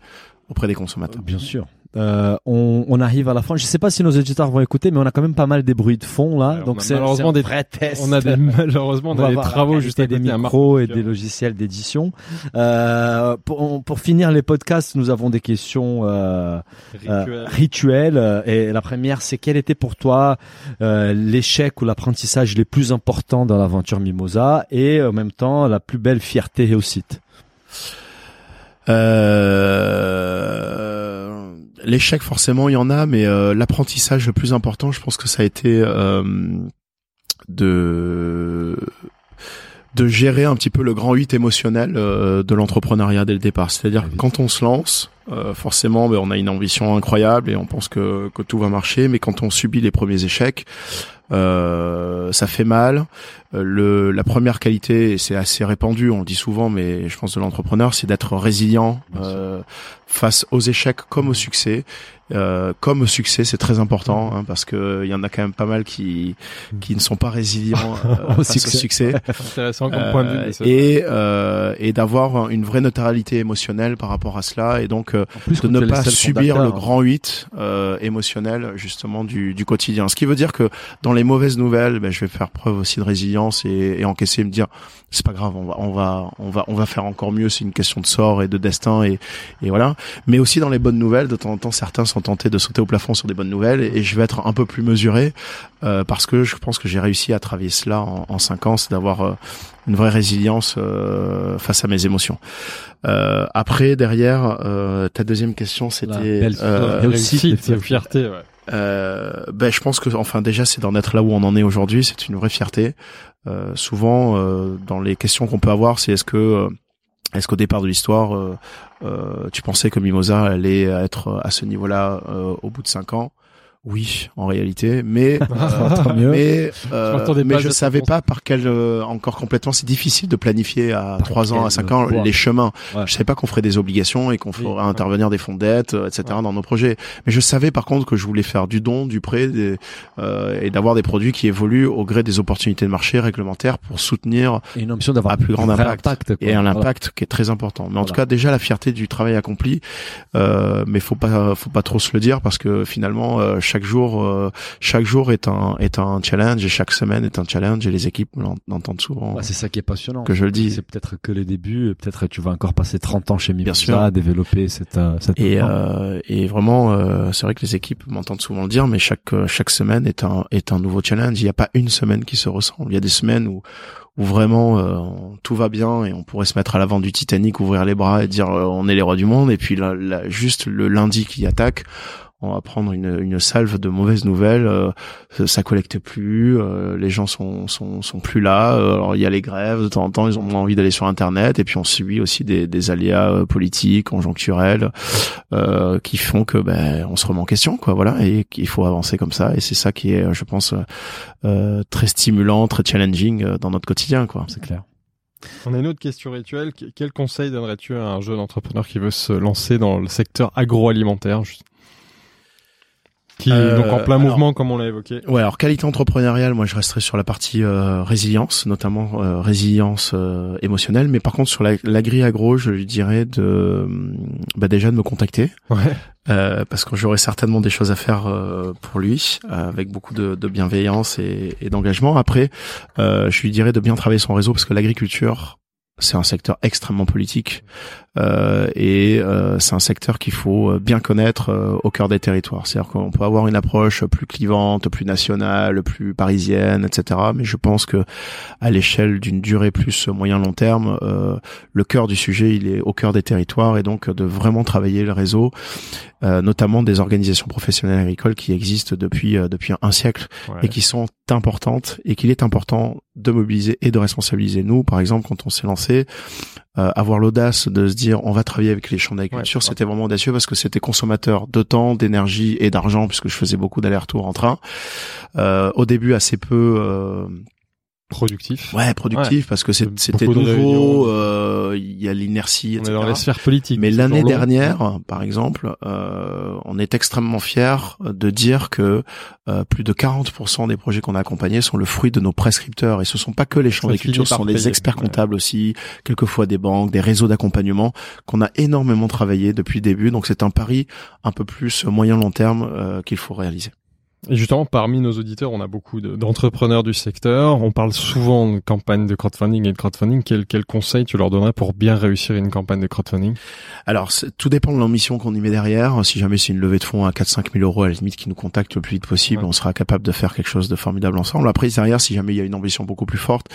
C: auprès des consommateurs.
B: Bien sûr. Euh, on, on arrive à la fin. Je sais pas si nos éditeurs vont écouter, mais on a quand même pas mal des bruits de fond là. Donc
A: a
B: c'est
A: malheureusement des-
B: vrai test.
A: On a des, malheureusement, on, a des travaux juste à
B: des micros et des logiciels d'édition. Euh, pour, pour finir les podcasts, nous avons des questions euh, euh,
A: Rituel.
B: rituelles. Et la première, c'est quel était pour toi euh, l'échec ou l'apprentissage les plus importants dans l'aventure Mimosa et en même temps la plus belle fierté et réussite?
C: Euh, L'échec, forcément, il y en a, mais euh, l'apprentissage le plus important, je pense que ça a été euh, de de gérer un petit peu le grand 8 émotionnel euh, de l'entrepreneuriat dès le départ. C'est-à-dire que quand on se lance, euh, forcément, ben, on a une ambition incroyable et on pense que, que tout va marcher, mais quand on subit les premiers échecs, euh, ça fait mal. Euh, Le, la première qualité, c'est assez répandu, on le dit souvent, mais je pense de l'entrepreneur, c'est d'être résilient euh, face aux échecs comme au succès. Euh, comme au succès, c'est très important hein, parce que il y en a quand même pas mal qui qui ne sont pas résilients euh,
B: Au
C: face
B: succès.
C: au succès.
A: Intéressant comme point de vue.
C: Euh, et euh, et d'avoir une vraie neutralité émotionnelle par rapport à cela et donc euh,
B: plus,
C: de ne pas subir le grand 8 euh, émotionnel justement du, du quotidien. Ce qui veut dire que dans les mauvaises nouvelles, ben, je vais faire preuve aussi de résilience résilience et, et encaisser, me dire c'est pas grave, on va, on va, on va, on va faire encore mieux. C'est une question de sort et de destin et, et voilà. Mais aussi dans les bonnes nouvelles, de temps en temps, certains sont tentés de sauter au plafond sur des bonnes nouvelles et, je vais être un peu plus mesuré euh, parce que je pense que j'ai réussi à travailler cela en, en cinq ans, c'est d'avoir euh, une vraie résilience euh, face à mes émotions. Euh, après, derrière, euh, ta deuxième question, c'était
A: euh, réussite, fierté. Ouais.
C: Euh, ben, je pense que, enfin, déjà, c'est d'en être là où on en est aujourd'hui. C'est une vraie fierté. Euh, souvent, euh, dans les questions qu'on peut avoir, c'est est-ce que, euh, est-ce qu'au départ de l'histoire, tu pensais que Mimosa allait être à ce niveau-là au bout de cinq ans? Oui, en réalité, mais euh, mais euh, mais je savais pas par quel euh, encore complètement. C'est difficile de planifier à trois ans, à cinq ans les chemins. Je savais pas qu'on ferait des obligations et qu'on ferait intervenir des fonds de dette, etc. dans nos projets. Mais je savais par contre que je voulais faire du don, du prêt et d'avoir des produits qui évoluent au gré des opportunités de marché réglementaires pour soutenir
B: et une option d'avoir un plus grand impact,
C: et un impact qui est très important. Mais en tout cas, déjà la fierté du travail accompli. mais faut pas faut pas trop se le dire parce que finalement chaque jour, euh, chaque jour est un est un challenge et chaque semaine est un challenge et les équipes l'entendent souvent.
B: c'est ça qui est passionnant.
C: Que je le dis.
B: C'est peut-être que les débuts. Peut-être tu vas encore passer 30 ans chez Mimosa à développer cette euh, cette.
C: Et euh, et vraiment, c'est vrai que les équipes m'entendent souvent le dire, mais chaque chaque semaine est un est un nouveau challenge. Il n'y a pas une semaine qui se ressemble. Il y a des semaines où où vraiment tout va bien et on pourrait se mettre à l'avant du Titanic, ouvrir les bras et dire on est les rois du monde. Et puis là, là juste le lundi qui attaque, on va prendre une, une salve de mauvaises nouvelles. Euh, ça collecte plus, euh, les gens sont, sont, sont plus là. Euh, alors il y a les grèves de temps en temps, ils ont moins envie d'aller sur Internet. Et puis on subit aussi des, des aléas politiques, conjoncturels, qui font que ben on se remet en question, quoi. Voilà, et qu'il faut avancer comme ça. Et c'est ça qui est, je pense, très stimulant, très challenging dans notre quotidien, quoi.
B: C'est clair.
A: On a une autre question rituelle. Quel conseil donnerais-tu à un jeune entrepreneur qui veut se lancer dans le secteur agroalimentaire qui est donc en plein euh, mouvement comme on l'a évoqué.
C: Ouais, alors qualité entrepreneuriale, moi je resterai sur la partie euh, résilience, notamment euh, résilience émotionnelle, mais par contre sur l'agri-agro, je lui dirais de bah déjà de me contacter.
A: Ouais.
C: parce que j'aurai certainement des choses à faire pour lui, avec beaucoup de, de bienveillance et, et d'engagement. Après, je lui dirais de bien travailler son réseau parce que l'agriculture, c'est un secteur extrêmement politique euh, et euh, c'est un secteur qu'il faut euh, bien connaître euh, au cœur des territoires. C'est-à-dire qu'on peut avoir une approche plus clivante, plus nationale, plus parisienne, etc. Mais je pense que à l'échelle d'une durée plus moyen long terme, euh, le cœur du sujet il est au cœur des territoires et donc de vraiment travailler le réseau, notamment des organisations professionnelles agricoles qui existent depuis depuis un siècle et qui sont importantes et qu'il est important de mobiliser et de responsabiliser. Nous, par exemple, quand on s'est lancé, euh, avoir l'audace de se dire on va travailler avec les champs d'agriculture, c'était vraiment audacieux parce que c'était consommateur de temps, d'énergie et d'argent puisque je faisais beaucoup d'allers-retours en train. Euh, au début assez peu euh,
A: productif.
C: Ouais, productif parce que c'était nouveau. Euh, il y a l'inertie, etc.
A: On est dans les sphères politiques.
C: Mais l'année dernière, par exemple, euh, on est extrêmement fiers de dire que euh, plus de 40% des projets qu'on a accompagnés sont le fruit de nos prescripteurs. Et ce sont pas que les champs d'agriculture, ce sont les experts comptables aussi, quelquefois des banques, des réseaux d'accompagnement qu'on a énormément travaillé depuis le début. Donc c'est un pari un peu plus moyen long terme euh, qu'il faut réaliser.
A: Et justement, parmi nos auditeurs, on a beaucoup d'entrepreneurs du secteur. On parle souvent de campagne de crowdfunding et de crowdfunding. Quel, quel conseil tu leur donnerais pour bien réussir une campagne de crowdfunding?
C: Alors, tout dépend de l'ambition qu'on y met derrière. Si jamais c'est une levée de fonds à 4-5 000 euros, à la limite, qui nous contacte le plus vite possible, on sera capable de faire quelque chose de formidable ensemble. Après, derrière, si jamais il y a une ambition beaucoup plus forte,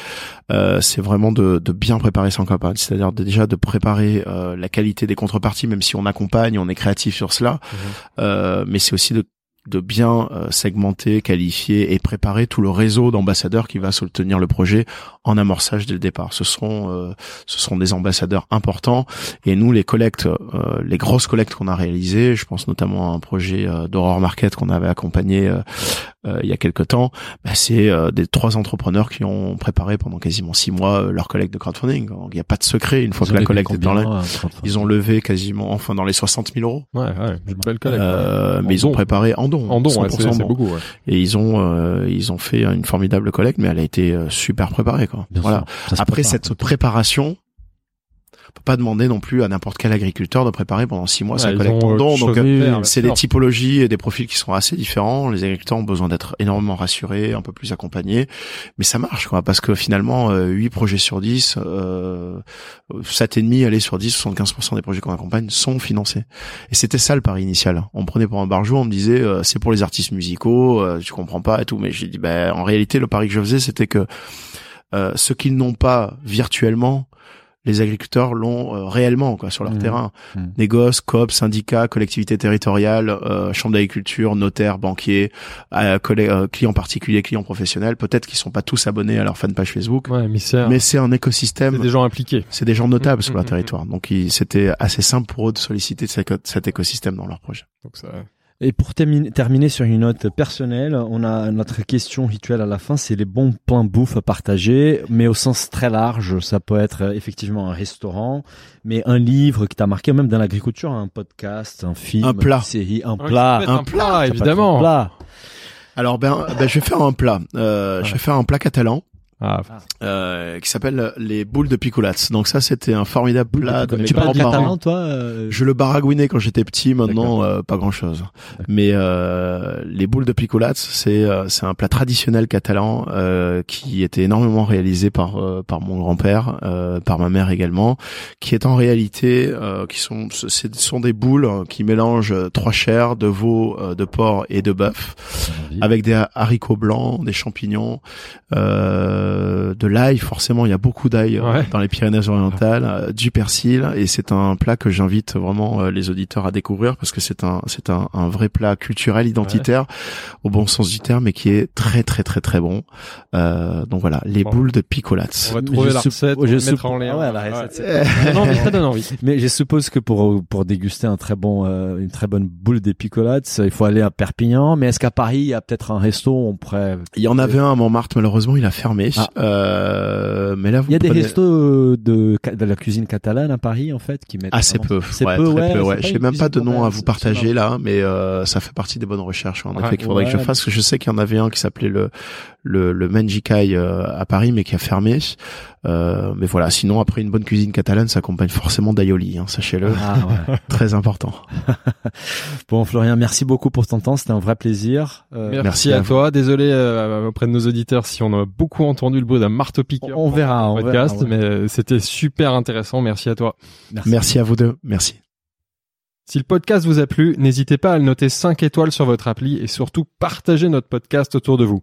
C: euh, c'est vraiment de, de, bien préparer son campagne. C'est-à-dire déjà de préparer euh, la qualité des contreparties, même si on accompagne, on est créatif sur cela. Mmh. Euh, mais c'est aussi de de bien euh, segmenter, qualifier et préparer tout le réseau d'ambassadeurs qui va soutenir le projet en amorçage dès le départ. Ce sont euh, ce sont des ambassadeurs importants et nous les collectes, euh, les grosses collectes qu'on a réalisées, je pense notamment à un projet d'Aurore Market qu'on avait accompagné il y a quelque temps, bah, c'est des trois entrepreneurs qui ont préparé pendant quasiment six mois leur collecte de crowdfunding. Il n'y a pas de secret une fois que la collecte est dans là. Ils ont levé quasiment enfin dans les 60 000 euros.
A: Ouais, ouais, une belle collecte.
C: mais ils ont préparé en
A: en don, c'est beaucoup.
C: Et ils ont euh, ils ont fait une formidable collecte, mais elle a été euh, super préparée quoi. voilà. Après cette préparation, peut pas demander non plus à n'importe quel agriculteur de préparer pendant six mois sa
A: Ouais,
C: collecte en
A: euh,
C: don. Donc,
A: chose à
C: euh, c'est des typologies et des profils qui sont assez différents. Les agriculteurs ont besoin d'être énormément rassurés, un peu plus accompagnés, mais ça marche quoi, parce que finalement, euh, 8 projets sur 10, euh, 7,5 aller sur 10, 75% des projets qu'on accompagne sont financés. Et c'était ça le pari initial. On me prenait pour un barjou, on me disait euh, c'est pour les artistes musicaux, euh, tu comprends pas et tout. Mais j'ai dit ben en réalité le pari que je faisais c'était que euh, ce qu'ils n'ont pas virtuellement, les agriculteurs l'ont euh, réellement quoi sur leur
B: Mhm.
C: terrain.
B: Mhm.
C: Négoces, coop, syndicats, collectivités territoriales, euh, chambre d'agriculture, notaires, banquiers, euh, euh, clients particuliers, clients professionnels. Peut-être qu'ils sont pas tous abonnés à leur fanpage Facebook,
A: Ouais, mais c'est
C: un écosystème
A: c'est des gens impliqués.
C: c'est des gens notables
A: Mhm,
C: sur leur
A: mhm,
C: territoire. Donc c'était assez simple pour eux de solliciter cet écosystème dans leur projet.
A: Donc ça,
B: Et pour terminer, terminer sur une note personnelle, on a notre question rituelle à la fin, c'est les bons plans bouffe à partager, mais au sens très large. Ça peut être euh, effectivement un restaurant, mais un livre qui t'a marqué, même dans l'agriculture, un podcast, un film,
C: Un plat.
B: une série, un
A: Ouais,
B: plat.
A: un plat,
B: être
A: évidemment.
B: un plat.
C: Alors ben, ben je vais faire un plat. Euh, Je vais faire un plat catalan
A: Ah,
C: euh, qui s'appelle les boules de picolats. Donc ça c'était un formidable plat de
B: Tu parles
C: grands-parents.
B: catalan, toi euh,
C: Je le baragouinais quand j'étais petit, maintenant euh, pas grand chose. Mais euh, les boules de picolats, c'est euh, c'est un plat traditionnel catalan euh, qui était énormément réalisé par euh, par mon grand-père, euh, par ma mère également, qui est en réalité euh, qui sont ce sont des boules euh, qui mélangent trois chairs de veau, euh, de porc et de bœuf avec des haricots blancs, des champignons, euh, de l'ail. Forcément, il y a beaucoup d'ail euh,
A: Ouais.
C: dans les Pyrénées-Orientales, euh, du persil, et c'est un plat que j'invite vraiment euh, les auditeurs à découvrir parce que c'est un c'est un, un vrai plat culturel identitaire au bon sens du terme et qui est très très très très bon. Euh, donc voilà, les
A: Bon.
C: boules de picolats.
A: on va
B: Mais
A: trouver
B: je
A: la recette, on
B: je
A: en lien.
B: Ah ouais, la recette,
A: Ouais.
B: c'est-
A: non, mais ça donne envie.
B: Mais je suppose que pour pour déguster un très bon euh, une très bonne boule d'épicolats, il faut aller à Perpignan. Mais est-ce qu'à Paris il y a peut-être un resto où on pourrait
C: Il y en avait un à Montmartre, malheureusement, il a fermé.
B: Ah.
C: Euh, mais là, vous
B: Il y a des restos euh, de de la cuisine catalane à Paris en fait qui mettent
C: Assez
B: vraiment-
C: peu,
B: C'est
C: ouais,
B: peu,
C: très
B: ouais,
C: peu, ouais. J'ai même pas de nom à vous partager là, mais euh, ça fait partie des bonnes recherches. En
A: Ouais.
C: effet, qu'il faudrait que je fasse. Parce que je sais qu'il y en avait un qui s'appelait le le, le Menjikai euh, à Paris, mais qui a fermé. Euh, mais voilà. Sinon, après une bonne cuisine catalane s'accompagne forcément d'aioli, hein, sachez-le.
B: Ah ouais.
C: Très important.
B: Bon Florian, merci beaucoup pour ton temps, c'était un vrai plaisir. Euh,
A: Merci,
C: merci
A: à, toi. Désolé euh, auprès de nos auditeurs si on a beaucoup entendu le bruit d'un marteau piqueur.
B: On verra, on
A: le
B: verra,
A: podcast,
B: ouais.
A: mais c'était super intéressant. Merci à toi.
C: Merci à vous deux. Merci.
A: Si le podcast vous a plu, n'hésitez pas à le noter 5 étoiles sur votre appli et surtout partagez notre podcast autour de vous.